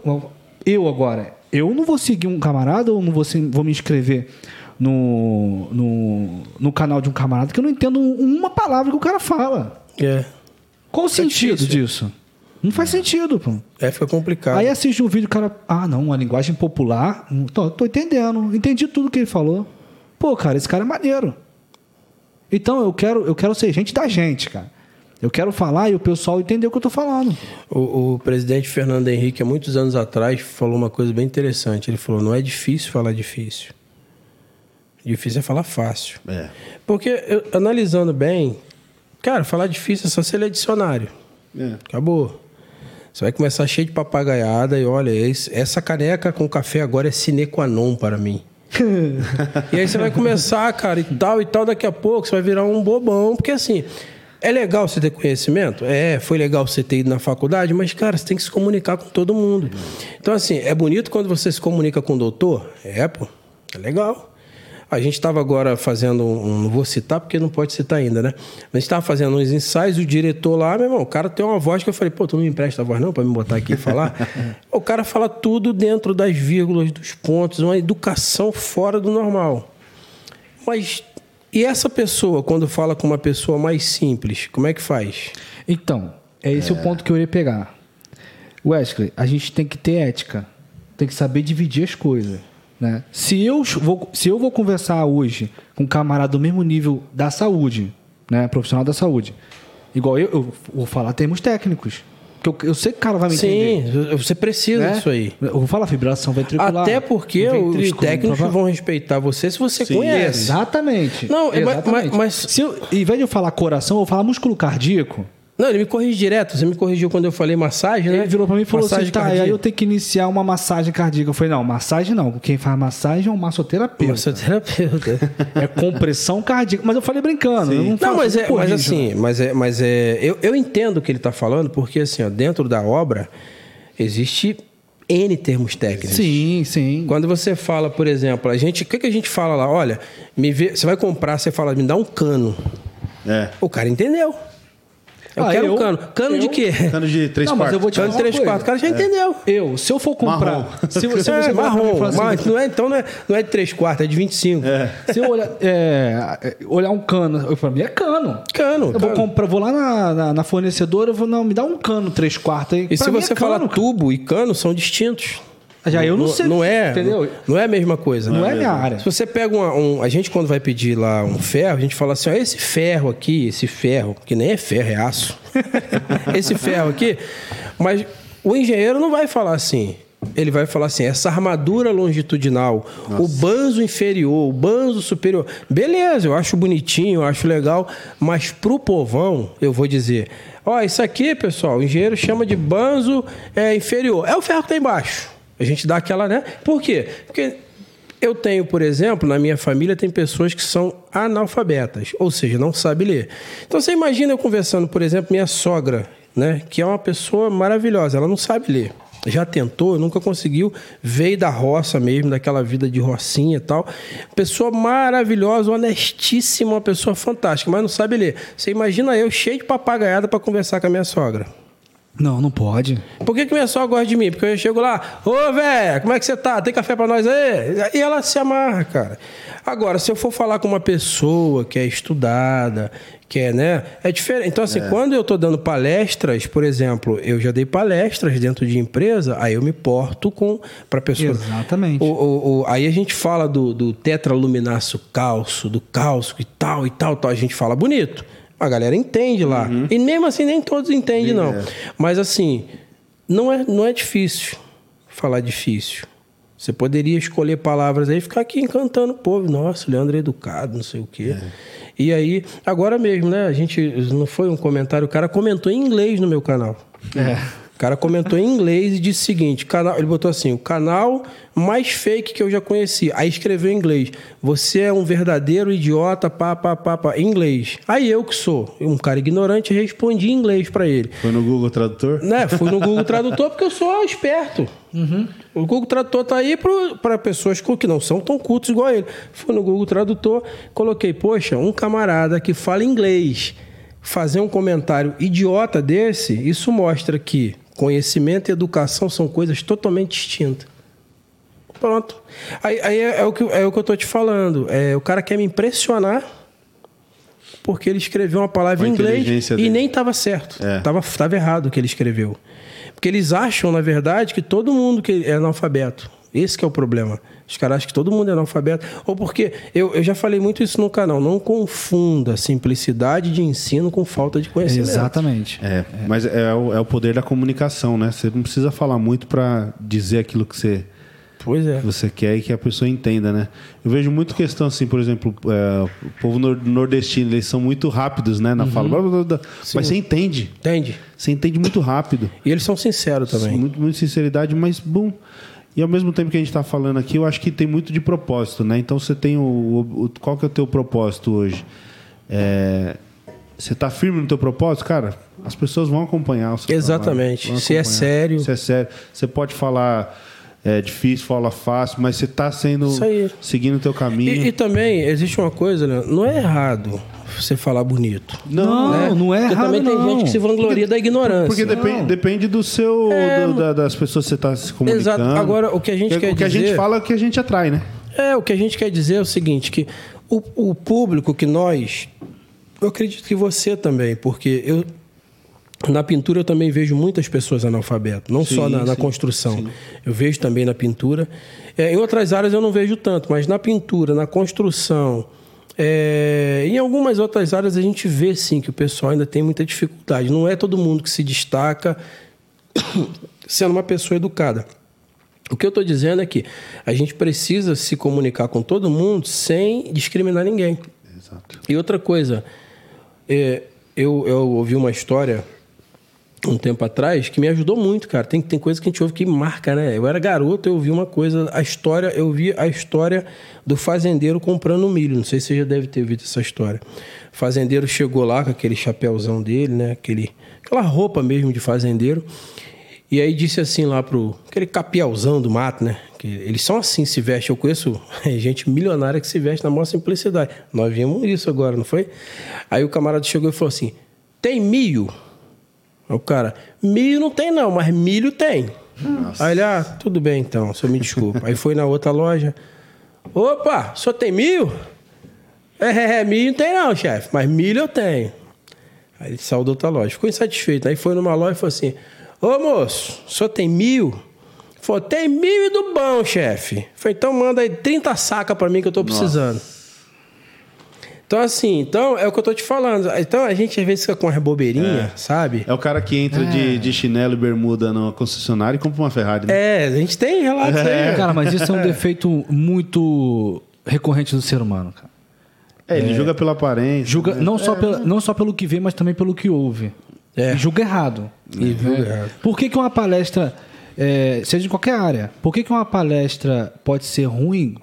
eu agora. Eu não vou seguir um camarada ou não vou, vou me inscrever no, no, no canal de um camarada que eu não entendo uma palavra que o cara fala. É. Qual o sentido difícil. disso? Não faz sentido, pô. É, fica complicado. Aí assiste um vídeo, o cara. Ah, não, uma linguagem popular. Hum, Tô, tô entendendo. Entendi tudo que ele falou. Pô, cara, esse cara é maneiro. Então eu quero, eu quero ser gente da gente, cara. Eu quero falar e o pessoal entender o que eu tô falando. O, o presidente Fernando Henrique, há muitos anos atrás, falou uma coisa bem interessante. Ele falou: não é difícil falar difícil. Difícil é falar fácil. É. Porque, eu- analisando bem, cara, falar difícil é só se ler dicionário. É. Acabou. Você vai começar cheio de papagaiada e olha, esse- essa caneca com café agora é sine qua non para mim. e aí você vai começar, cara, e tal e tal, daqui a pouco você vai virar um bobão, porque assim, é legal você ter conhecimento? É, foi legal você ter ido na faculdade, mas, cara, você tem que se comunicar com todo mundo. Então, assim, é bonito quando você se comunica com o doutor? É, pô, é legal. A gente estava agora fazendo um. Não vou citar porque não pode citar ainda, né? Mas a gente estava fazendo uns ensaios, o diretor lá, meu irmão, o cara tem uma voz que eu falei, pô, tu não me empresta a voz não para me botar aqui e falar? o cara fala tudo dentro das vírgulas, dos pontos, uma educação fora do normal. Mas e essa pessoa, quando fala com uma pessoa mais simples, como é que faz? Então, é esse o ponto que eu ia pegar. Wesley, a gente tem que ter ética. Tem que saber dividir as coisas. Né? Se, eu vou, se eu vou conversar hoje com um camarada do mesmo nível da saúde, né? profissional da saúde, igual eu, eu vou falar termos técnicos. Porque eu, eu sei que o cara vai me entender. Sim, você precisa né? disso aí. Eu vou falar fibrilação ventricular. Até porque os técnicos vão respeitar você se você Sim. conhece. Exatamente. Não, mas- Exatamente. mas- Se eu, em vez de eu falar coração, eu vou falar músculo cardíaco. Não, ele me corrige direto. Você me corrigiu quando eu falei massagem, né? Ele virou pra mim e falou massagem assim: tá, e cardíaca. aí eu tenho que iniciar uma massagem cardíaca. Eu falei: não, massagem não. Quem faz massagem é um massoterapeuta. Massoterapeuta. É compressão cardíaca. Mas eu falei brincando. eu não, Não, mas, é, mas corrijo. assim, mas é, mas é, eu, eu entendo o que ele está falando, porque assim, ó, dentro da obra existe N termos técnicos. Sim, sim. Quando você fala, por exemplo, a gente, o que, que a gente fala lá? Olha, me vê, você vai comprar, você fala, me dá um cano. É. O cara entendeu. Eu Ah, quero eu- um cano. Cano de eu- quê? Cano de três Não, mas eu quartos. vou te Cano falar de uma 3 coisa. quartos. O cara já entendeu. Eu, se eu for comprar. Marrom. Se, você- se é, marrom, falar assim, mas não é, então não é, não é de 3 quartos, é de 25. Se eu olhar, é, olhar um cano, eu falo, é cano. Cano. Eu vou, cano. comprar, vou lá na, na, na fornecedora, eu vou, não, me dá um cano, três quartos aí. E Pra se mim você é falar tubo e cano, são distintos. Já eu não sei, Não é, entendeu? Não é a mesma coisa. Não é minha área. Se você pega uma- um. A gente, quando vai pedir lá um ferro, a gente fala assim: ó, esse ferro aqui, esse ferro, que nem é ferro, é aço. esse ferro aqui. Mas o engenheiro não vai falar assim. Ele vai falar assim: essa armadura longitudinal, o banzo inferior, o banzo superior. Beleza, eu acho bonitinho, eu acho legal, mas pro povão, eu vou dizer: ó, isso aqui, pessoal, o engenheiro chama de banzo é, inferior. É o ferro que tá embaixo. A gente dá aquela, né? Por quê? Porque eu tenho, por exemplo, na minha família tem pessoas que são analfabetas, ou seja, não sabem ler. Então você imagina eu conversando, por exemplo, minha sogra, né, que é uma pessoa maravilhosa, ela não sabe ler. Já tentou, nunca conseguiu, veio da roça mesmo, daquela vida de rocinha e tal. Pessoa maravilhosa, honestíssima, uma pessoa fantástica, mas não sabe ler. Você imagina eu cheio de papagaiada para conversar com a minha sogra. Não, não pode. Por que, que minha sogra gosta de mim? Porque eu chego lá, ô velho, como é que você tá? Tem café pra nós aí? E ela se amarra, cara. Agora, se eu for falar com uma pessoa que é estudada, que é, né? É diferente. Então, assim, quando eu tô dando palestras, por exemplo, eu já dei palestras dentro de empresa, aí eu me porto com pra pessoa. Exatamente. O, o- o- aí a gente fala do, do tetraluminaço calço, do calço e tal e tal, tal. A gente fala bonito. A galera entende lá. E mesmo assim, nem todos entendem, não. Mas assim, não é, não é difícil falar difícil. Você poderia escolher palavras aí e ficar aqui encantando o povo. Nossa, Leandro é educado, não sei o quê. E aí, agora mesmo, né? A gente. Não foi um comentário, o cara comentou em inglês no meu canal. É. O cara comentou em inglês e disse o seguinte: canal, ele botou assim, o canal mais fake que eu já conheci. Aí escreveu em inglês: Você é um verdadeiro idiota, pá, pá, pá, pá, em inglês. Aí eu que sou um cara ignorante respondi em inglês pra ele. Foi no Google Tradutor? Né? Fui no Google Tradutor porque eu sou esperto. O Google Tradutor tá aí para pessoas que não são tão cultos igual a ele. Fui no Google Tradutor, coloquei, poxa, um camarada que fala inglês fazer um comentário idiota desse, isso mostra que conhecimento e educação são coisas totalmente distintas. Pronto. Aí, aí é, é o que, é o que eu tô te falando. É, o cara quer me impressionar porque ele escreveu uma palavra em inglês e nem estava certo. É. Tava, tava errado o que ele escreveu. Porque eles acham, na verdade, que todo mundo que é analfabeto. Esse que é o problema. Os caras acham que todo mundo é analfabeto. Ou porque, eu, eu já falei muito isso no canal, não confunda simplicidade de ensino com falta de conhecimento. Exatamente. É, mas é o, é o poder da comunicação, né? Você não precisa falar muito pra dizer aquilo que você, Pois é. que você quer e que a pessoa entenda, né? Eu vejo muito questão assim, por exemplo, é, o povo nor- nordestino, eles são muito rápidos, né? Na fala. Blá, blá, blá, blá. Mas você entende. Entende? Você entende muito rápido. E eles são sinceros também. Muito, muito sinceridade, mas bom. E ao mesmo tempo que a gente está falando aqui, eu acho que tem muito de propósito, né? Então você tem o, o- qual que é o teu propósito hoje? É, você está firme no teu propósito, cara? As pessoas vão acompanhar o seu Exatamente. trabalho, vão Se é acompanhar. sério. Se é sério. Você pode falar é, difícil, fala fácil, mas você está sendo seguindo o teu caminho. E, e também existe uma coisa, né? não é errado você falar bonito. Não, né? não é Porque errado, também tem não. gente que se vangloria da ignorância. Porque depende, depende do seu. É, do- da- das pessoas que você está se comunicando. Exato. Agora, o que a gente Porque quer O que a gente dizer- fala é o que a gente atrai, né? É, o que a gente quer dizer é o seguinte, que o, o público que nós... Eu acredito que você também, porque eu... Na pintura eu também vejo muitas pessoas analfabetas, não Sim, só na, na sim, construção. Eu vejo também na pintura. É, em outras áreas eu não vejo tanto, mas na pintura, na construção, é, em algumas outras áreas a gente vê sim que o pessoal ainda tem muita dificuldade. Não é todo mundo que se destaca sendo uma pessoa educada. O que eu estou dizendo é que a gente precisa se comunicar com todo mundo sem discriminar ninguém. Exato. E outra coisa, é, eu, eu ouvi uma história um tempo atrás que me ajudou muito, cara. Tem, tem coisa que a gente ouve que marca, né? Eu era garoto, eu ouvi uma coisa, a história, eu vi a história do fazendeiro comprando milho. Não sei se você já deve ter visto essa história. O fazendeiro chegou lá com aquele chapéuzão dele, né? Aquele, aquela roupa mesmo de fazendeiro. E aí disse assim lá pro. Aquele capialzão do mato, né? Que eles são assim, se vestem. Eu conheço gente milionária que se veste na maior simplicidade. Nós vimos isso agora, não foi? Aí o camarada chegou e falou assim: tem milho? O cara, milho não tem não, mas milho tem. Aí ele, ah, tudo bem então, senhor me desculpa. aí foi na outra loja. Opa, senhor tem milho? É, é, é, milho não tem não, chefe, mas milho eu tenho. Aí ele saiu da outra loja. Ficou insatisfeito. Aí foi numa loja e falou assim: Ô moço, senhor tem mil? Falou, tem mil e do bom, chefe. Falei, então manda aí 30 sacas pra mim que eu tô precisando. Então, assim, então é o que eu tô te falando. Então a gente às vezes fica com as bobeirinhas, sabe? É o cara que entra de, de chinelo e bermuda numa concessionária e compra uma Ferrari, né? É, a gente tem relatos aí. né? Cara, mas isso é um defeito muito recorrente do ser humano, cara. É, ele julga pela aparência. Julga né? não, só pela, não só pelo que vê, mas também pelo que ouve. É. E julga errado. E julga errado. Por que, que uma palestra, é, seja de qualquer área, por que, que uma palestra pode ser ruim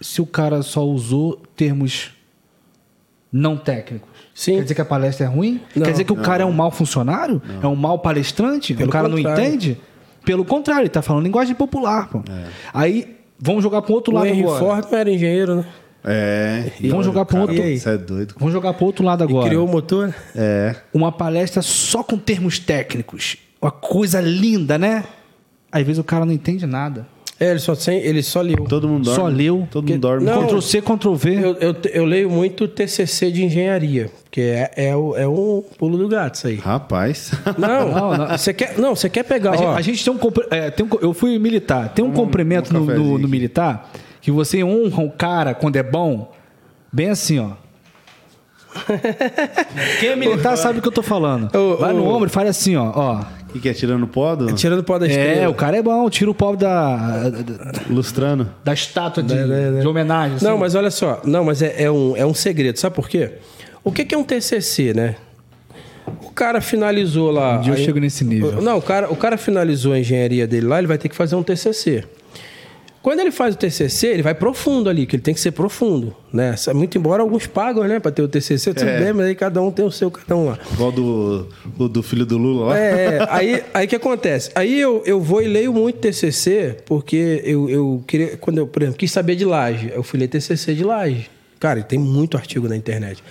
se o cara só usou termos não técnicos? Sim. Quer dizer que a palestra é ruim? Não. Quer dizer que o cara é um mau funcionário? É um mau palestrante? Pelo o cara não contrário. entende? Pelo contrário, ele tá falando linguagem popular, pô. Aí, vamos jogar pro outro O lado Henry agora. Ford não era engenheiro, né? É. Vamos jogar pro outro- E? Você é doido. Vamos jogar pro outro lado agora. Criou o motor. É. uma palestra só com termos técnicos. uma coisa linda, né? Às vezes o cara não entende nada. É, ele só, sem, ele só leu. Todo mundo dorme. Só leu. Todo mundo dorme. Não. Ctrl C, Ctrl V. Eu, eu, eu leio muito TCC de engenharia, porque é, é, o- é um pulo do gato isso aí. Rapaz. Não. Você quer, não, você quer pegar, A gente, a gente tem um, é, tem um Eu fui militar. Tem um um no, cafezinho no- no aqui. militar que você honra o cara quando é bom, bem assim, ó. Quem é militar sabe o que eu tô falando. Vai no ombro e faz assim, ó. ó. E que é tirando pó do tirando o pó da É, estrela. o cara é bom, tira o pobre da, lustrano. da estátua de, de homenagem. assim. Não, mas olha só. Não, mas é, é um, é um segredo. Sabe por quê? O que, que é um TCC, né? O cara finalizou lá... Um dia eu aí- chego nesse nível. Não, o cara, o cara finalizou a engenharia dele lá, ele vai ter que fazer um TCC. Quando ele faz o TCC, ele vai profundo ali, que ele tem que ser profundo, né? Muito embora alguns pagam, né, para ter o TCC, tudo É. bem, mas aí cada um tem o seu, cada um lá. Igual do, do filho do Lula lá. É, é. aí aí que acontece? Aí eu, eu vou e leio muito TCC, porque eu, eu queria, quando eu, por exemplo, quis saber de laje, eu fui ler TCC de laje. Cara, tem muito artigo na internet.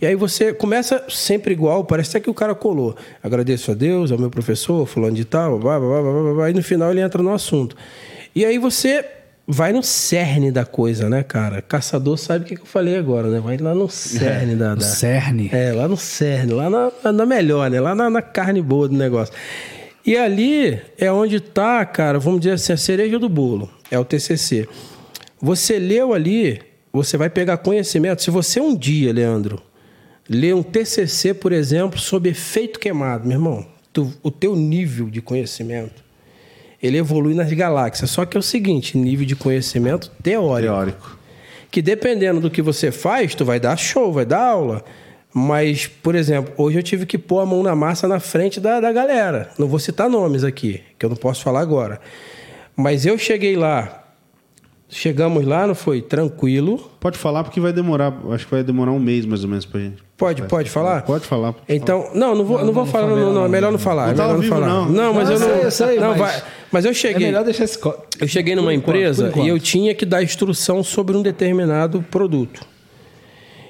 E aí você começa sempre igual, parece até que o cara colou. Agradeço a Deus, ao meu professor, fulano de tal, blá, blá, blá, blá, blá, blá, e no final ele entra no assunto. E aí você vai no cerne da coisa, né, cara? Caçador sabe o que que eu falei agora, né? Vai lá no cerne da, O da... cerne. É, lá no cerne, lá na, na melhor, né? Lá na, na carne boa do negócio. E ali é onde tá, cara, vamos dizer assim, a cereja do bolo. É o TCC. Você leu ali, você vai pegar conhecimento. Se você um dia, Leandro, ler um TCC, por exemplo, sobre efeito queimado, meu irmão, tu- o teu nível de conhecimento, ele evolui nas galáxias. Só que é o seguinte, nível de conhecimento teórico Teórico. que dependendo do que você faz, tu vai dar show, vai dar aula. Mas, por exemplo, hoje eu tive que pôr a mão na massa na frente da, da galera. Não vou citar nomes aqui, que eu não posso falar agora. Mas eu cheguei lá, chegamos lá, não foi? Tranquilo. Pode falar porque vai demorar. Acho que vai demorar um mês mais ou menos pra gente. Pode, pode falar? Pode falar. pode Então, não, não vou, não, vou falar, não, não, é melhor não falar. Não é melhor não vivo, falar. não. mas Não, eu não. sei, eu sei, não, mas- vai- mas eu É cheguei. melhor deixar esse. co- Eu cheguei numa Por enquanto, empresa e eu tinha que dar instrução sobre um determinado produto.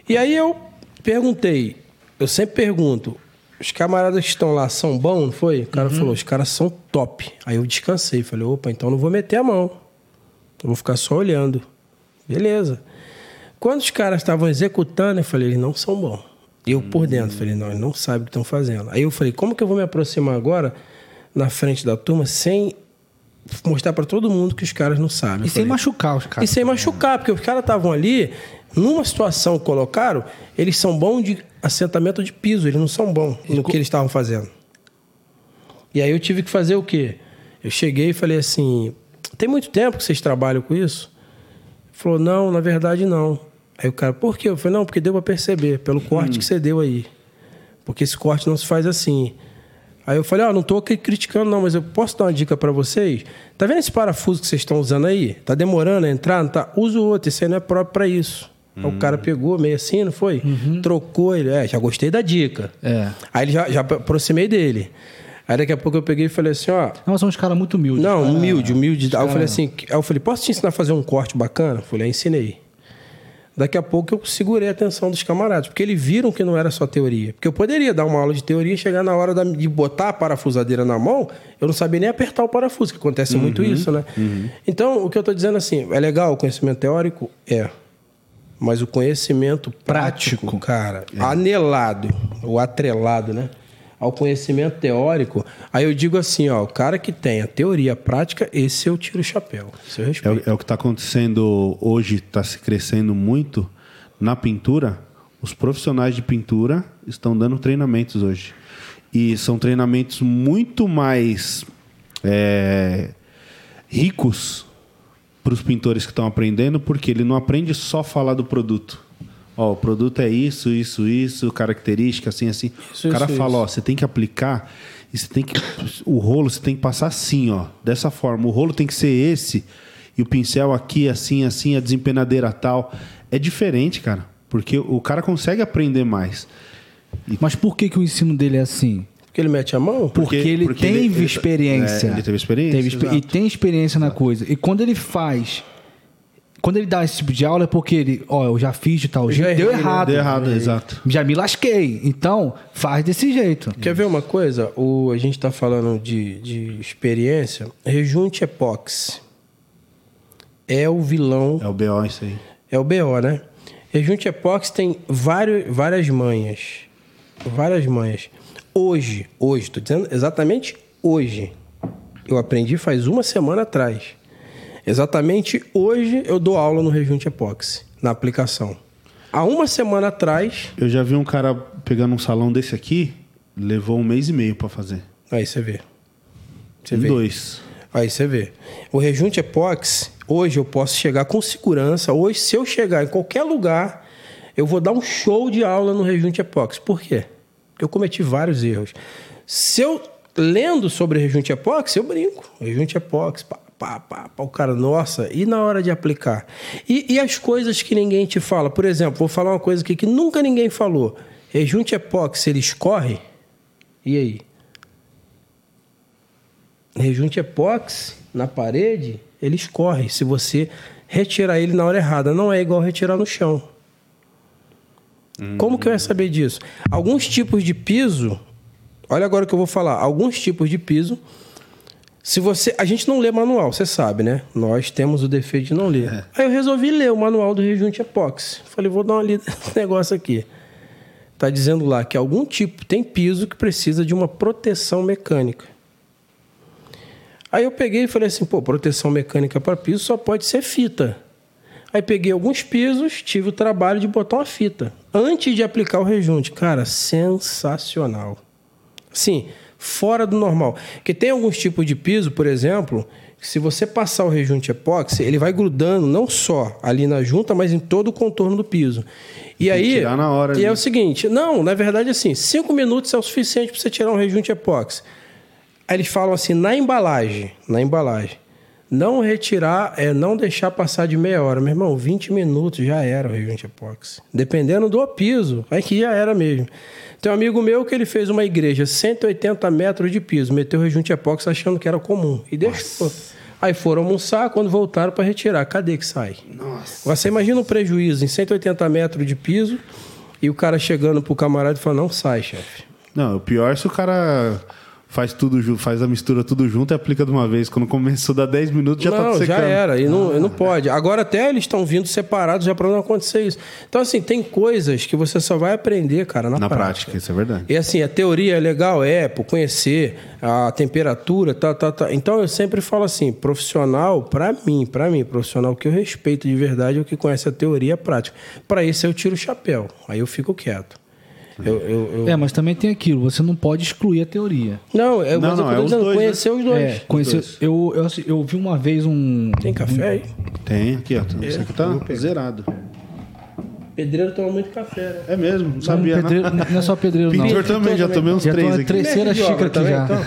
E aí eu perguntei, eu sempre pergunto, os camaradas que estão lá são bons, não foi? O cara falou, os caras são top. Aí eu descansei, falei, opa, então não vou meter a mão. Eu vou ficar só olhando. Beleza. Quando os caras estavam executando, eu falei, eles não são bons. Eu por dentro, falei, não, eles não sabem o que estão fazendo. Aí eu falei, como que eu vou me aproximar agora na frente da turma sem mostrar para todo mundo que os caras não sabem? E Eu sem falei, machucar os e caras. sem machucar, porque os caras estavam ali, numa situação que colocaram, eles são bons de assentamento de piso, eles não são bons no que eles estavam fazendo. E aí eu tive que fazer o quê? Eu cheguei e falei assim: tem muito tempo que vocês trabalham com isso? Ele falou, não, na verdade não. Aí o cara, por quê? Eu falei, não, porque deu pra perceber, pelo corte que você deu aí. Porque esse corte não se faz assim. Aí eu falei, ó, não tô aqui criticando não, mas eu posso dar uma dica pra vocês? Tá vendo esse parafuso que vocês estão usando aí? Tá demorando a entrar? Não tá? Usa o outro, esse aí não é próprio pra isso. Aí o cara pegou meio assim, não foi? Trocou ele. É, já gostei da dica. É. Aí ele já, já aproximei dele. Aí daqui a pouco eu peguei e falei assim, ó, Não, são uns caras muito humildes. não, cara. humilde, humilde. Aí eu falei assim, aí eu falei, posso te ensinar a fazer um corte bacana? Eu falei, aí ensinei. Daqui a pouco eu segurei a atenção dos camaradas, porque eles viram que não era só teoria. Porque eu poderia dar uma aula de teoria, chegar na hora de botar a parafusadeira na mão, eu não sabia nem apertar o parafuso, que acontece muito isso, né? Então, o que eu tô dizendo assim, é legal o conhecimento teórico? É. Mas o conhecimento prático, Prático. cara, anelado, ou atrelado, né? Ao conhecimento teórico, aí eu digo assim, ó, o cara que tem a teoria prática, esse eu tiro o chapéu. É, é o que está acontecendo hoje, está se crescendo muito na pintura. Os profissionais de pintura estão dando treinamentos hoje. E são treinamentos muito mais é, ricos para os pintores que estão aprendendo, porque ele não aprende só falar do produto. Ó, o produto é isso, isso, isso, característica, assim, assim. Isso, o cara isso, fala, isso. ó, você tem que aplicar e você tem que. O rolo você tem que passar assim, ó. Dessa forma. O rolo tem que ser esse. E o pincel aqui, assim, assim, a desempenadeira tal. É diferente, cara. Porque o cara consegue aprender mais. Mas por que, que o ensino dele é assim? Porque ele mete a mão? Porque, Porque- ele porque teve ele- ele- experiência. é, ele teve experiência, Teve e tem experiência na coisa. E quando ele faz quando ele dá esse tipo de aula é porque ele, ó, eu já fiz de tal jeito, deu errei, né? errado. Deu errado, exato. Já me lasquei. Então, faz desse jeito. Quer ver uma coisa? O, a gente está falando de, de experiência. Rejunte Epox é o vilão, É o BO isso aí. é o BO, né? Rejunte Epox tem vários, várias manhas. Várias manhas. Hoje, hoje, estou dizendo exatamente hoje. Eu aprendi faz uma semana atrás. Exatamente hoje eu dou aula no Rejunte Epox, na aplicação. Há uma semana atrás, Eu já vi um cara pegando um salão desse aqui, levou um mês e meio pra fazer. aí você vê. Você Em vê. dois. Aí você vê. O rejunte epox, hoje eu posso chegar com segurança. Hoje, se eu chegar em qualquer lugar, eu vou dar um show de aula no rejunte epox. Por quê? Porque eu cometi vários erros. Se eu lendo sobre rejunte epox, eu brinco. Rejunte epox, pá, pá, pá, pá. O cara, nossa, e na hora de aplicar? E, e as coisas que ninguém te fala? Por exemplo, vou falar uma coisa aqui que nunca ninguém falou. Rejunte epox, ele escorre? E aí? rejunte epox na parede, ele escorre se você retirar ele na hora errada. Não é igual retirar no chão. Como que eu ia saber disso? Alguns tipos de piso, olha agora o que eu vou falar. Alguns tipos de piso, se você, a gente não lê manual, você sabe, né? Nós temos o defeito de não ler. Aí eu resolvi ler o manual do rejunte epox. Falei, vou dar uma lida nesse negócio aqui. Tá dizendo lá que algum tipo tem piso que precisa de uma proteção mecânica. Aí eu peguei e falei assim, pô, proteção mecânica para piso só pode ser fita. Aí peguei alguns pisos, tive o trabalho de botar uma fita antes de aplicar o rejunte. Cara, sensacional. Sim, fora do normal. Porque tem alguns tipos de piso, por exemplo, que se você passar o rejunte epóxi, ele vai grudando não só ali na junta, mas em todo o contorno do piso. E que aí, tirar na hora e é ali. o seguinte, não, na verdade assim, cinco minutos é o suficiente para você tirar um rejunte epóxi. Aí eles falam assim, na embalagem, na embalagem, não retirar, é não deixar passar de meia hora. Meu irmão, 20 minutos já era o rejunte epóxi. Dependendo do piso, aí que já era mesmo. Tem um amigo meu que ele fez uma igreja, 180 metros de piso, meteu o rejunte epóxi achando que era comum. E deixou. Aí foram almoçar, quando voltaram para retirar, cadê que sai? Nossa. Você imagina um prejuízo em 180 metros de piso e o cara chegando pro camarada e falando, não sai, chefe. Não, o pior é se o cara faz tudo junto, faz a mistura tudo junto e aplica de uma vez. Quando começou a dar 10 minutos, já tá não, secando. já era. E não, e não pode. Agora até eles estão vindo separados já para não acontecer isso. Então, assim, tem coisas que você só vai aprender, cara, na, Na prática. prática, isso é verdade. E assim, a teoria é legal, é, por conhecer a temperatura, tá, tá, tá. Então eu sempre falo assim, profissional, para mim, para mim, profissional que eu respeito de verdade é o que conhece a teoria e a prática. Para isso eu tiro o chapéu, aí eu fico quieto. Eu, eu- eu- É, mas também tem aquilo, você não pode excluir a teoria. Não, é, Não, mas eu não, tô é os dizendo, dois, conhecer os dois. É, conhecer, eu, eu, assim, eu vi uma vez um. Tem café aí? Tem aqui, ó. Isso aqui tá zerado. Pedreiro toma muito café, né? É mesmo, não Não, sabia, pedreiro, não. não é só pedreiro, não. Pintor também, já tomei uns Já três aqui. terceira xícara aqui também, já. então?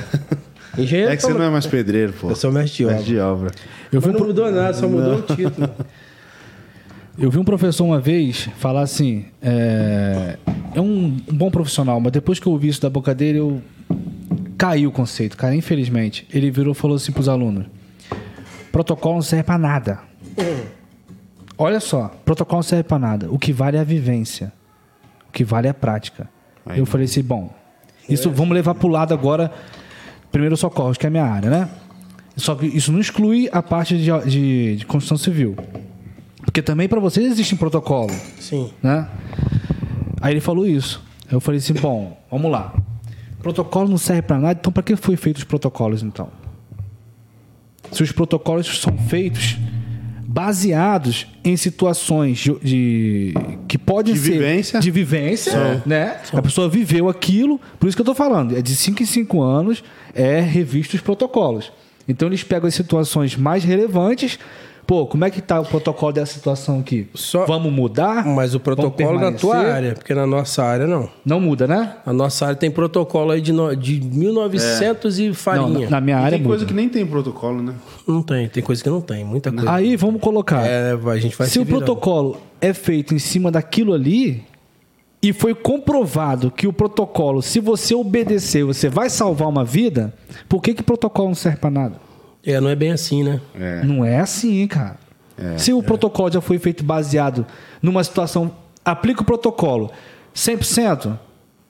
Engenheiro É que você não é mais pedreiro, pô. Eu sou mestre de obra. Mestre de obra. Eu Mas vi, um não pro- mudou nada, só mudou o título. eu vi um professor uma vez falar assim: é, é um, um bom profissional, mas depois que eu ouvi isso da boca dele, eu caiu o conceito, cara, infelizmente. Ele virou e falou assim pros alunos: protocolo não serve pra nada. Olha só, protocolo não serve pra nada. O que vale é a vivência. O que vale é a prática. Aí eu falei assim: bom, isso vamos levar pro lado agora. Primeiro socorros, que é a minha área, né? Só que isso não exclui a parte de, de, de construção civil. Porque também para vocês existe um protocolo, Sim. né? Aí ele falou isso. Eu falei assim, bom, vamos lá. Protocolo não serve para nada, então para que foi feito os protocolos então? Se os protocolos são feitos baseados em situações de, de- que podem De ser vivência. de vivência, né? A pessoa viveu aquilo, por isso que eu tô falando, é de 5 em 5 anos é revisto os protocolos. Então eles pegam as situações mais relevantes. Pô, como é que tá o protocolo dessa situação aqui? Só- Vamos mudar? Mas o protocolo na tua área, porque na nossa área não. Não muda, né? A nossa área tem protocolo aí de, no- de 1900 e Não, farinha. na, na minha E área tem coisa muda. que nem tem protocolo, né? Não tem, tem coisa que não tem, muita coisa. Aí vamos colocar. É, a gente vai se se o virando. protocolo é feito em cima daquilo ali e foi comprovado que o protocolo, se você obedecer, você vai salvar uma vida, por que que o protocolo não serve para nada? É, não é bem assim, né? É. Não é assim, cara. Se o protocolo já foi feito baseado numa situação, aplica o protocolo 100%,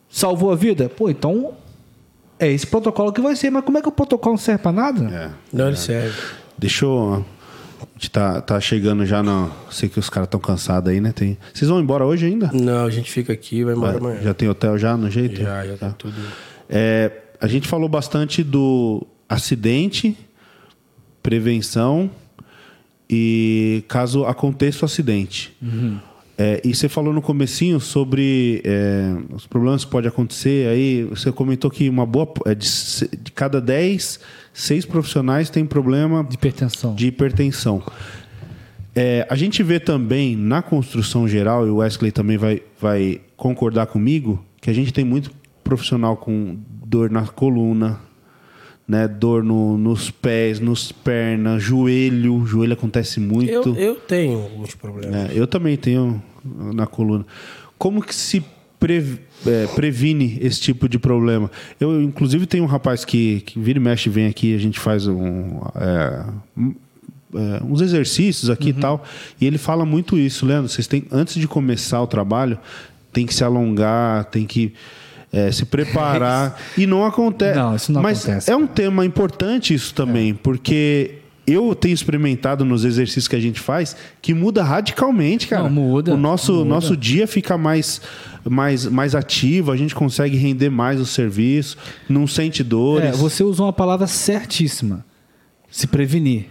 salvou a vida, pô, então é esse protocolo que vai ser. Mas como é que o protocolo não serve para nada? É. Não, ele serve. Deixa eu. A gente tá, tá chegando já no. Sei que os caras estão cansados aí, né? Tem... Vocês vão embora hoje ainda? Não, a gente fica aqui, vai embora amanhã. Já tem hotel já no jeito? Já, já tá tudo. É, a gente falou bastante do acidente, prevenção e caso aconteça o acidente. É, e você falou no comecinho sobre é, os problemas que podem acontecer. Aí você comentou que uma boa é, de, de cada 10, 6 profissionais têm problema De hipertensão. de hipertensão. É, a gente vê também na construção geral, e o Wesley também vai, vai concordar comigo, que a gente tem muito profissional com dor na coluna, né? dor no- nos pés, nos pernas, joelho. Joelho acontece muito. Eu, eu tenho alguns problemas. É, eu também tenho na coluna. Como que se pre- é, previne esse tipo de problema? Eu, inclusive, tenho um rapaz que, que vira e mexe, vem aqui, a gente faz um, é, um- é, uns exercícios aqui e tal, e ele fala muito isso, Leandro. Vocês têm, antes de começar o trabalho, tem que se alongar, tem que é, se preparar. e não acontece. Não, isso não Mas acontece, é um tema importante isso também, porque eu tenho experimentado nos exercícios que a gente faz que muda radicalmente, cara. Não, muda, O nosso, muda. nosso dia fica mais, mais, mais ativo, a gente consegue render mais o serviço, não sente dores. É, você usou uma palavra certíssima. Se prevenir.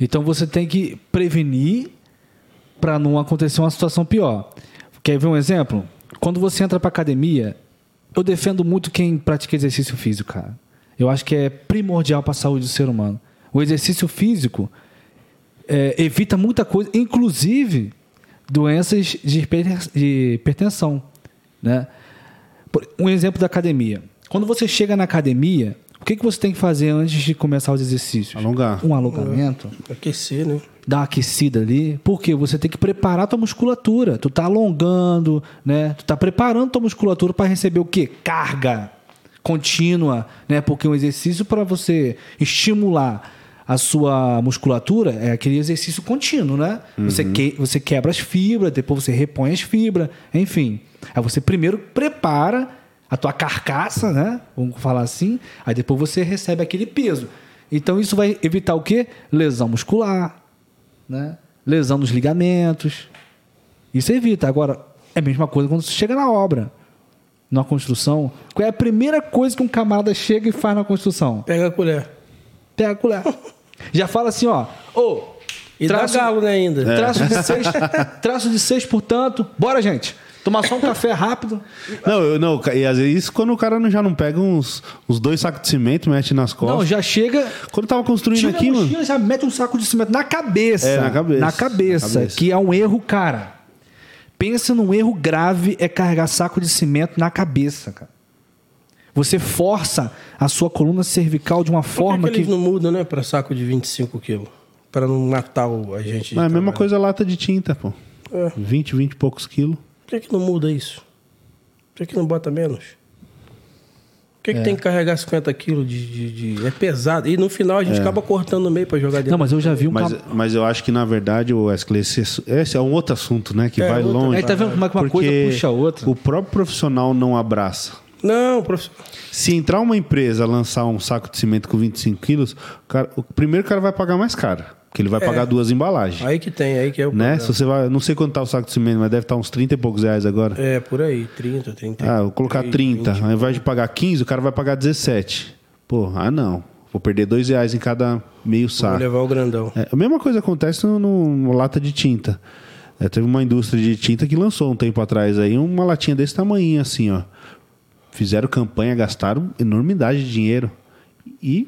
Então você tem que prevenir para não acontecer uma situação pior. Quer ver um exemplo? Quando você entra para academia, eu defendo muito quem pratica exercício físico, cara. Eu acho que é primordial para a saúde do ser humano. O exercício físico é, evita muita coisa, inclusive doenças de hiper- de hipertensão, né? Um exemplo da academia. Quando você chega na academia, o que, que você tem que fazer antes de começar os exercícios? Alongar. Um alongamento, Aquecer, né? Dar uma aquecida ali, porque você tem que preparar tua musculatura. Tu tá alongando, né? Tu tá preparando tua musculatura para receber o quê? Carga contínua, né? Porque um exercício para você estimular a sua musculatura é aquele exercício contínuo, né? Você, que, você quebra as fibras, depois você repõe as fibras, enfim. Aí você primeiro prepara a tua carcaça, né? Vamos falar assim. Aí depois você recebe aquele peso. Então isso vai evitar o quê? Lesão muscular, né? Lesão nos ligamentos. Isso evita. Agora, é a mesma coisa quando você chega na obra, na construção. Qual é a primeira coisa que um camarada chega e faz na construção? Pega a colher. Pega a colher. Já fala assim, ó. Ô, E traço, dá galo, né, ainda? traço de seis, traço de seis, portanto. Bora, gente. Tomar só um café rápido. Não, eu, não, e às vezes quando o cara já não pega uns, uns dois sacos de cimento, mete nas costas. Não, já chega. Quando eu tava construindo aqui, a mano. já mete um saco de cimento na cabeça. É, na cabeça. Na cabeça, Na cabeça. que é um erro, cara. Pensa num erro grave é carregar saco de cimento na cabeça, cara. Você força a sua coluna cervical de uma Por forma que, que eles não mudam, né, pra saco de 25 quilos? Pra não matar o, a gente. Mas é a mesma coisa lata de tinta, pô. É. 20, 20 e poucos quilos. Por que, que não muda isso? Por que, que não bota menos? Por que, É. que tem que carregar 50 quilos de, de- de- É pesado. E no final a gente acaba cortando no meio pra jogar dentro. Não, mas eu já vi um Mas, mas eu acho que, na verdade, o Wesley, esse, esse é um outro assunto, né? Que É, vai outro- longe. Aí tá vendo como é que uma coisa puxa a outra? O próprio profissional não abraça. Não, professor. Se entrar uma empresa lançar um saco de cimento com 25 quilos, o, cara- o primeiro cara vai pagar mais caro. Porque ele vai É. pagar duas embalagens. Aí que tem, aí que é o né? problema. Se você vai, não sei quanto tá o saco de cimento, mas deve estar uns 30 e poucos reais agora. É, por aí, 30, 30. Ah, vou colocar 30. 20. Ao invés de pagar 15, o cara vai pagar 17. Pô, ah não. Vou perder dois reais em cada meio Vou saco. levar o grandão. É, a mesma coisa acontece no, no- lata de tinta. É, teve uma indústria de tinta que lançou um tempo atrás aí uma latinha desse tamanho assim, ó. Fizeram campanha, gastaram enormidade de dinheiro e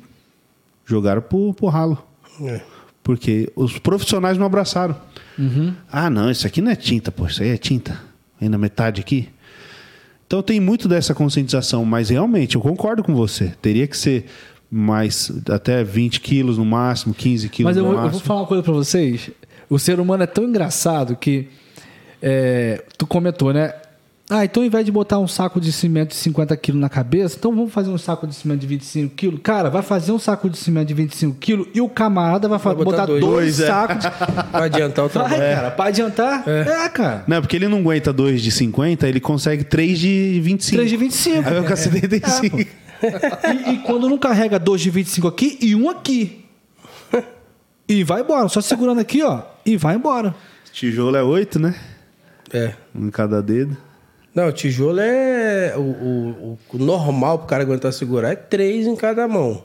jogaram pro, pro ralo. É. Porque os profissionais não abraçaram. Uhum. Ah, não, isso aqui não é tinta, pô, isso aí é tinta. Aí na metade aqui. Então tem muito dessa conscientização, mas realmente eu concordo com você. Teria que ser mais até 20 quilos no máximo, 15 quilos Mas eu, no vou- eu máximo. vou falar uma coisa pra vocês. O ser humano é tão engraçado que. é, tu comentou, né? Ah, então ao invés de botar um saco de cimento de 50 quilos na cabeça, então vamos fazer um saco de cimento de 25 quilos. Cara, vai fazer um saco de cimento de 25 quilos e o camarada vai, Vai botar botar, dois. dois, Dois, é. sacos. De... Vai adiantar o Vai, trabalho. cara, pra adiantar? É, cara. Não, porque ele não aguenta 2 de 50, ele consegue 3 de 25. 3 de 25. Aí vai ficar 75. E, e quando não carrega dois de 25 aqui e um aqui. E vai embora, só segurando aqui, ó, e vai embora. Tijolo é 8, né? É. Um em cada dedo. Não, o tijolo é. O, o, o normal pro cara aguentar segurar é três em cada mão.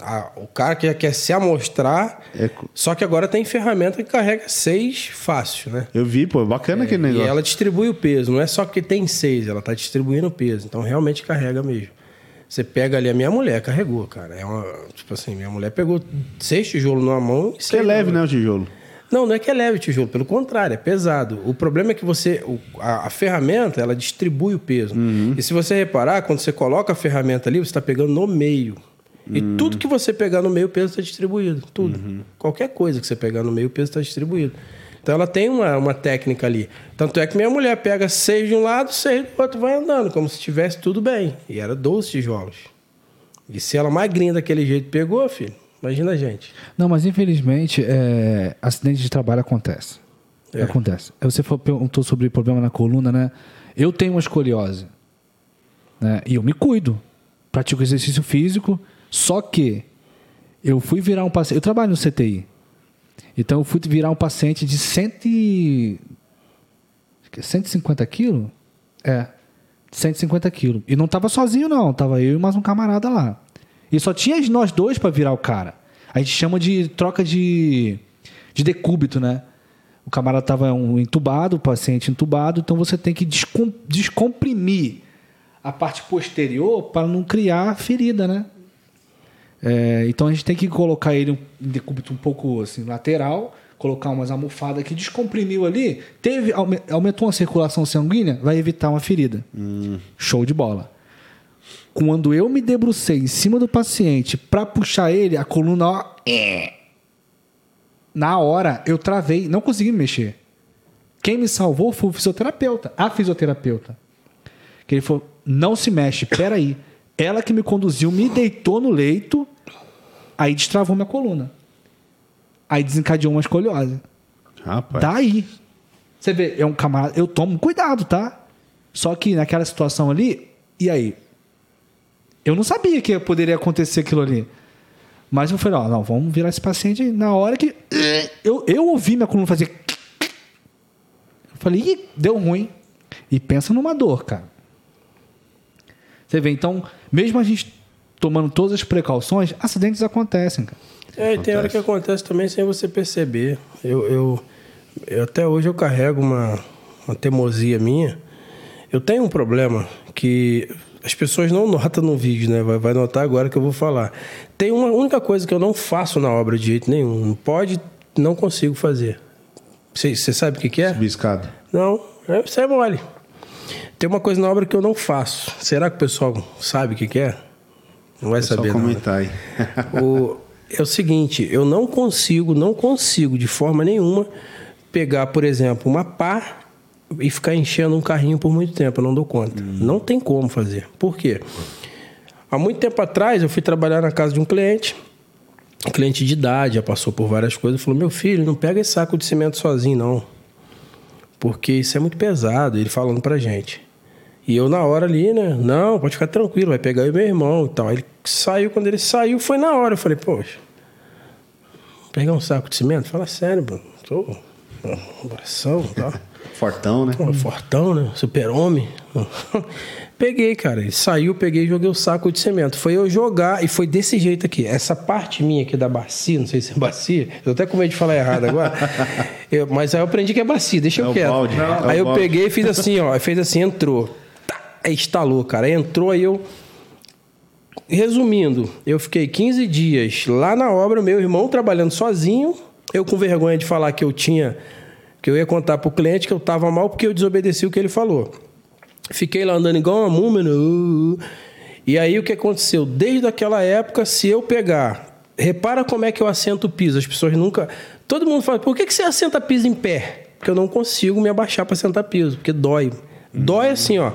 A- o cara que quer se amostrar. É Só que agora tem ferramenta que carrega seis fácil, né? Eu vi, pô, bacana aquele E negócio. ela distribui o peso, não é só que tem seis, ela tá distribuindo o peso. Então realmente carrega mesmo. Você pega ali, a minha mulher carregou, cara. É uma. Tipo assim, minha mulher pegou seis tijolos numa mão e Que é seis leve, né, o tijolo? Não, não é que é leve o tijolo, pelo contrário, é pesado. O problema é que você. o- a, a ferramenta, ela distribui o peso. E se você reparar, quando você coloca a ferramenta ali, você está pegando no meio. E tudo que você pegar no meio, o peso está distribuído. Tudo. Qualquer coisa que você pegar no meio, o peso está distribuído. Então ela tem uma, uma técnica ali. Tanto é que minha mulher pega seis de um lado, seis do outro, vai andando, como se tivesse tudo bem. E era 12 tijolos. E se ela magrinha daquele jeito pegou, filho, imagina a gente. Não, mas infelizmente, é, acidente de trabalho acontece. É. Acontece. Você perguntou sobre problema na coluna, né? Eu tenho uma escoliose. Né? E eu me cuido. Pratico exercício físico. Só que eu fui virar um paciente. Eu trabalho no CTI. Então eu fui virar um paciente de 100 e... acho que é 150 quilos? É. 150 quilos. E não tava sozinho, não. Tava eu e mais um camarada lá. E só tinha nós dois para virar o cara. A gente chama de troca de, de decúbito, né? O camarada tava um entubado, o paciente entubado, então você tem que descom- descomprimir a parte posterior para não criar ferida, né? É, então a gente tem que colocar ele um- em decúbito um pouco assim, lateral, colocar umas almofadas que descomprimiu ali, teve, aume- aumentou a circulação sanguínea, vai evitar uma ferida. Show de bola. Quando eu me debrucei em cima do paciente para puxar ele, a coluna, ó, é. na hora eu travei, não consegui me mexer. Quem me salvou foi o fisioterapeuta, a fisioterapeuta. Que ele falou: não se mexe, peraí. Ela que me conduziu, me deitou no leito, aí destravou minha coluna. Aí desencadeou uma escoliose. Rapaz. Daí. Você vê, é um camarada. Eu tomo cuidado, tá? Só que naquela situação ali, e aí? Eu não sabia que poderia acontecer aquilo ali. Mas eu falei, ó, não, vamos virar esse paciente na hora que. Eu, eu ouvi minha coluna fazer. Eu falei, ih, deu ruim. E pensa numa dor, cara. Você vê, então, mesmo a gente tomando todas as precauções, acidentes acontecem, cara. É, e tem hora que acontece também sem você perceber. Eu, eu, eu até hoje eu carrego uma, uma teimosia minha. Eu tenho um problema que as pessoas não notam no vídeo, né? Vai, vai notar agora que eu vou falar. Tem uma única coisa que eu não faço na obra de jeito nenhum. Pode, não consigo fazer. Você sabe o que, que é? Biscado. Não, é, isso é mole. Tem uma coisa na obra que eu não faço. Será que o pessoal sabe o que, que é? Não vai Só saber, não. né? comentar aí. O, é o seguinte, eu não consigo, não consigo de forma nenhuma pegar, por exemplo, uma pá e ficar enchendo um carrinho por muito tempo. Eu não dou conta. Não tem como fazer. Por quê? Há muito tempo atrás eu fui trabalhar na casa de um cliente, um cliente de idade, já passou por várias coisas, falou: meu filho, não pega esse saco de cimento sozinho, não. Porque isso é muito pesado, ele falando pra gente. E eu na hora ali, né? Não, pode ficar tranquilo, vai pegar eu e meu irmão e tal. Ele saiu, quando ele saiu, foi na hora. Eu falei, poxa, pegar um saco de cimento? Fala sério, mano. Tô. E tal. Fortão, né? Pô, fortão, né? Super-homem. peguei, cara. Ele saiu, peguei e joguei o saco de cimento. Foi eu jogar e foi desse jeito aqui. Essa parte minha aqui da bacia, não sei se é bacia, eu até com medo de falar errado agora. Eu- mas aí eu aprendi que é bacia, deixa É eu quieto. balde, é o aí eu balde. peguei e fiz assim, ó. Fez assim, entrou. Tá, aí estalou, cara. Aí entrou, aí eu. Resumindo, eu fiquei 15 dias lá na obra, meu irmão trabalhando sozinho. Eu com vergonha de falar que eu tinha. Que eu ia contar pro cliente que eu tava mal porque eu desobedeci o que ele falou. Fiquei lá andando igual uma múmia. né? Uh, uh. E aí o que aconteceu? Desde aquela época, se eu pegar. Repara como é que eu assento o piso. As pessoas nunca. Todo mundo fala, por que, que você assenta piso em pé? Porque eu não consigo me abaixar para sentar piso, porque dói. Dói assim, ó.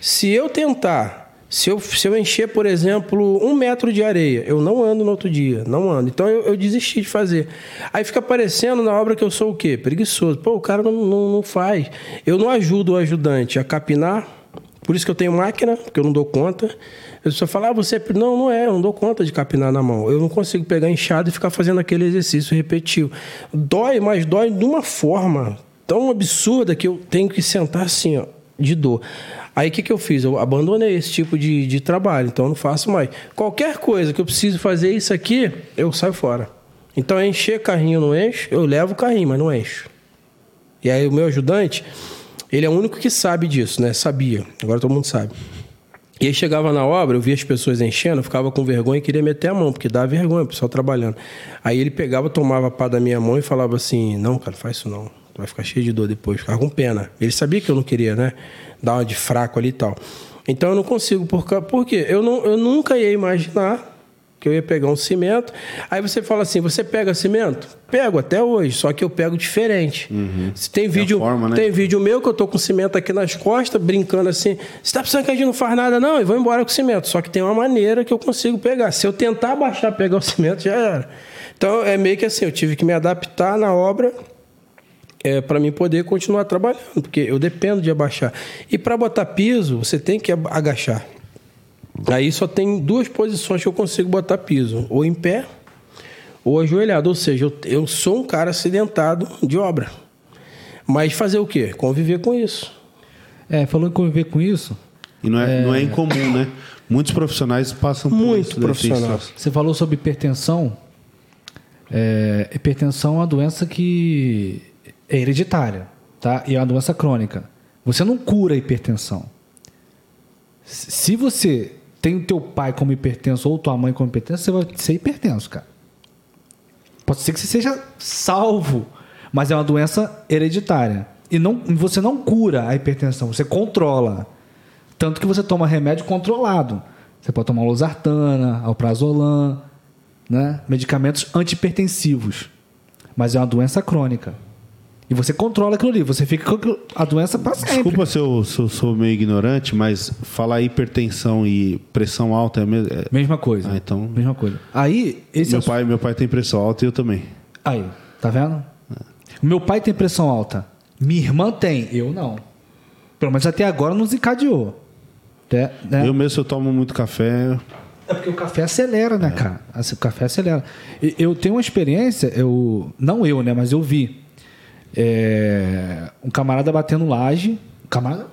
Se eu tentar, se eu, se eu encher, por exemplo, um metro de areia, eu não ando no outro dia, não ando. Então eu, eu desisti de fazer. Aí fica parecendo na obra que eu sou o quê? Preguiçoso. Pô, o cara não, não, não faz. Eu não ajudo o ajudante a capinar, por isso que eu tenho máquina, porque eu não dou conta. Eu só falo, ah, você. Não, não é, eu não dou conta de capinar na mão. Eu não consigo pegar enxada e ficar fazendo aquele exercício repetitivo. Dói, mas dói de uma forma tão absurda que eu tenho que sentar assim, ó, de dor. Aí o que, que eu fiz? Eu abandonei esse tipo de, de trabalho, então não faço mais. Qualquer coisa que eu preciso fazer isso aqui, eu saio fora. Então, é encher carrinho não encho, eu levo o carrinho, mas não encho. E aí o meu ajudante, ele é o único que sabe disso, né? Sabia. Agora todo mundo sabe. E aí chegava na obra, eu via as pessoas enchendo, eu ficava com vergonha e queria meter a mão, porque dá vergonha o pessoal trabalhando. Aí ele pegava, tomava a pá da minha mão e falava assim: Não, cara, faz isso não. Tu vai ficar cheio de dor depois, ficava com pena. Ele sabia que eu não queria, né? Dar uma de fraco ali e tal. Então eu não consigo, por, por quê? Eu, não, eu nunca ia imaginar que eu ia pegar um cimento. Aí você fala assim: você pega cimento? Pego até hoje, só que eu pego diferente. Uhum. Tem vídeo, forma, né? tem vídeo meu que eu tô com cimento aqui nas costas, brincando assim. Você tá pensando que a gente não faz nada, não? E vou embora com cimento. Só que tem uma maneira que eu consigo pegar. Se eu tentar baixar, pegar o cimento, já era. Então é meio que assim, eu tive que me adaptar na obra é, para mim poder continuar trabalhando, porque eu dependo de abaixar. E para botar piso, você tem que agachar. Aí só tem duas posições que eu consigo botar piso: ou em pé ou ajoelhado. Ou seja, eu, eu sou um cara acidentado de obra. Mas fazer o quê? Conviver com isso. É, falou em conviver com isso. E não é, é... Não é incomum, né? Muitos profissionais passam por Muito isso. Né? profissionais. Você falou sobre hipertensão. É, hipertensão é uma doença que é hereditária, tá? E é uma doença crônica. Você não cura a hipertensão. Se você tem o teu pai como hipertenso ou tua mãe como hipertenso, você vai ser hipertenso, cara. Pode ser que você seja salvo, mas é uma doença hereditária. E não, você não cura a hipertensão, você controla. Tanto que você toma remédio controlado. Você pode tomar losartana, alprazolam, né? medicamentos antihipertensivos. Mas é uma doença crônica. E você controla aquilo ali, você fica com a doença para sempre. Desculpa se eu, se eu, sou meio ignorante, mas falar hipertensão e pressão alta é a mesma, é... mesma coisa. Ah, então... Mesma coisa. Aí, esse meu, é... pai, meu pai tem pressão alta e eu também. Aí, tá vendo? É. Meu pai tem pressão alta. Minha irmã tem, eu não. Pelo menos até agora não desencadeou. Até, né? Eu mesmo, eu tomo muito café. É porque o café acelera, né, é. cara? O café acelera. Eu tenho uma experiência, eu não eu, né, mas eu vi é, um camarada batendo laje, um camarada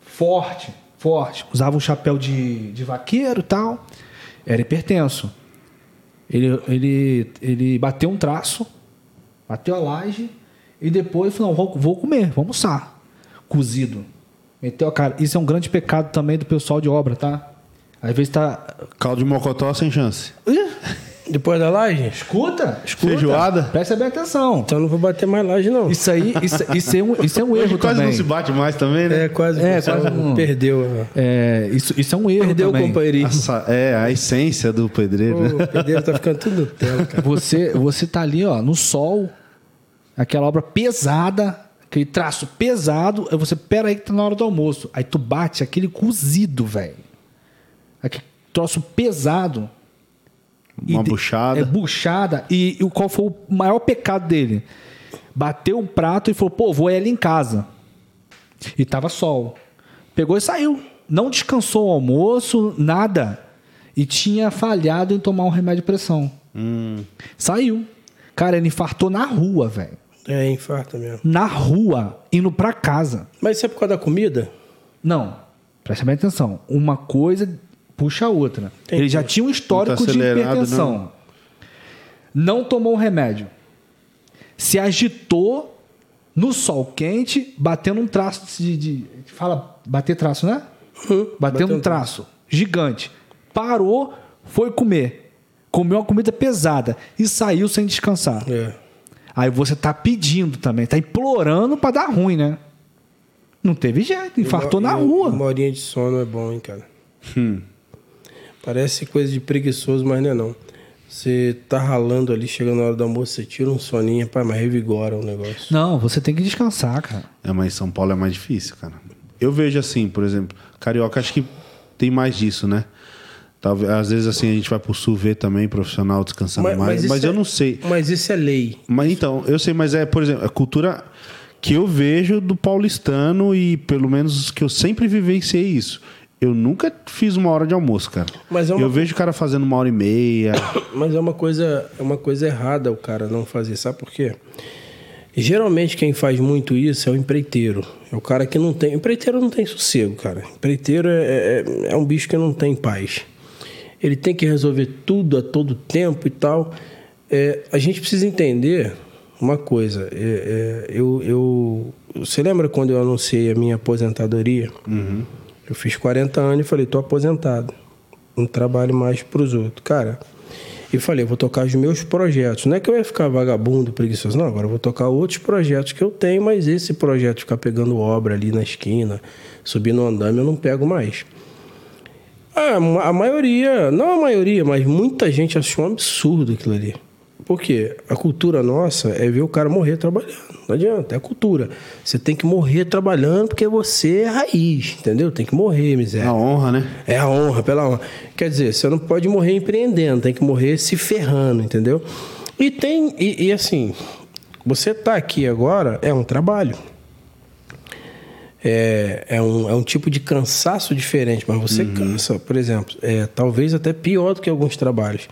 forte, forte, usava um chapéu de, de vaqueiro e tal, era hipertenso. Ele, ele, ele bateu um traço, bateu a laje e depois falou: vou, vou comer, vou almoçar. Cozido. Meteu a cara. Isso é um grande pecado também do pessoal de obra, tá? Às vezes tá. Caldo de mocotó sem chance. Depois da laje? Escuta, escuta. Feijoada? Presta bem atenção. Então não vou bater mais laje, não. Isso aí, isso, isso é, um, isso é um erro quase também. não se bate mais também, né? É, quase. É, quase não. Perdeu. É, isso, isso é um erro Perdeu também. o companheirismo. é, a essência do pedreiro. Pô, né? O pedreiro tá ficando tudo tela, cara. Você, você tá ali, ó, no sol, aquela obra pesada, aquele traço pesado, aí você, pera aí que tá na hora do almoço. Aí tu bate aquele cozido, velho. Aquele troço pesado uma buchada. É, buchada. E, e qual foi o maior pecado dele? Bateu um prato e falou, pô, vou ali em casa. E tava sol. Pegou e saiu. Não descansou o almoço, nada. E tinha falhado em tomar um remédio de pressão. Hum. Saiu. Cara, ele infartou na rua, velho. É, infarta mesmo. Na rua, indo pra casa. Mas isso é por causa da comida? Não. Presta bem atenção. Uma coisa puxa a outra. Entendi. Ele já tinha um histórico tá de hipertensão. Não. não tomou o remédio. Se agitou no sol quente, batendo um traço de. de fala, bater traço, né? Uhum. Batendo um traço gigante. Parou, foi comer. Comeu uma comida pesada e saiu sem descansar. É. Aí você tá pedindo também, tá implorando para dar ruim, né? Não teve jeito, infartou uma, na rua. Uma horinha de sono é bom, hein, cara? Hum. Parece coisa de preguiçoso, mas não é não. Você tá ralando ali, chega na hora do almoço, você tira um soninho, pá, mas revigora o negócio. Não, você tem que descansar, cara. É, mas em São Paulo é mais difícil, cara. eu vejo assim, por exemplo, carioca acho que tem mais disso, né? Talvez, às vezes assim a gente vai pro sul ver também profissional descansando mais, mas, isso eu é- não sei. Mas isso é lei. Mas então, eu sei, mas é, por exemplo, a cultura que eu vejo do paulistano e pelo menos que eu sempre vivenciei isso. Eu nunca fiz uma hora de almoço, cara. Mas é uma- Eu vejo o cara fazendo uma hora e meia. Mas é uma coisa, é uma coisa errada o cara não fazer, sabe por quê? Geralmente quem faz muito isso é o empreiteiro. É o cara que não tem. Empreiteiro não tem sossego, cara. Empreiteiro é, é, é um bicho que não tem paz. Ele tem que resolver tudo a todo tempo e tal. É, a gente precisa entender uma coisa. É, é, eu, eu, você lembra quando eu anunciei a minha aposentadoria? Eu fiz 40 anos e falei, tô aposentado. Não trabalho mais pros outros. Cara, e falei, vou tocar os meus projetos. Não é que eu ia ficar vagabundo, preguiçoso, não. Agora eu vou tocar outros projetos que eu tenho, mas esse projeto de ficar pegando obra ali na esquina, subindo o andame, eu não pego mais. A, a maioria, não a maioria, mas muita gente achou um absurdo aquilo ali. Por quê? A cultura nossa é ver o cara morrer trabalhando. Não adianta, é a cultura. Você tem que morrer trabalhando porque você é raiz, entendeu? Tem que morrer, miséria. A honra, né? É a honra, pela honra. Quer dizer, você não pode morrer empreendendo, tem que morrer se ferrando, entendeu? E tem, e, e assim, você tá aqui agora é um trabalho. É, é, um, é um tipo de cansaço diferente, mas você cansa, por exemplo, é talvez até pior do que alguns trabalhos.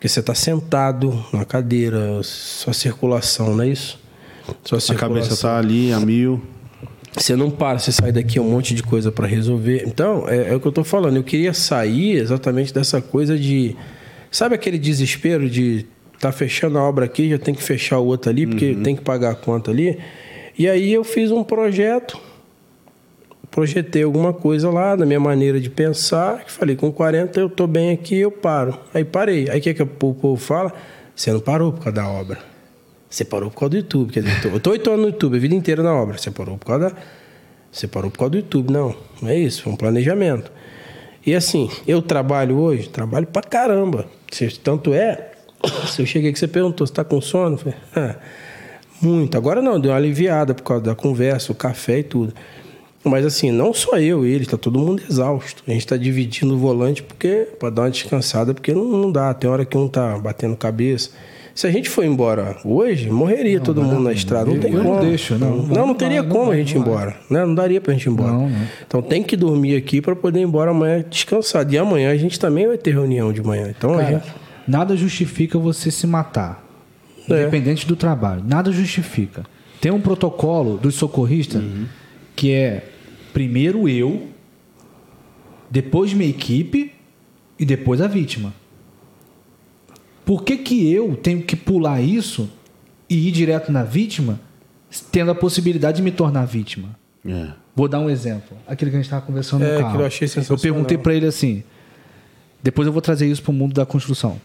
Porque você está sentado na cadeira, sua circulação, não é isso? Sua A cabeça tá ali, a mil. você não para, você sai daqui é um monte de coisa para resolver. Então, é, é o que eu tô falando. Eu queria sair exatamente dessa coisa de. Sabe aquele desespero de tá fechando a obra aqui, já tem que fechar o outro ali, porque tem que pagar a conta ali. E aí eu fiz um projeto, projetei alguma coisa lá, na minha maneira de pensar, que falei, com 40 eu tô bem aqui, eu paro. Aí parei. Aí o que, que o povo fala? Você não parou por causa da obra. Você parou por causa do YouTube. Quer dizer, eu tô- oito anos no YouTube, a vida inteira na obra. Você parou por causa da. Você parou por causa do YouTube. Não, não é isso, foi um planejamento. E assim, eu trabalho hoje, trabalho pra caramba. Tanto é, se eu cheguei que você perguntou, você tá com sono? Eu falei, "Ah, muito. Agora não, deu uma aliviada por causa da conversa, o café e tudo. Mas assim, não só eu e ele, tá todo mundo exausto. A gente tá dividindo o volante porque para dar uma descansada, porque não, não dá. Tem hora que um tá batendo cabeça. Se a gente for embora hoje, morreria todo mundo na estrada. Não eu- tem eu não como. deixo, não. Não, não, Não, teria não, como não a gente ir não embora. Né? Não daria pra gente ir embora. Não, não. Então tem que dormir aqui para poder ir embora amanhã descansado. E amanhã a gente também vai ter reunião de manhã. Então a Cara, gente. nada justifica você se matar. É. Independente do trabalho. Nada justifica. Tem um protocolo dos socorristas que é primeiro eu, depois minha equipe e depois a vítima. Por que, que eu tenho que pular isso e ir direto na vítima, tendo a possibilidade de me tornar vítima? É. Vou dar um exemplo. Aquele que a gente estava conversando É, no carro. aquilo eu achei sensacional. Eu perguntei para ele assim. Depois eu vou trazer isso para o mundo da construção.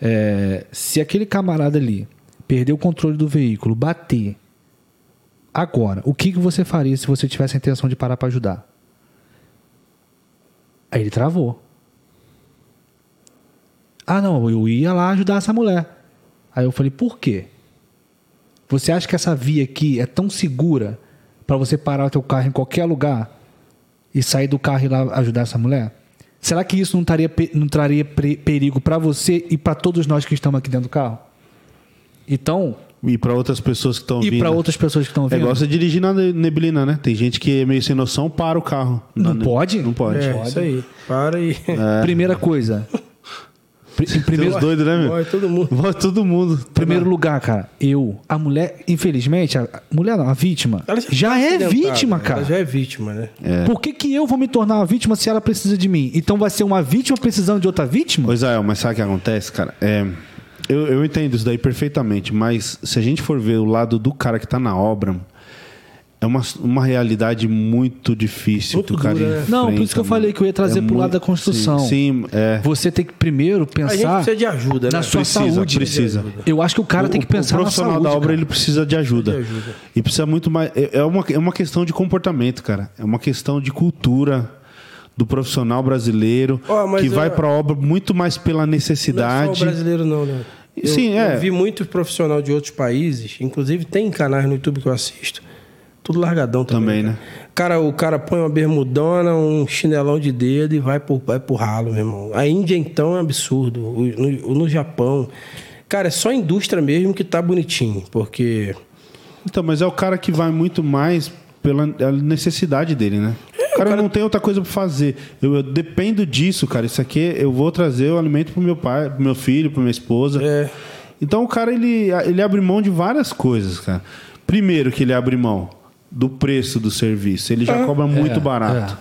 É, se aquele camarada ali perder o controle do veículo, bater agora, o que, que você faria se você tivesse a intenção de parar para ajudar? Aí ele travou. Ah, não, eu ia lá ajudar essa mulher. Aí eu falei, por quê? Você acha que essa via aqui é tão segura para você parar o teu carro em qualquer lugar e sair do carro e ir lá ajudar essa mulher? Será que isso não, taria, não traria perigo para você e para todos nós que estamos aqui dentro do carro? Então, E para outras pessoas que estão e vindo. para outras pessoas que estão É vindo? igual você dirigir na neblina, né? Tem gente que é meio sem noção, para o carro. Não pode? Não pode. É, isso aí. Para e. Primeira coisa. Primeiro, Tem uns doidos, né, meu? Morre todo mundo. Vai todo mundo. primeiro lugar, cara, eu, a mulher, infelizmente, a mulher não, a vítima, Ela já tá é vítima, cara. Ela já é vítima, né? Por que, que eu vou me tornar uma vítima se ela precisa de mim? Então vai ser uma vítima precisando de outra vítima? Pois é, mas sabe o que acontece, cara? É, eu, eu entendo isso daí perfeitamente, mas se a gente for ver o lado do cara que tá na obra, é uma, uma realidade muito difícil Muito que o cara dura, né? Não, por isso que eu falei que eu ia trazer É pro lado muito- da construção. Sim, sim, é. Você tem que primeiro A gente pensar precisa de ajuda, né? na sua Precisa, saúde. precisa. Eu acho que o cara O- tem que o- pensar o na profissional saúde. da obra cara. ele precisa de ajuda. Precisa de ajuda. E precisa muito mais. É é uma, é uma questão de comportamento, cara. É uma questão de cultura do profissional brasileiro mas que eu- vai para a obra muito mais pela Não é necessidade. só o brasileiro, não, né? Eu, Sim, é. Eu vi muito profissional de outros países, inclusive tem canais no YouTube que eu assisto. tudo largadão também. Também, né? Cara, o cara põe uma bermudona, um chinelão de dedo e vai pro, vai pro ralo, meu irmão. A Índia, então, é um absurdo. O- no, no Japão. Cara, é só a indústria mesmo que tá bonitinho, porque. Então, mas é o cara que vai muito mais pela necessidade dele, né? É, O cara, não tem outra coisa pra fazer. Eu, eu dependo disso, cara. Isso aqui eu vou trazer o alimento pro meu pai, pro meu filho, pra minha esposa. É. Então o cara ele, ele abre mão de várias coisas, cara. Primeiro que ele abre mão do preço do serviço. Ele já cobra muito barato.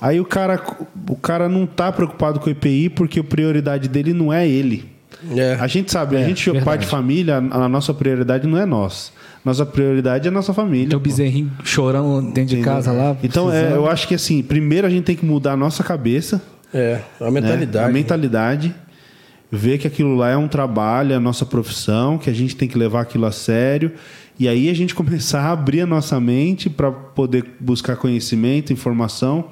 Aí o cara, o cara não tá preocupado com o EPI porque a prioridade dele não é ele. É. A gente sabe, a gente é pai verdade. de família, a a nossa prioridade não é nós. Nossa prioridade é a nossa família. Tem o bezerrinho chorando dentro de Entendeu? casa lá. Então, é, eu acho que assim, primeiro a gente tem que mudar a nossa cabeça, É, a né? mentalidade. a mentalidade, ver que aquilo lá é um trabalho, é a nossa profissão, que a gente tem que levar aquilo a sério. E aí a gente começar a abrir a nossa mente para poder buscar conhecimento, informação,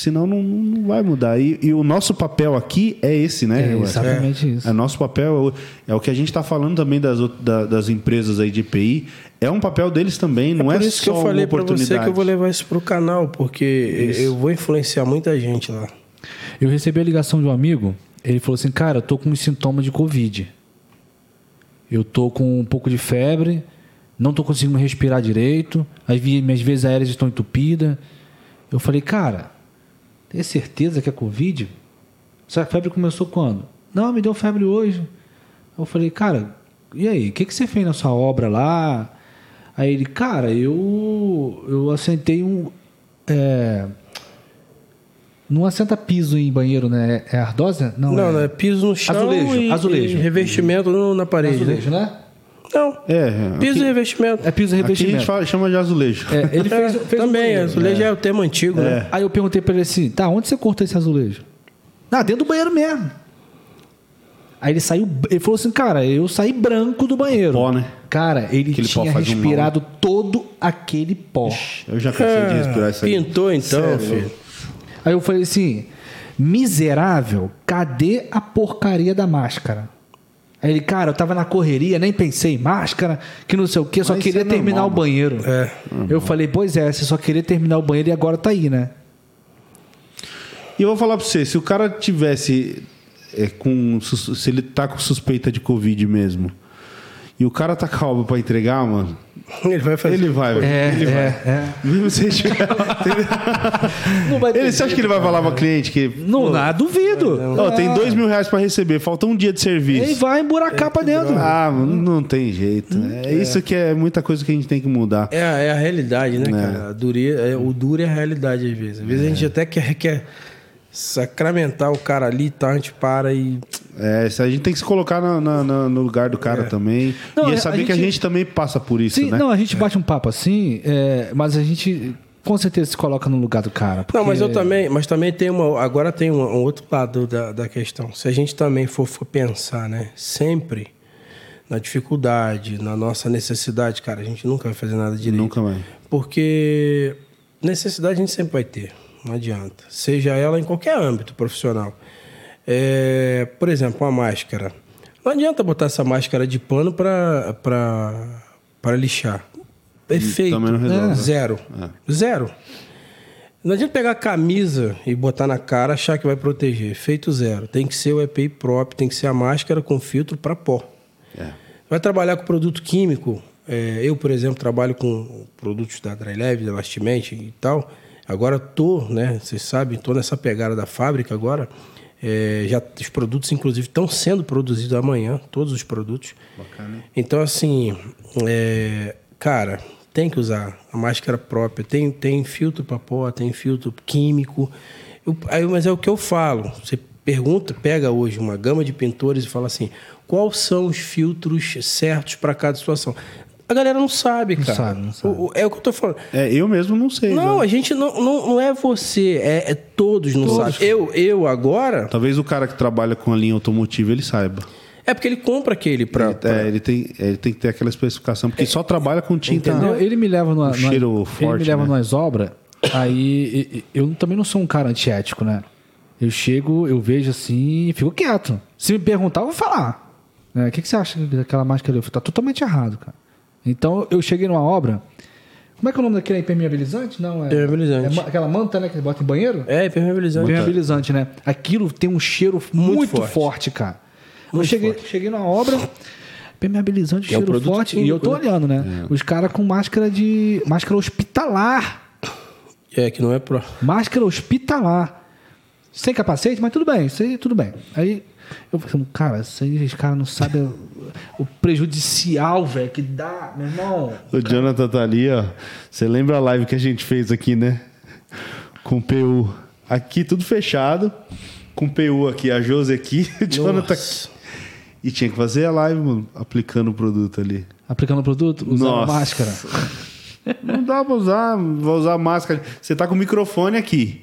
senão não, não vai mudar. E, e o nosso papel aqui é esse, né? É exatamente isso. É nosso papel, é o que a gente está falando também das, da- das empresas aí de IPI, é um papel deles também, não é, Por isso só que eu falei oportunidade. você que eu vou levar isso pro canal, porque eu vou influenciar muita gente lá. Eu recebi a ligação de um amigo, ele falou assim, cara, eu tô com uns sintomas de Covid. Eu tô com um pouco de febre, não tô conseguindo respirar direito, as minhas vias aéreas estão entupidas. Eu falei, cara, tem certeza que é Covid? Essa febre começou quando? Não, me deu febre hoje. Eu falei, cara, e aí, o que, que você fez na sua obra lá? Aí ele, cara, eu, eu assentei um. É, não assenta piso em banheiro, né? É ardósia? Não, Não, é... não, é piso no chão Azulejo, e, azulejo. e revestimento no- na parede. azulejo, né? né? Não, É, piso aqui, e revestimento. É piso e aqui a revestimento. gente fala- chama de azulejo. É, ele fez, É, fez um também, banheiro. azulejo é. o tema antigo, né? Aí eu perguntei pra ele assim, tá, onde você cortou esse azulejo? Ah, dentro do banheiro mesmo. Aí ele saiu, ele falou assim, cara, eu saí branco do banheiro. Pó, né? Cara, ele Aquele tinha faz um respirado todo aquele pó. Eu já cansei de respirar isso aí. Pintou então, Sério? filho. Aí eu falei assim, miserável, cadê a porcaria da máscara? Aí ele, cara, eu tava na correria, nem pensei em máscara, que não sei o quê, só Mas queria é terminar normal, o banheiro. É. Eu falei, pois é, você só queria terminar o banheiro e agora tá aí, né? E eu vou falar pra você, se o cara tivesse é, com. Se ele tá com suspeita de Covid mesmo, e o cara tá obra pra entregar, mano, Ele vai fazer. ele vai, velho. É, ele vai. é, é. Se tiver- Não ele, você acha que ele vai falar pra cliente que. Não, nada, duvido. Ó, tem dois mil reais pra receber, falta um dia de Ele serviço. vai emburacar pra dentro. Ah, mano, não tem jeito. É isso que é muita coisa que a gente tem que mudar. É, a- é a realidade, né, cara? A duria, é, o duro é a realidade, às vezes. Às vezes a gente até quer, quer sacramentar o cara ali e tal, a gente para e. É, a gente tem que se colocar na- na- na- no lugar do cara também. Não, e é é, saber a que a gente- também passa por isso, Sim, né? não, a gente bate um papo assim, é, mas a gente com certeza se coloca no lugar do cara. Não, mas eu porque- também, mas também tem uma. Agora tem um, um outro lado da, da questão. Se a gente também for, for pensar, né? Sempre na dificuldade, na nossa necessidade, cara, a gente nunca vai fazer nada direito. Nunca vai. Porque necessidade a gente sempre vai ter, não adianta. Seja ela em qualquer âmbito profissional. É, por exemplo, uma máscara. Não adianta botar essa máscara de pano para lixar. Perfeito. Também não resolve. É. Zero. É. Zero. Não adianta pegar a camisa e botar na cara achar que vai proteger. Feito zero. Tem que ser o EPI próprio, tem que ser a máscara com filtro para pó. É. Vai trabalhar com produto químico. é, eu, por exemplo, trabalho com produtos da Drylev, da Lastiment e tal. Agora tô, né? Vocês sabem, tô nessa pegada da fábrica agora. É, já os produtos, inclusive, estão sendo produzidos amanhã, todos os produtos. Bacana? Então, assim, é, cara, tem que usar a máscara própria. Tem, tem filtro para pó, tem filtro químico. Eu- aí, mas é o que eu falo. Você pergunta, pega hoje uma gama de pintores e fala assim: quais são os filtros certos para cada situação? A galera não sabe, cara. sabe, não sabe. O- é o que eu tô falando. É, eu mesmo não sei. Não, né? a gente não, não, não é você, é, é todos não sabem. Eu, eu agora. Talvez o cara que trabalha com a linha automotiva ele saiba. É porque ele compra aquele pra. pra- É, ele tem, ele tem que ter aquela especificação, porque só trabalha com tinta. Não, ele me leva numa, Um cheiro numa- ele forte, me leva né? numas obras, aí eu também não sou um cara antiético, né? Eu chego, eu vejo assim e fico quieto. Se me perguntar, eu vou falar. Né? O que, que você acha daquela máscara ali? Eu falo, tá totalmente errado, cara. Então eu cheguei numa obra, Como é que é o nome daquele? É impermeabilizante? Não, é. Impermeabilizante. é aquela manta, né, que bota em banheiro? É, impermeabilizante. Impermeabilizante, né? Aquilo tem um cheiro muito, Muito forte. forte. cara. Muito eu cheguei, forte. cheguei na obra, impermeabilizante, É cheiro forte. e eu tô né? olhando, né? Os caras com máscara de. máscara hospitalar. É, que não é pro. Máscara hospitalar. Sem capacete, mas tudo bem, isso aí tudo bem. Aí eu falei, cara, isso aí os caras não sabem o, prejudicial, velho, que dá, meu irmão. O Jonathan tá ali, ó. Você lembra a live que a gente fez aqui, né? Com o PU. Aqui tudo fechado. Com o PU aqui, a Josi aqui, o Jonathan aqui. E tinha que fazer a live, mano, aplicando o produto ali. Aplicando o produto, usando Nossa. máscara. Não dá pra usar, vou usar máscara. Você tá com o microfone aqui,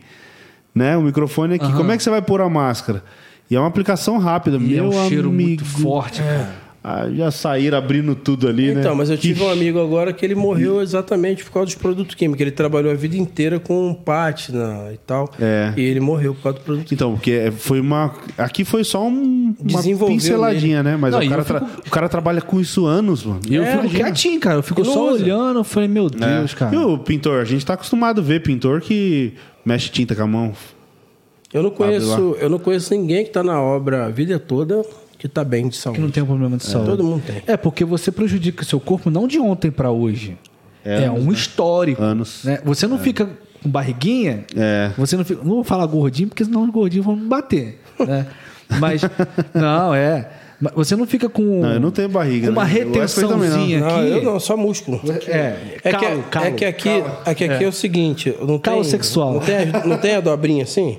né? O microfone aqui. Como é que você vai pôr a máscara? E é uma aplicação rápida, E é meu um cheiro amigo. muito forte, cara. Ah, já saíram abrindo tudo ali, né? Então, mas eu tive um Ixi. amigo agora que ele morreu exatamente por causa dos produtos químicos. Ele trabalhou a vida inteira com pátina e tal. É. E ele morreu por causa do produto Então, porque foi uma. Aqui foi só um, uma pinceladinha, né? Mas Não, o, cara eu tra- o cara trabalha com isso anos, mano. E eu É, fico quietinho, cara. Eu fico E só usa. olhando. Eu falei, meu Deus, É. cara. E o pintor? A gente tá acostumado a ver pintor que mexe tinta com a mão. Eu não conheço, eu não conheço ninguém que está na obra a vida toda que está bem de Que saúde. não tem um problema de saúde. Todo mundo tem. É, porque você prejudica o seu corpo não de ontem pra hoje. É, É, um histórico. Anos. né? Você não fica com barriguinha. É. Você não fica. Não vou falar gordinho, porque senão os gordinhos vão me bater. Né? Mas. não, é. Você não fica com. Não, eu não tenho barriga, Com uma né? Não. retençãozinha Não, aqui. eu não, só músculo. É, É, calo, que, calo. é que aqui, é que aqui é. o seguinte, não Calo tem, sexual. Não tem, não tem a dobrinha assim?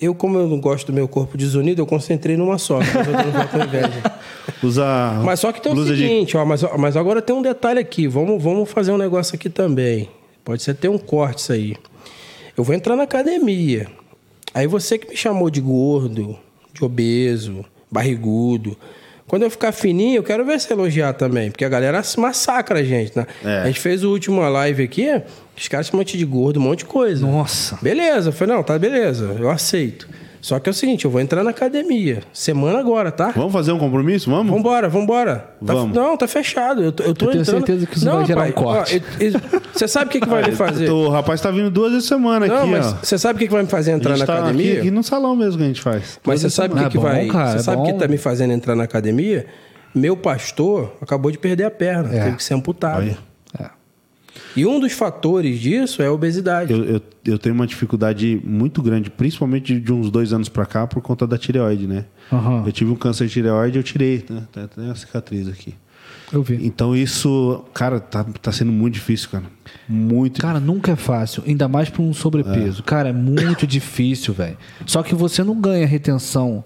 Eu, como eu não gosto do meu corpo desunido, eu concentrei numa só. Mas eu não vou com inveja. Usa. Mas só que tem o blusa de- seguinte, ó, mas, mas agora tem um detalhe aqui. Vamos, vamos fazer um negócio aqui também. Pode ser ter um corte isso aí. Eu vou entrar na academia. Aí você que me chamou de gordo, de obeso, barrigudo. Quando eu ficar fininho, eu quero ver você elogiar também. Porque a galera se massacra a gente, né? É. A gente fez o último live aqui, os caras chamam de gordo, um monte de coisa. Nossa. Beleza, eu falei, não, tá beleza, eu aceito. Só que é o seguinte, eu vou entrar na academia. Semana agora, tá? Vamos fazer um compromisso? Vamos? Vambora, vambora. Tá- Vamos. não, tá fechado. Eu tô, eu tô Eu tenho entrando. certeza que isso não, vai gerar um pai, corte. ó, eu- eu- Você sabe o que, que vai me fazer? O rapaz tá vindo duas vezes por semana Não, aqui, mas ó. você sabe o que, que vai me fazer A entrar gente na tá academia? Aqui, aqui no salão mesmo que a gente faz. Mas você sabe o que, É que bom, vai. cara, você é sabe o que tá me fazendo entrar na academia? Meu pastor acabou de perder a perna, É. teve que ser amputado. Olha. É. E um dos fatores disso é a obesidade. Eu, eu, eu tenho uma dificuldade muito grande, principalmente de uns dois anos pra cá, por conta da tireoide, né? Aham. Eu tive um câncer de tireoide, eu tirei, né? Tem tem uma cicatriz aqui. Eu vi. Então isso, cara, tá, tá sendo muito difícil, cara. Muito Cara, nunca é fácil, ainda mais pra um sobrepeso. Cara, é muito difícil, velho. Só que você não ganha retenção,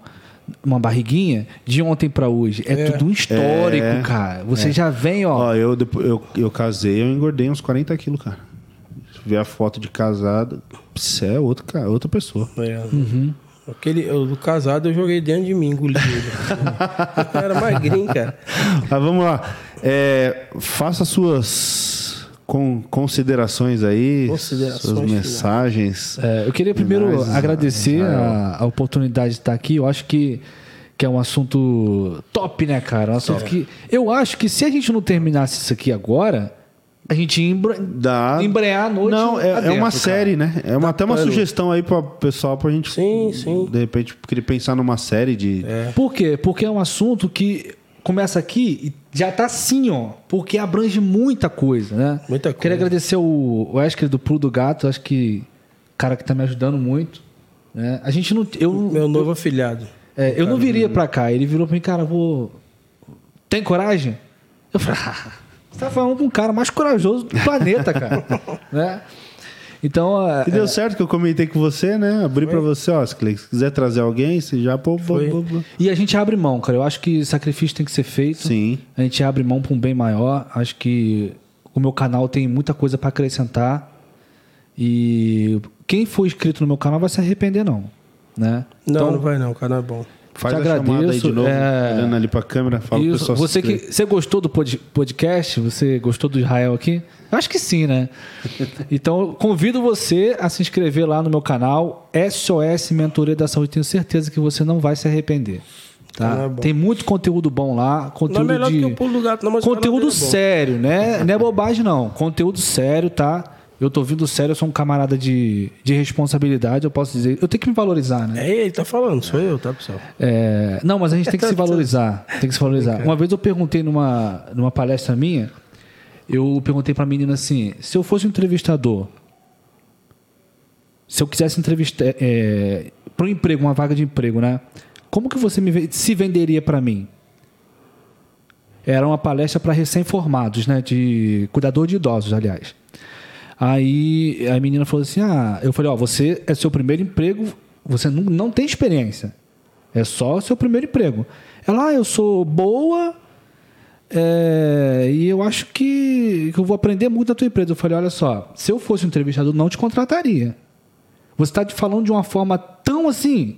uma barriguinha, de ontem pra hoje. É, tudo um histórico, É. cara. Você já vem, ó. Ó, eu, depois, eu, eu casei, eu engordei uns 40 quilos, cara. Se ver a foto de casado, você é outro, ca- outra pessoa. É. Uhum. Aquele, eu, do casado eu joguei dentro de mim, engoli ele. eu era magrinho, cara. Mas vamos lá. É, faça suas con- considerações aí, Considerações suas mensagens. É, eu queria primeiro Finais, agradecer a, a oportunidade de estar aqui. Eu acho que, que é um assunto top, né, cara? Um assunto que. Eu acho que se a gente não terminasse isso aqui agora, a gente ia embra... Dá... embrear a noite. Não, é, é uma cara. série, né? É uma, até uma sugestão aí para pessoal pra gente, Sim, sim. de repente, querer pensar numa série de. Por quê? Porque é um assunto que começa aqui e já tá assim, ó. Porque abrange muita coisa, né? Muita Queria coisa. agradecer o Wesley do Pulo do Gato, acho que cara que tá me ajudando muito. Né? A gente não. Eu, Meu novo afilhado. é, eu não viria pra cá. Ele virou pra mim, cara, vou. Tem coragem? Eu falei, ah, você tá falando com um cara mais corajoso do planeta, cara. né? Então. é, E deu certo que eu comentei com você, né? Abri pra você, ó. Se quiser trazer alguém, você já. Pô, pô, Foi. pô, pô. E a gente abre mão, cara. Eu acho que sacrifício tem que ser feito. Sim. A gente abre mão para um bem maior. Acho que o meu canal tem muita coisa para acrescentar. E quem for inscrito no meu canal vai se arrepender, não. Né? Não, não vai não, o canal é bom. Faz Te a chamada aí agradeço, de novo, é, olhando ali pra câmera. Fala pro Isso. pessoal Você, se que, você gostou do pod- podcast? Você gostou do Israel aqui? Acho que sim, né? Então, convido você a se inscrever lá no meu canal SOS Mentoria da Saúde. Tenho certeza que você não vai se arrepender. Tá? É. Tem muito conteúdo bom lá. Não é Conteúdo de... que o pulo do gato, não, Conteúdo é sério, né? Não é bobagem, não. Conteúdo sério, tá? Eu tô vindo sério, eu sou um camarada de, de responsabilidade, eu posso dizer. Eu tenho que me valorizar, né? É ele, tá falando, sou eu, tá, pessoal? É, não, mas a gente tem que se valorizar. Tem que se valorizar. Uma vez eu perguntei numa, numa palestra minha, eu perguntei pra menina assim: se eu fosse um entrevistador, se eu quisesse entrevistar é, para um emprego, uma vaga de emprego, né? Como que você me, se venderia pra mim? Era uma palestra para recém-formados, né? De cuidador de idosos, aliás. Aí a menina falou assim: Ah, eu falei, ó, você é seu primeiro emprego, você não, não tem experiência. É só seu primeiro emprego. Ela, ah, eu sou boa é, e eu acho que, que eu vou aprender muito da tua empresa. Eu falei, olha só, se eu fosse um entrevistador, não te contrataria. Você está falando de uma forma tão assim,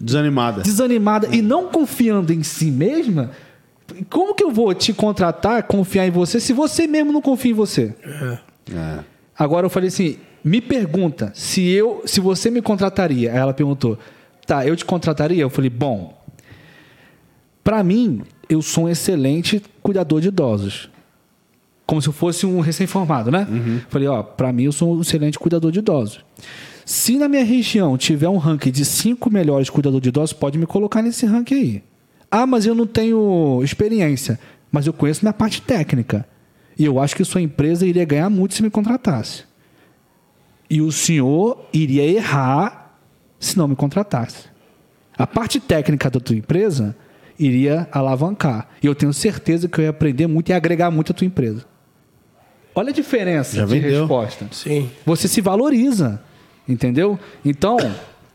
Desanimada. desanimada e não confiando em si mesma. Como que eu vou te contratar, confiar em você, se você mesmo não confia em você? É. Agora eu falei assim, me pergunta se eu, se você me contrataria. Aí ela perguntou, tá, eu te contrataria? Eu falei, bom, para mim eu sou um excelente cuidador de idosos, como se eu fosse um recém-formado, né? Falei, ó, para mim eu sou um excelente cuidador de idosos. Se na minha região tiver um ranking de cinco melhores cuidadores de idosos, pode me colocar nesse ranking aí. Ah, mas eu não tenho experiência, mas eu conheço minha parte técnica. E eu acho que sua empresa iria ganhar muito se me contratasse. E o senhor iria errar se não me contratasse. A parte técnica da tua empresa iria alavancar. E eu tenho certeza que eu ia aprender muito e agregar muito à tua empresa. Olha a diferença Já de vendeu. resposta. Sim. Você se valoriza, entendeu? Então,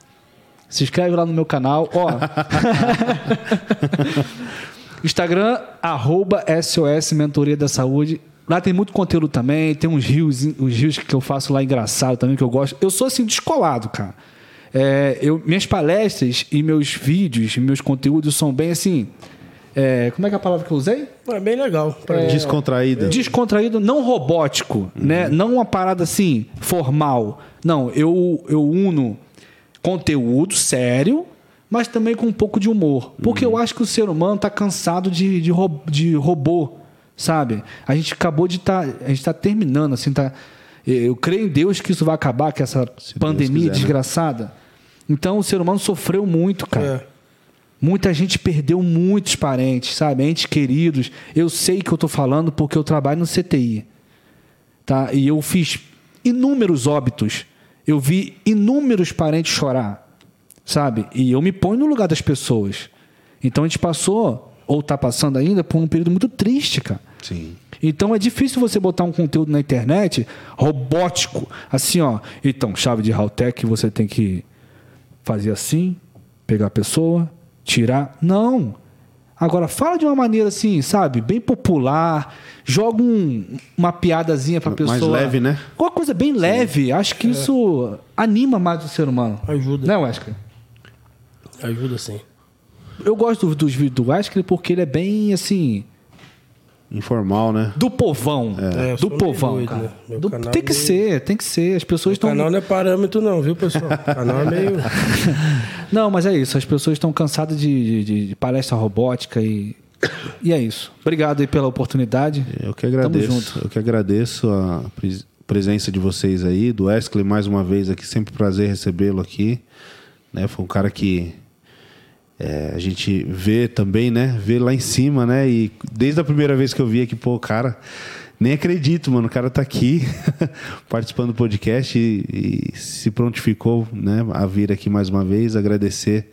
se inscreve lá no meu canal, ó. Instagram, arroba SOS Mentoria da Saúde. Lá tem muito conteúdo também, tem uns rios, uns rios que eu faço lá engraçado também, que eu gosto. Eu sou assim, descolado, cara. É, eu, minhas palestras e meus vídeos, meus conteúdos são bem assim. é, como é que é a palavra que eu usei? É bem legal. Pra mim. Descontraída. descontraído, não robótico, né? Não uma parada assim formal. Não, eu eu uno conteúdo sério, mas também com um pouco de humor, porque eu acho que o ser humano está cansado de, de, ro- de robô, sabe? A gente acabou de estar, a gente está terminando assim, tá? Eu creio em Deus que isso vai acabar, que essa Deus pandemia quiser, né? Então o ser humano sofreu muito, cara. É. Muita gente perdeu muitos parentes, sabe? Entes queridos. Eu sei que eu tô falando porque eu trabalho no CTI. Tá? E eu fiz inúmeros óbitos. Eu vi inúmeros parentes chorar, sabe? E eu me ponho no lugar das pessoas. Então a gente passou, ou tá passando ainda, por um período muito triste, cara. Sim. Então é difícil você botar um conteúdo na internet robótico, assim, ó. Então, chave de Haltech você tem que fazer assim, pegar a pessoa, tirar. Não. Agora, fala de uma maneira assim, sabe? Bem popular. Joga um- uma piadazinha pra Mais pessoa. leve, né? Uma coisa bem leve. Acho que isso anima mais o ser humano. Ajuda. Né, Wesker? Ajuda sim. Eu gosto do- dos vídeos do Wesker porque ele é bem assim. Informal, né? Do povão. É, eu do povão, doido, cara. né? Do- tem que ser, tem que ser. As pessoas O estão. canal não é parâmetro não, viu, pessoal? O canal é meio... Não, mas é isso. As pessoas estão cansadas de, de- de palestra robótica e. E é isso. Obrigado aí pela oportunidade. Eu que agradeço. junto. Eu que agradeço a pres- presença de vocês aí, do Wesley mais uma vez aqui, sempre prazer recebê-lo aqui. Né? Foi um cara que é, a gente vê também, né? Vê lá em cima, né? E desde a primeira vez que eu vi aqui, pô, cara, nem acredito, mano. O cara tá aqui participando do podcast e, e se prontificou, né? A vir aqui mais uma vez, agradecer.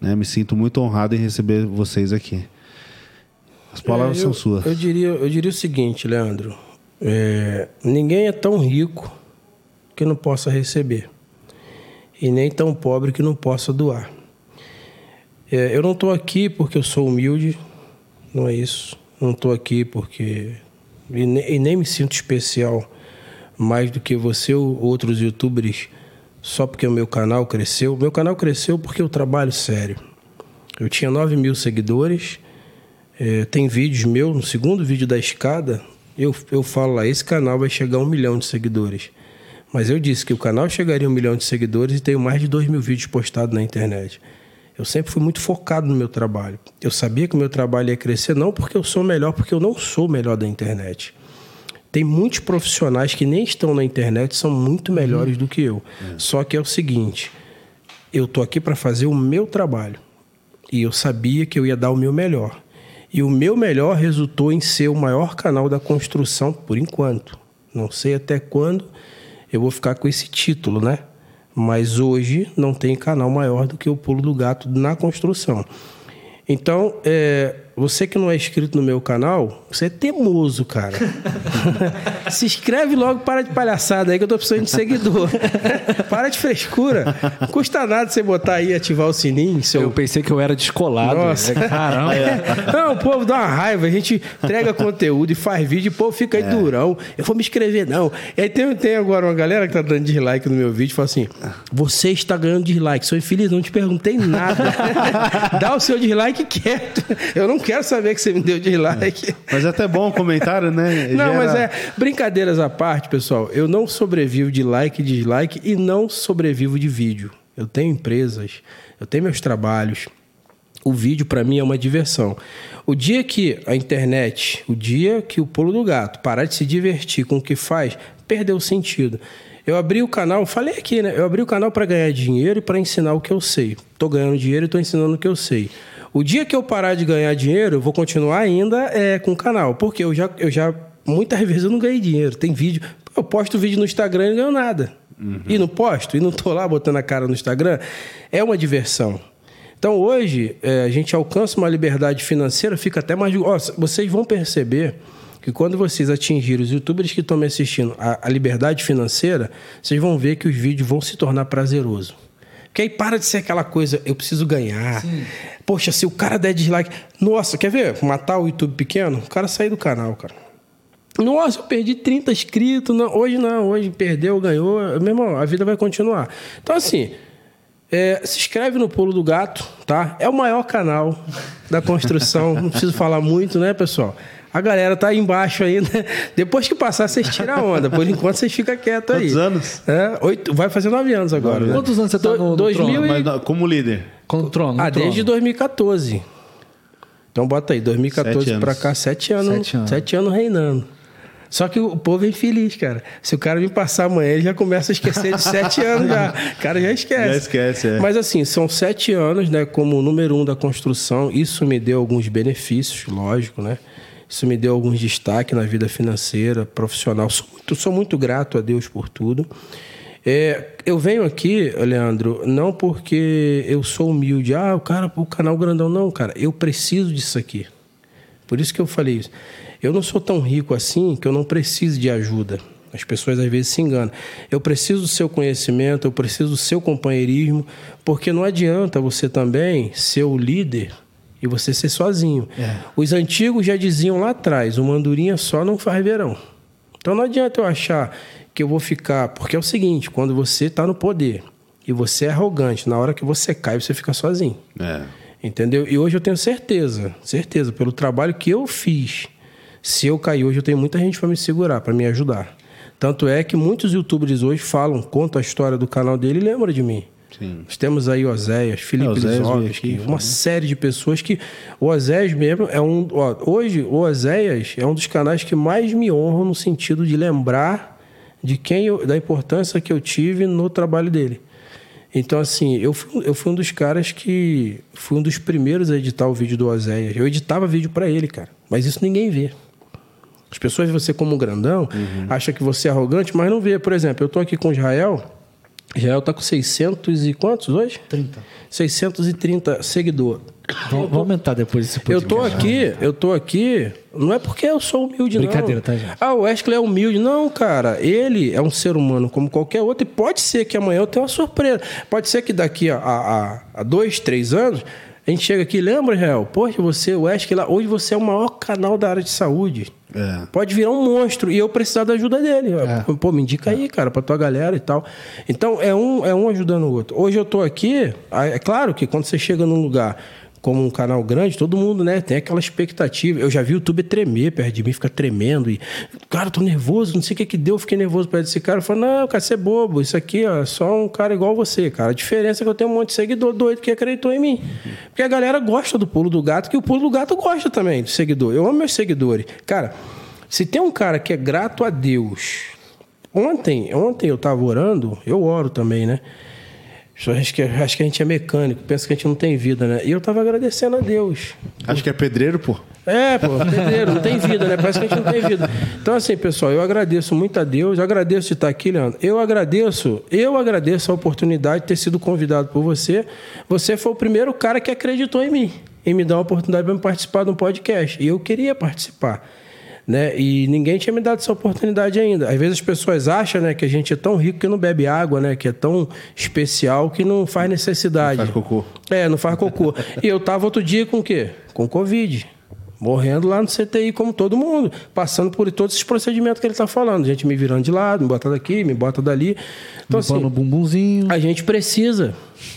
Né? Me sinto muito honrado em receber vocês aqui. As palavras É, são eu- suas. Eu diria, eu diria o seguinte, Leandro. É, ninguém é tão rico que não possa receber. E nem tão pobre que não possa doar. É, eu não estou aqui porque eu sou humilde, não é isso. Não estou aqui porque. E ne- e nem me sinto especial mais do que você ou outros youtubers só porque o meu canal cresceu. Meu canal cresceu porque eu trabalho sério. Eu tinha 9 mil seguidores. É, tem vídeos meu, no segundo vídeo da escada, eu, eu falo lá, esse canal vai chegar a um milhão de seguidores. Mas eu disse que o canal chegaria a um milhão de seguidores e tenho mais de dois mil vídeos postados na internet. Eu sempre fui muito focado no meu trabalho. Eu sabia que o meu trabalho ia crescer, não porque eu sou melhor, porque eu não sou o melhor da internet. Tem muitos profissionais que nem estão na internet, são muito melhores do que eu. Só que é o seguinte, eu tô aqui para fazer o meu trabalho. E eu sabia que eu ia dar o meu melhor. E o meu melhor resultou em ser o maior canal da construção por enquanto. Não sei até quando eu vou ficar com esse título, né? Mas hoje não tem canal maior do que o Pulo do Gato na construção. Então, é, você que não é inscrito no meu canal, você é teimoso, cara. Se inscreve logo, para de palhaçada aí que eu tô precisando de seguidor. para de frescura. Não custa nada você botar aí e ativar o sininho. Seu... Eu pensei que eu era descolado. Nossa. né? Caramba. Não, o povo dá uma raiva. A gente entrega conteúdo e faz vídeo e o povo fica aí durão. Eu vou me inscrever, não. E aí tem, tem agora uma galera que tá dando dislike no meu vídeo e fala assim: Você está ganhando dislike. Sou infeliz, não te perguntei nada. Dá o seu dislike quieto. Eu não quero saber que você me deu dislike. Mas é até bom o comentário, né? Não, Gera- mas é. Brincadeiras à parte, pessoal. Eu não sobrevivo de like e dislike e não sobrevivo de vídeo. Eu tenho empresas, eu tenho meus trabalhos. O vídeo para mim é uma diversão. O dia que a internet, o dia que o pulo do gato parar de se divertir com o que faz, perdeu o sentido. Eu abri o canal, falei aqui, né? Eu abri o canal para ganhar dinheiro e para ensinar o que eu sei. Tô ganhando dinheiro e tô ensinando o que eu sei. O dia que eu parar de ganhar dinheiro, eu vou continuar ainda é, com o canal, porque eu já, eu já muitas vezes eu não ganhei dinheiro. Tem vídeo, eu posto vídeo no Instagram e não ganho nada. E não posto, e não tô lá botando a cara no Instagram. É uma diversão. Então hoje é, a gente alcança uma liberdade financeira, fica até mais. Ó, vocês vão perceber que quando vocês atingirem os youtubers que estão me assistindo a, a liberdade financeira, vocês vão ver que os vídeos vão se tornar prazeroso. Porque aí para de ser aquela coisa, eu preciso ganhar. Poxa, se o cara der dislike. Nossa, quer ver? Matar o YouTube pequeno? O cara sair do canal, cara. Nossa, eu perdi 30 inscritos. Não, hoje não, hoje perdeu, ganhou. Meu irmão, a vida vai continuar. Então, assim, é, se inscreve no Pulo do Gato, tá? É o maior canal da construção. Não preciso falar muito, né, pessoal? A galera tá aí embaixo ainda. Depois que passar, vocês tiram a onda. Por enquanto, vocês ficam quietos aí. Quantos anos? É, oito, vai fazer nove anos agora. né? Quantos anos você tá no, no 2000 trono? e- Mas como líder. Com o trono, no Ah, trono. desde 2014. Então bota aí, 2014 Sete pra anos. cá, sete anos, Sete anos. sete anos reinando. Só que o povo é infeliz, cara. Se o cara me passar amanhã, ele já começa a esquecer de sete anos já. O cara já esquece. Já esquece, é. Mas assim, são sete anos, né? Como número um da construção. Isso me deu alguns benefícios, lógico, né? Isso me deu alguns destaques na vida financeira, profissional. Sou muito, sou muito grato a Deus por tudo. É, eu venho aqui, Leandro, não porque eu sou humilde. Ah, o cara, o canal grandão. Não, cara. Eu preciso disso aqui. Por isso que eu falei isso. Eu não sou tão rico assim que eu não preciso de ajuda. As pessoas às vezes se enganam. Eu preciso do seu conhecimento, eu preciso do seu companheirismo, porque não adianta você também ser o líder e você ser sozinho. Os antigos já diziam lá atrás: uma andorinha só não faz verão. Então não adianta eu achar que eu vou ficar. Porque é o seguinte: quando você está no poder e você é arrogante, na hora que você cai, você fica sozinho. É. Entendeu? E hoje eu tenho certeza, certeza, pelo trabalho que eu fiz. Se eu cair hoje, eu tenho muita gente para me segurar, para me ajudar. Tanto é que muitos youtubers hoje falam, contam a história do canal dele e lembram de mim. Sim. Nós temos aí Oséias, Felipe É, uma série de pessoas que. O Oséias mesmo é um. ó, hoje, o Oséias é um dos canais que mais me honram no sentido de lembrar de quem eu, da importância que eu tive no trabalho dele. Então, assim, eu fui, eu fui um dos caras que. Fui um dos primeiros a editar o vídeo do Oséias. Eu editava vídeo para ele, cara. Mas isso ninguém vê. As pessoas, você como grandão, acha que você é arrogante, mas não vê. Por exemplo, eu tô aqui com o Israel. Israel tá com 600 e quantos hoje? 30. 630 seguidores. Vamos, aumentar depois esse Eu podcast. tô aqui, eu tô aqui, não é porque eu sou humilde, Brincadeira, não. tá, gente? Ah, o Wesley é humilde. Não, cara, ele é um ser humano como qualquer outro e pode ser que amanhã eu tenha uma surpresa. Pode ser que daqui a, a, a dois, três anos, a gente chega aqui, lembra, Israel? Poxa, você, o Wesley, lá, hoje você é o maior canal da área de saúde. É. Pode virar um monstro e eu precisar da ajuda dele. Pô, me indica aí, cara, pra tua galera e tal. Então, é um, é um ajudando o outro. Hoje eu tô aqui, ah, é claro que quando você chega num lugar como um canal grande, todo mundo, né, tem aquela expectativa. Eu já vi o YouTube tremer perto de mim, fica tremendo. E, cara, tô nervoso, não sei o que que deu, fiquei nervoso perto desse cara. Eu falo, não, cara, você é bobo, isso aqui ó, é só um cara igual você, cara. A diferença é que eu tenho um monte de seguidor doido que acreditou em mim. Porque a galera gosta do pulo do gato, que o pulo do gato gosta também do seguidor. Eu amo meus seguidores. Cara, se tem um cara que é grato a Deus. Ontem, ontem eu tava orando, eu oro também, né? Acho que, acho que a gente é mecânico, pensa que a gente não tem vida, né? E eu tava agradecendo a Deus. Acho que é pedreiro, pô. É, pô, pedreiro, não tem vida, né? Parece que a gente não tem vida. Então, assim, pessoal, eu agradeço muito a Deus, eu agradeço de estar aqui, Leandro. Eu agradeço, eu agradeço a oportunidade de ter sido convidado por você. Você foi o primeiro cara que acreditou em mim, em me dar a oportunidade para participar de um podcast. E eu queria participar né? E ninguém tinha me dado essa oportunidade ainda. Às vezes as pessoas acham, né, que a gente é tão rico que não bebe água, né? Que é tão especial que não faz necessidade. Não faz cocô. É, não faz cocô. e eu tava outro dia com o quê? Com Covid. Morrendo lá no CTI, como todo mundo, passando por todos esses procedimentos que ele está falando. Gente me virando de lado, me bota daqui, me bota dali. Então, Limpando assim, o bumbumzinho. A gente precisa.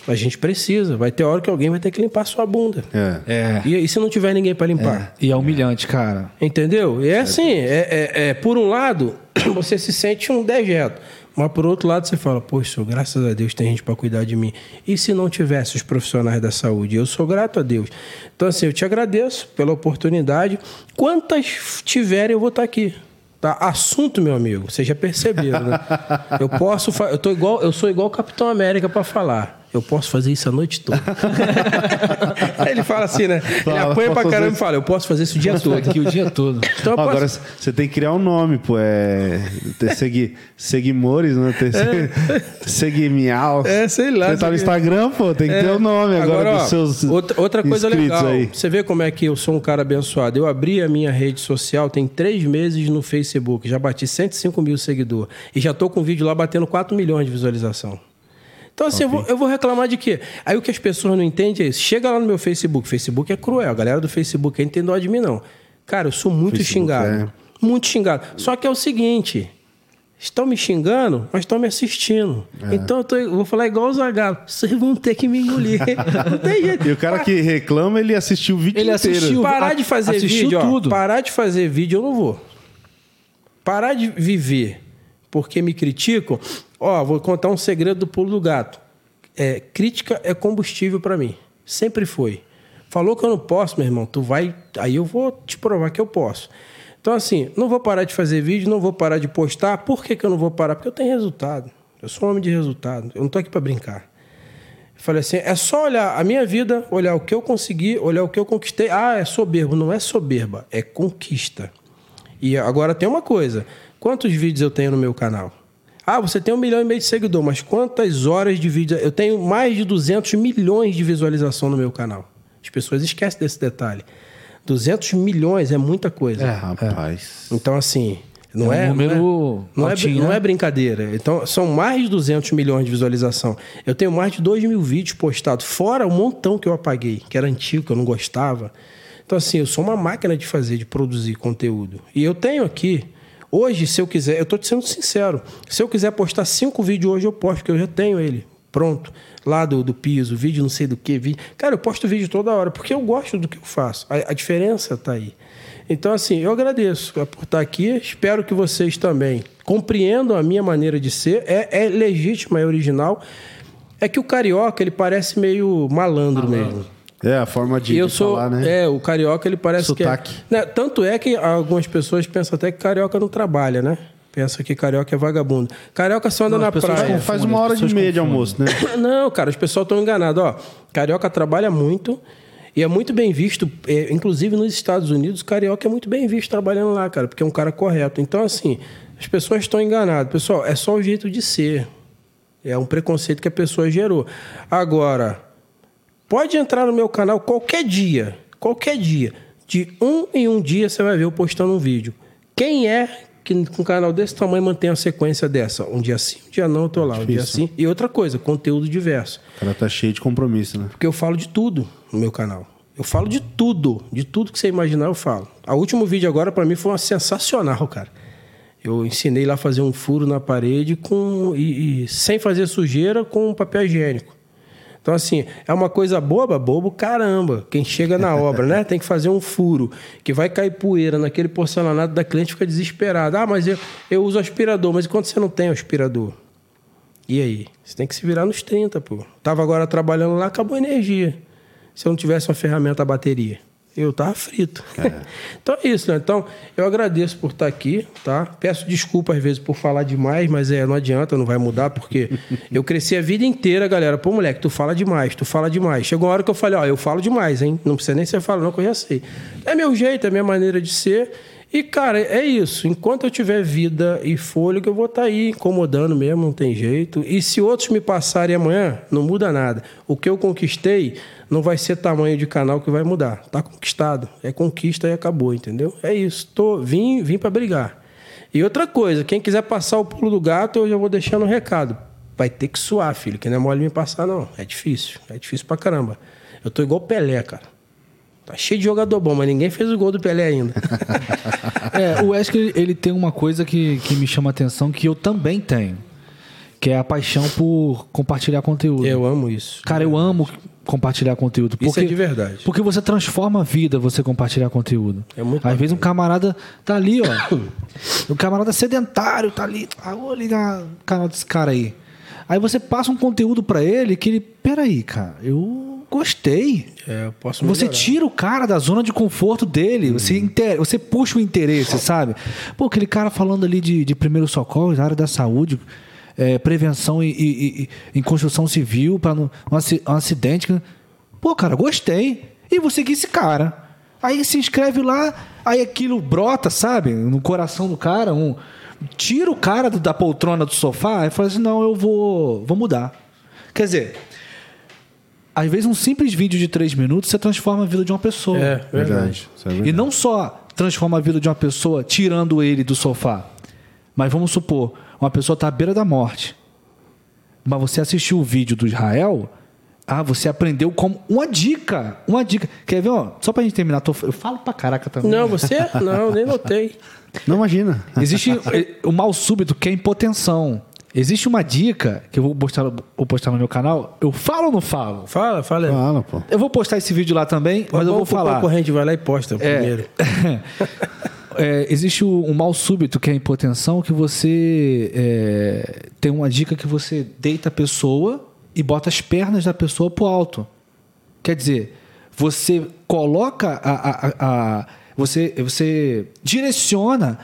A gente precisa. Vai ter hora que alguém vai ter que limpar a sua bunda. É. é. E, e se não tiver ninguém para limpar? É. E é humilhante, cara. Entendeu? E é assim, é, é, é, por um lado, você se sente um dejeto. Mas por outro lado, você fala, poxa, graças a Deus tem gente para cuidar de mim. E se não tivesse os profissionais da saúde? Eu sou grato a Deus. Então, assim, eu te agradeço pela oportunidade. Quantas tiverem, eu vou estar aqui. Tá? Assunto, meu amigo, vocês já perceberam, né? Eu posso, eu tô igual, eu sou igual o Capitão América para falar. Eu posso fazer isso a noite toda. ele fala assim, né? Ele apanha pra caramba e fala, eu posso fazer isso o dia todo. Aqui o dia todo. Então, posso... Agora você tem que criar um nome, pô. É. Segui... Seguimores, né? É. Seguimial. É, sei lá. Você tá no Instagram, pô, tem que é. ter o um nome agora, agora dos seus. Outra, outra coisa legal. Aí. Você vê como é que eu sou um cara abençoado. Eu abri a minha rede social tem três meses no Facebook. Já bati 105 mil seguidores. E já tô com um vídeo lá batendo 4 milhões de visualização. Então, assim, okay. eu, vou, eu, vou, reclamar de quê? Aí o que as pessoas não entendem é isso. Chega lá no meu Facebook. Facebook é cruel. A galera do Facebook aí não tem dó de mim, não. Cara, eu sou muito Facebook xingado. É... Muito xingado. Só que é o seguinte. Estão me xingando, mas estão me assistindo. É. Então eu, tô, eu, vou falar igual o Zagalo. Vocês vão ter que me engolir. não tem jeito. E o cara que reclama, ele assistiu o vídeo ele inteiro. Assistiu, parar de fazer vídeo, tudo. Ó, parar de fazer vídeo eu não vou. Parar de viver porque me criticam, Ó, vou contar um segredo do pulo do gato. É, crítica é combustível para mim. Sempre foi. Falou que eu não posso, meu irmão, tu vai. Aí eu vou te provar que eu posso. Então, assim, não vou parar de fazer vídeo, não vou parar de postar. Por que, que eu não vou parar? Porque eu tenho resultado. Eu sou um homem de resultado. Eu não tô aqui para brincar. Falei assim: é só olhar a minha vida, olhar o que eu consegui, olhar o que eu conquistei. Ah, é soberbo. Não é soberba, é conquista. E agora tem uma coisa: quantos vídeos eu tenho no meu canal? Ah, você tem um milhão e meio de seguidores, mas quantas horas de vídeo? Eu tenho mais de 200 milhões de visualização no meu canal. As pessoas esquecem desse detalhe. 200 milhões é muita coisa. É, rapaz. Então, assim, não é, é, um número não, é, altinho, não, é, não é brincadeira. Então, são mais de 200 milhões de visualização. Eu tenho mais de 2 mil vídeos postados, fora o um montão que eu apaguei, que era antigo, que eu não gostava. Então, assim, eu sou uma máquina de fazer, de produzir conteúdo. E eu tenho aqui Hoje, se eu quiser, eu estou te sendo sincero, se eu quiser postar cinco vídeos hoje, eu posto, porque eu já tenho ele pronto, lá do, do piso, vídeo não sei do que, vídeo. Cara, eu posto vídeo toda hora, porque eu gosto do que eu faço. A, a diferença está aí. Então, assim, eu agradeço por estar aqui. Espero que vocês também compreendam a minha maneira de ser. É, é legítima, é original. É que o carioca, ele parece meio malandro, malandro. mesmo. É, a forma de, eu de sou, falar, né? É, o carioca ele parece Sotaque. que é, né, tanto é que algumas pessoas pensam até que carioca não trabalha, né? Pensa que carioca é vagabundo. Carioca só anda não, na praia. Faz uma hora de meia de almoço, né? não, cara, os pessoal estão enganados. Ó, carioca trabalha muito e é muito bem visto, é, inclusive nos Estados Unidos, carioca é muito bem visto trabalhando lá, cara, porque é um cara correto. Então, assim, as pessoas estão enganadas. Pessoal, é só o jeito de ser. É um preconceito que a pessoa gerou. Agora, Pode entrar no meu canal qualquer dia, qualquer dia. De um em um dia você vai ver eu postando um vídeo. Quem é que com um canal desse tamanho mantém a sequência dessa? Um dia sim, um dia não, eu tô lá. Um dia sim. E outra coisa, conteúdo diverso. O cara tá cheio de compromisso, né? Porque eu falo de tudo no meu canal. Eu falo de tudo. De tudo que você imaginar, eu falo. O último vídeo agora, para mim, foi uma sensacional, cara. Eu ensinei lá a fazer um furo na parede com e, e sem fazer sujeira com papel higiênico. Então, assim, é uma coisa boba, bobo, caramba. Quem chega na obra, né? Tem que fazer um furo, que vai cair poeira naquele porcelanato da cliente, fica desesperado. Ah, mas eu, eu uso aspirador. Mas e quando você não tem aspirador? E aí? Você tem que se virar nos 30, pô. Tava agora trabalhando lá, acabou a energia. Se eu não tivesse uma ferramenta a bateria eu tava frito. É. então é isso, né? Então, eu agradeço por estar aqui, tá? Peço desculpa às vezes por falar demais, mas é, não adianta, não vai mudar, porque eu cresci a vida inteira, galera. Pô, moleque, tu fala demais, tu fala demais. Chegou uma hora que eu falei, ó, eu falo demais, hein? Não precisa nem ser fala, não, que eu já sei. É meu jeito, é minha maneira de ser. E, cara, é isso. Enquanto eu tiver vida e fôlego, eu vou estar tá aí incomodando mesmo, não tem jeito. E se outros me passarem amanhã, não muda nada. O que eu conquistei não vai ser tamanho de canal que vai mudar. Tá conquistado. É conquista e acabou, entendeu? É isso. Tô, vim, vim para brigar. E outra coisa, quem quiser passar o pulo do gato, eu já vou deixando um recado. Vai ter que suar, filho, que não é mole me passar, não. É difícil. É difícil pra caramba. Eu tô igual Pelé, cara. Tá cheio de jogador bom, mas ninguém fez o gol do Pelé ainda. é, o Wesley, ele tem uma coisa que, que me chama a atenção, que eu também tenho. Que é a paixão por compartilhar conteúdo. Eu amo isso. Cara, eu amo compartilhar conteúdo. Porque, isso é de verdade. Porque você transforma a vida você compartilhar conteúdo. É muito Às bacana. vezes um camarada tá ali, ó. um camarada sedentário tá ali. Ah, vou ligar o canal desse cara aí. Aí você passa um conteúdo para ele que ele. Peraí, cara, eu Gostei. É, eu posso Você tira o cara da zona de conforto dele. Hum. Você, inter... você puxa o interesse, sabe? Pô, aquele cara falando ali de, de primeiro socorro, na área da saúde, é, prevenção e, e, e, em construção civil para um, um acidente. Pô, cara, gostei. E vou seguir esse cara. Aí se inscreve lá, aí aquilo brota, sabe? No coração do cara, um tira o cara da poltrona do sofá e fala assim: não, eu vou, vou mudar. Quer dizer, às vezes um simples vídeo de três minutos você transforma a vida de uma pessoa. É, verdade. É verdade. E não só transforma a vida de uma pessoa tirando ele do sofá, mas vamos supor, uma pessoa está à beira da morte, mas você assistiu o vídeo do Israel, ah, você aprendeu como uma dica, uma dica. Quer ver, ó, só pra gente terminar, tô, eu falo pra caraca também. Não, você? Não, nem notei. Não imagina. Existe o mal súbito que é impotensão. Existe uma dica que eu vou postar, vou postar no meu canal. Eu falo ou não falo? Fala, fala. Fala, pô. Eu vou postar esse vídeo lá também, mas eu vou falar. O concorrente vai lá e posta é, primeiro. é, existe um mal súbito que é a hipotensão, que você é, tem uma dica que você deita a pessoa e bota as pernas da pessoa pro alto. Quer dizer, você coloca a, a, a, a você, você direciona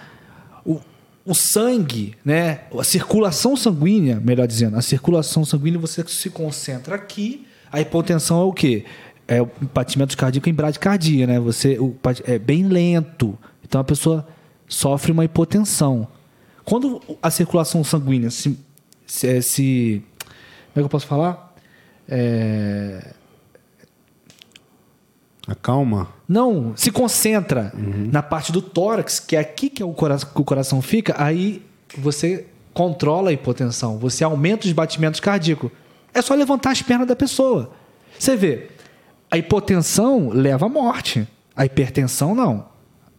o sangue, né, a circulação sanguínea, melhor dizendo, a circulação sanguínea você se concentra aqui. A hipotensão é o quê? É o batimento cardíaco em bradicardia, né? Você o, é bem lento. Então a pessoa sofre uma hipotensão. Quando a circulação sanguínea se, se, se como é que eu posso falar? É, Acalma? Não, se concentra uhum. na parte do tórax, que é aqui que, é o, coração, que o coração fica, aí você controla a hipotensão, você aumenta os batimentos cardíacos. É só levantar as pernas da pessoa. Você vê, a hipotensão leva à morte, a hipertensão não.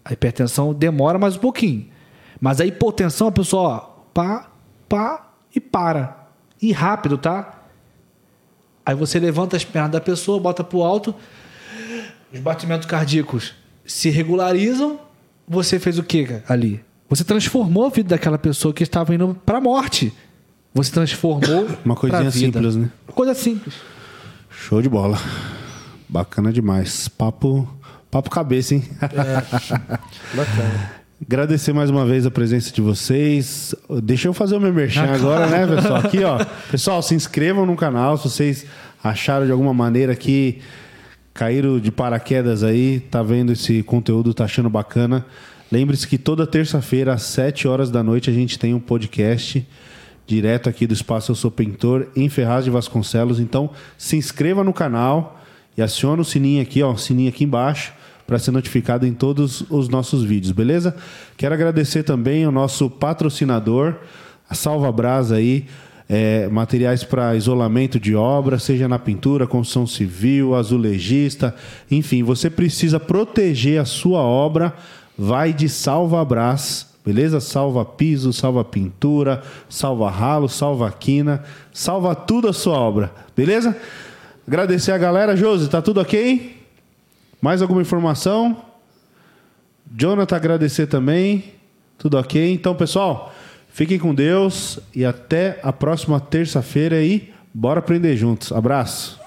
A hipertensão demora mais um pouquinho. Mas a hipotensão, a pessoa, ó, pá, pá e para. E rápido, tá? Aí você levanta as pernas da pessoa, bota pro alto, os batimentos cardíacos se regularizam, você fez o que ali? Você transformou a vida daquela pessoa que estava indo para a morte. Você transformou uma coisinha simples, né? Coisa simples. Show de bola. Bacana demais. Papo, papo cabeça, hein? É. Bacana. Agradecer mais uma vez a presença de vocês. Deixa eu fazer o meu merchan ah, agora, né, pessoal? Aqui, ó. Pessoal, se inscrevam no canal se vocês acharam de alguma maneira que caíram de paraquedas aí, tá vendo esse conteúdo, tá achando bacana. Lembre-se que toda terça-feira, às 7 horas da noite, a gente tem um podcast direto aqui do Espaço Eu Sou Pintor, em Ferraz de Vasconcelos. Então, se inscreva no canal e acione o sininho aqui, ó, o sininho aqui embaixo, para ser notificado em todos os nossos vídeos, beleza? Quero agradecer também ao nosso patrocinador, a Salva Brasa aí, é, materiais para isolamento de obra, seja na pintura, construção civil, azulejista, enfim, você precisa proteger a sua obra, vai de Salva Brás, beleza? Salva piso, salva pintura, salva ralo, salva quina, salva tudo a sua obra, beleza? Agradecer a galera. Josi, tá tudo ok? Mais alguma informação? Jonathan, agradecer também. Tudo ok? Então, pessoal, fiquem com Deus e até a próxima terça-feira aí. Bora aprender juntos. Abraço.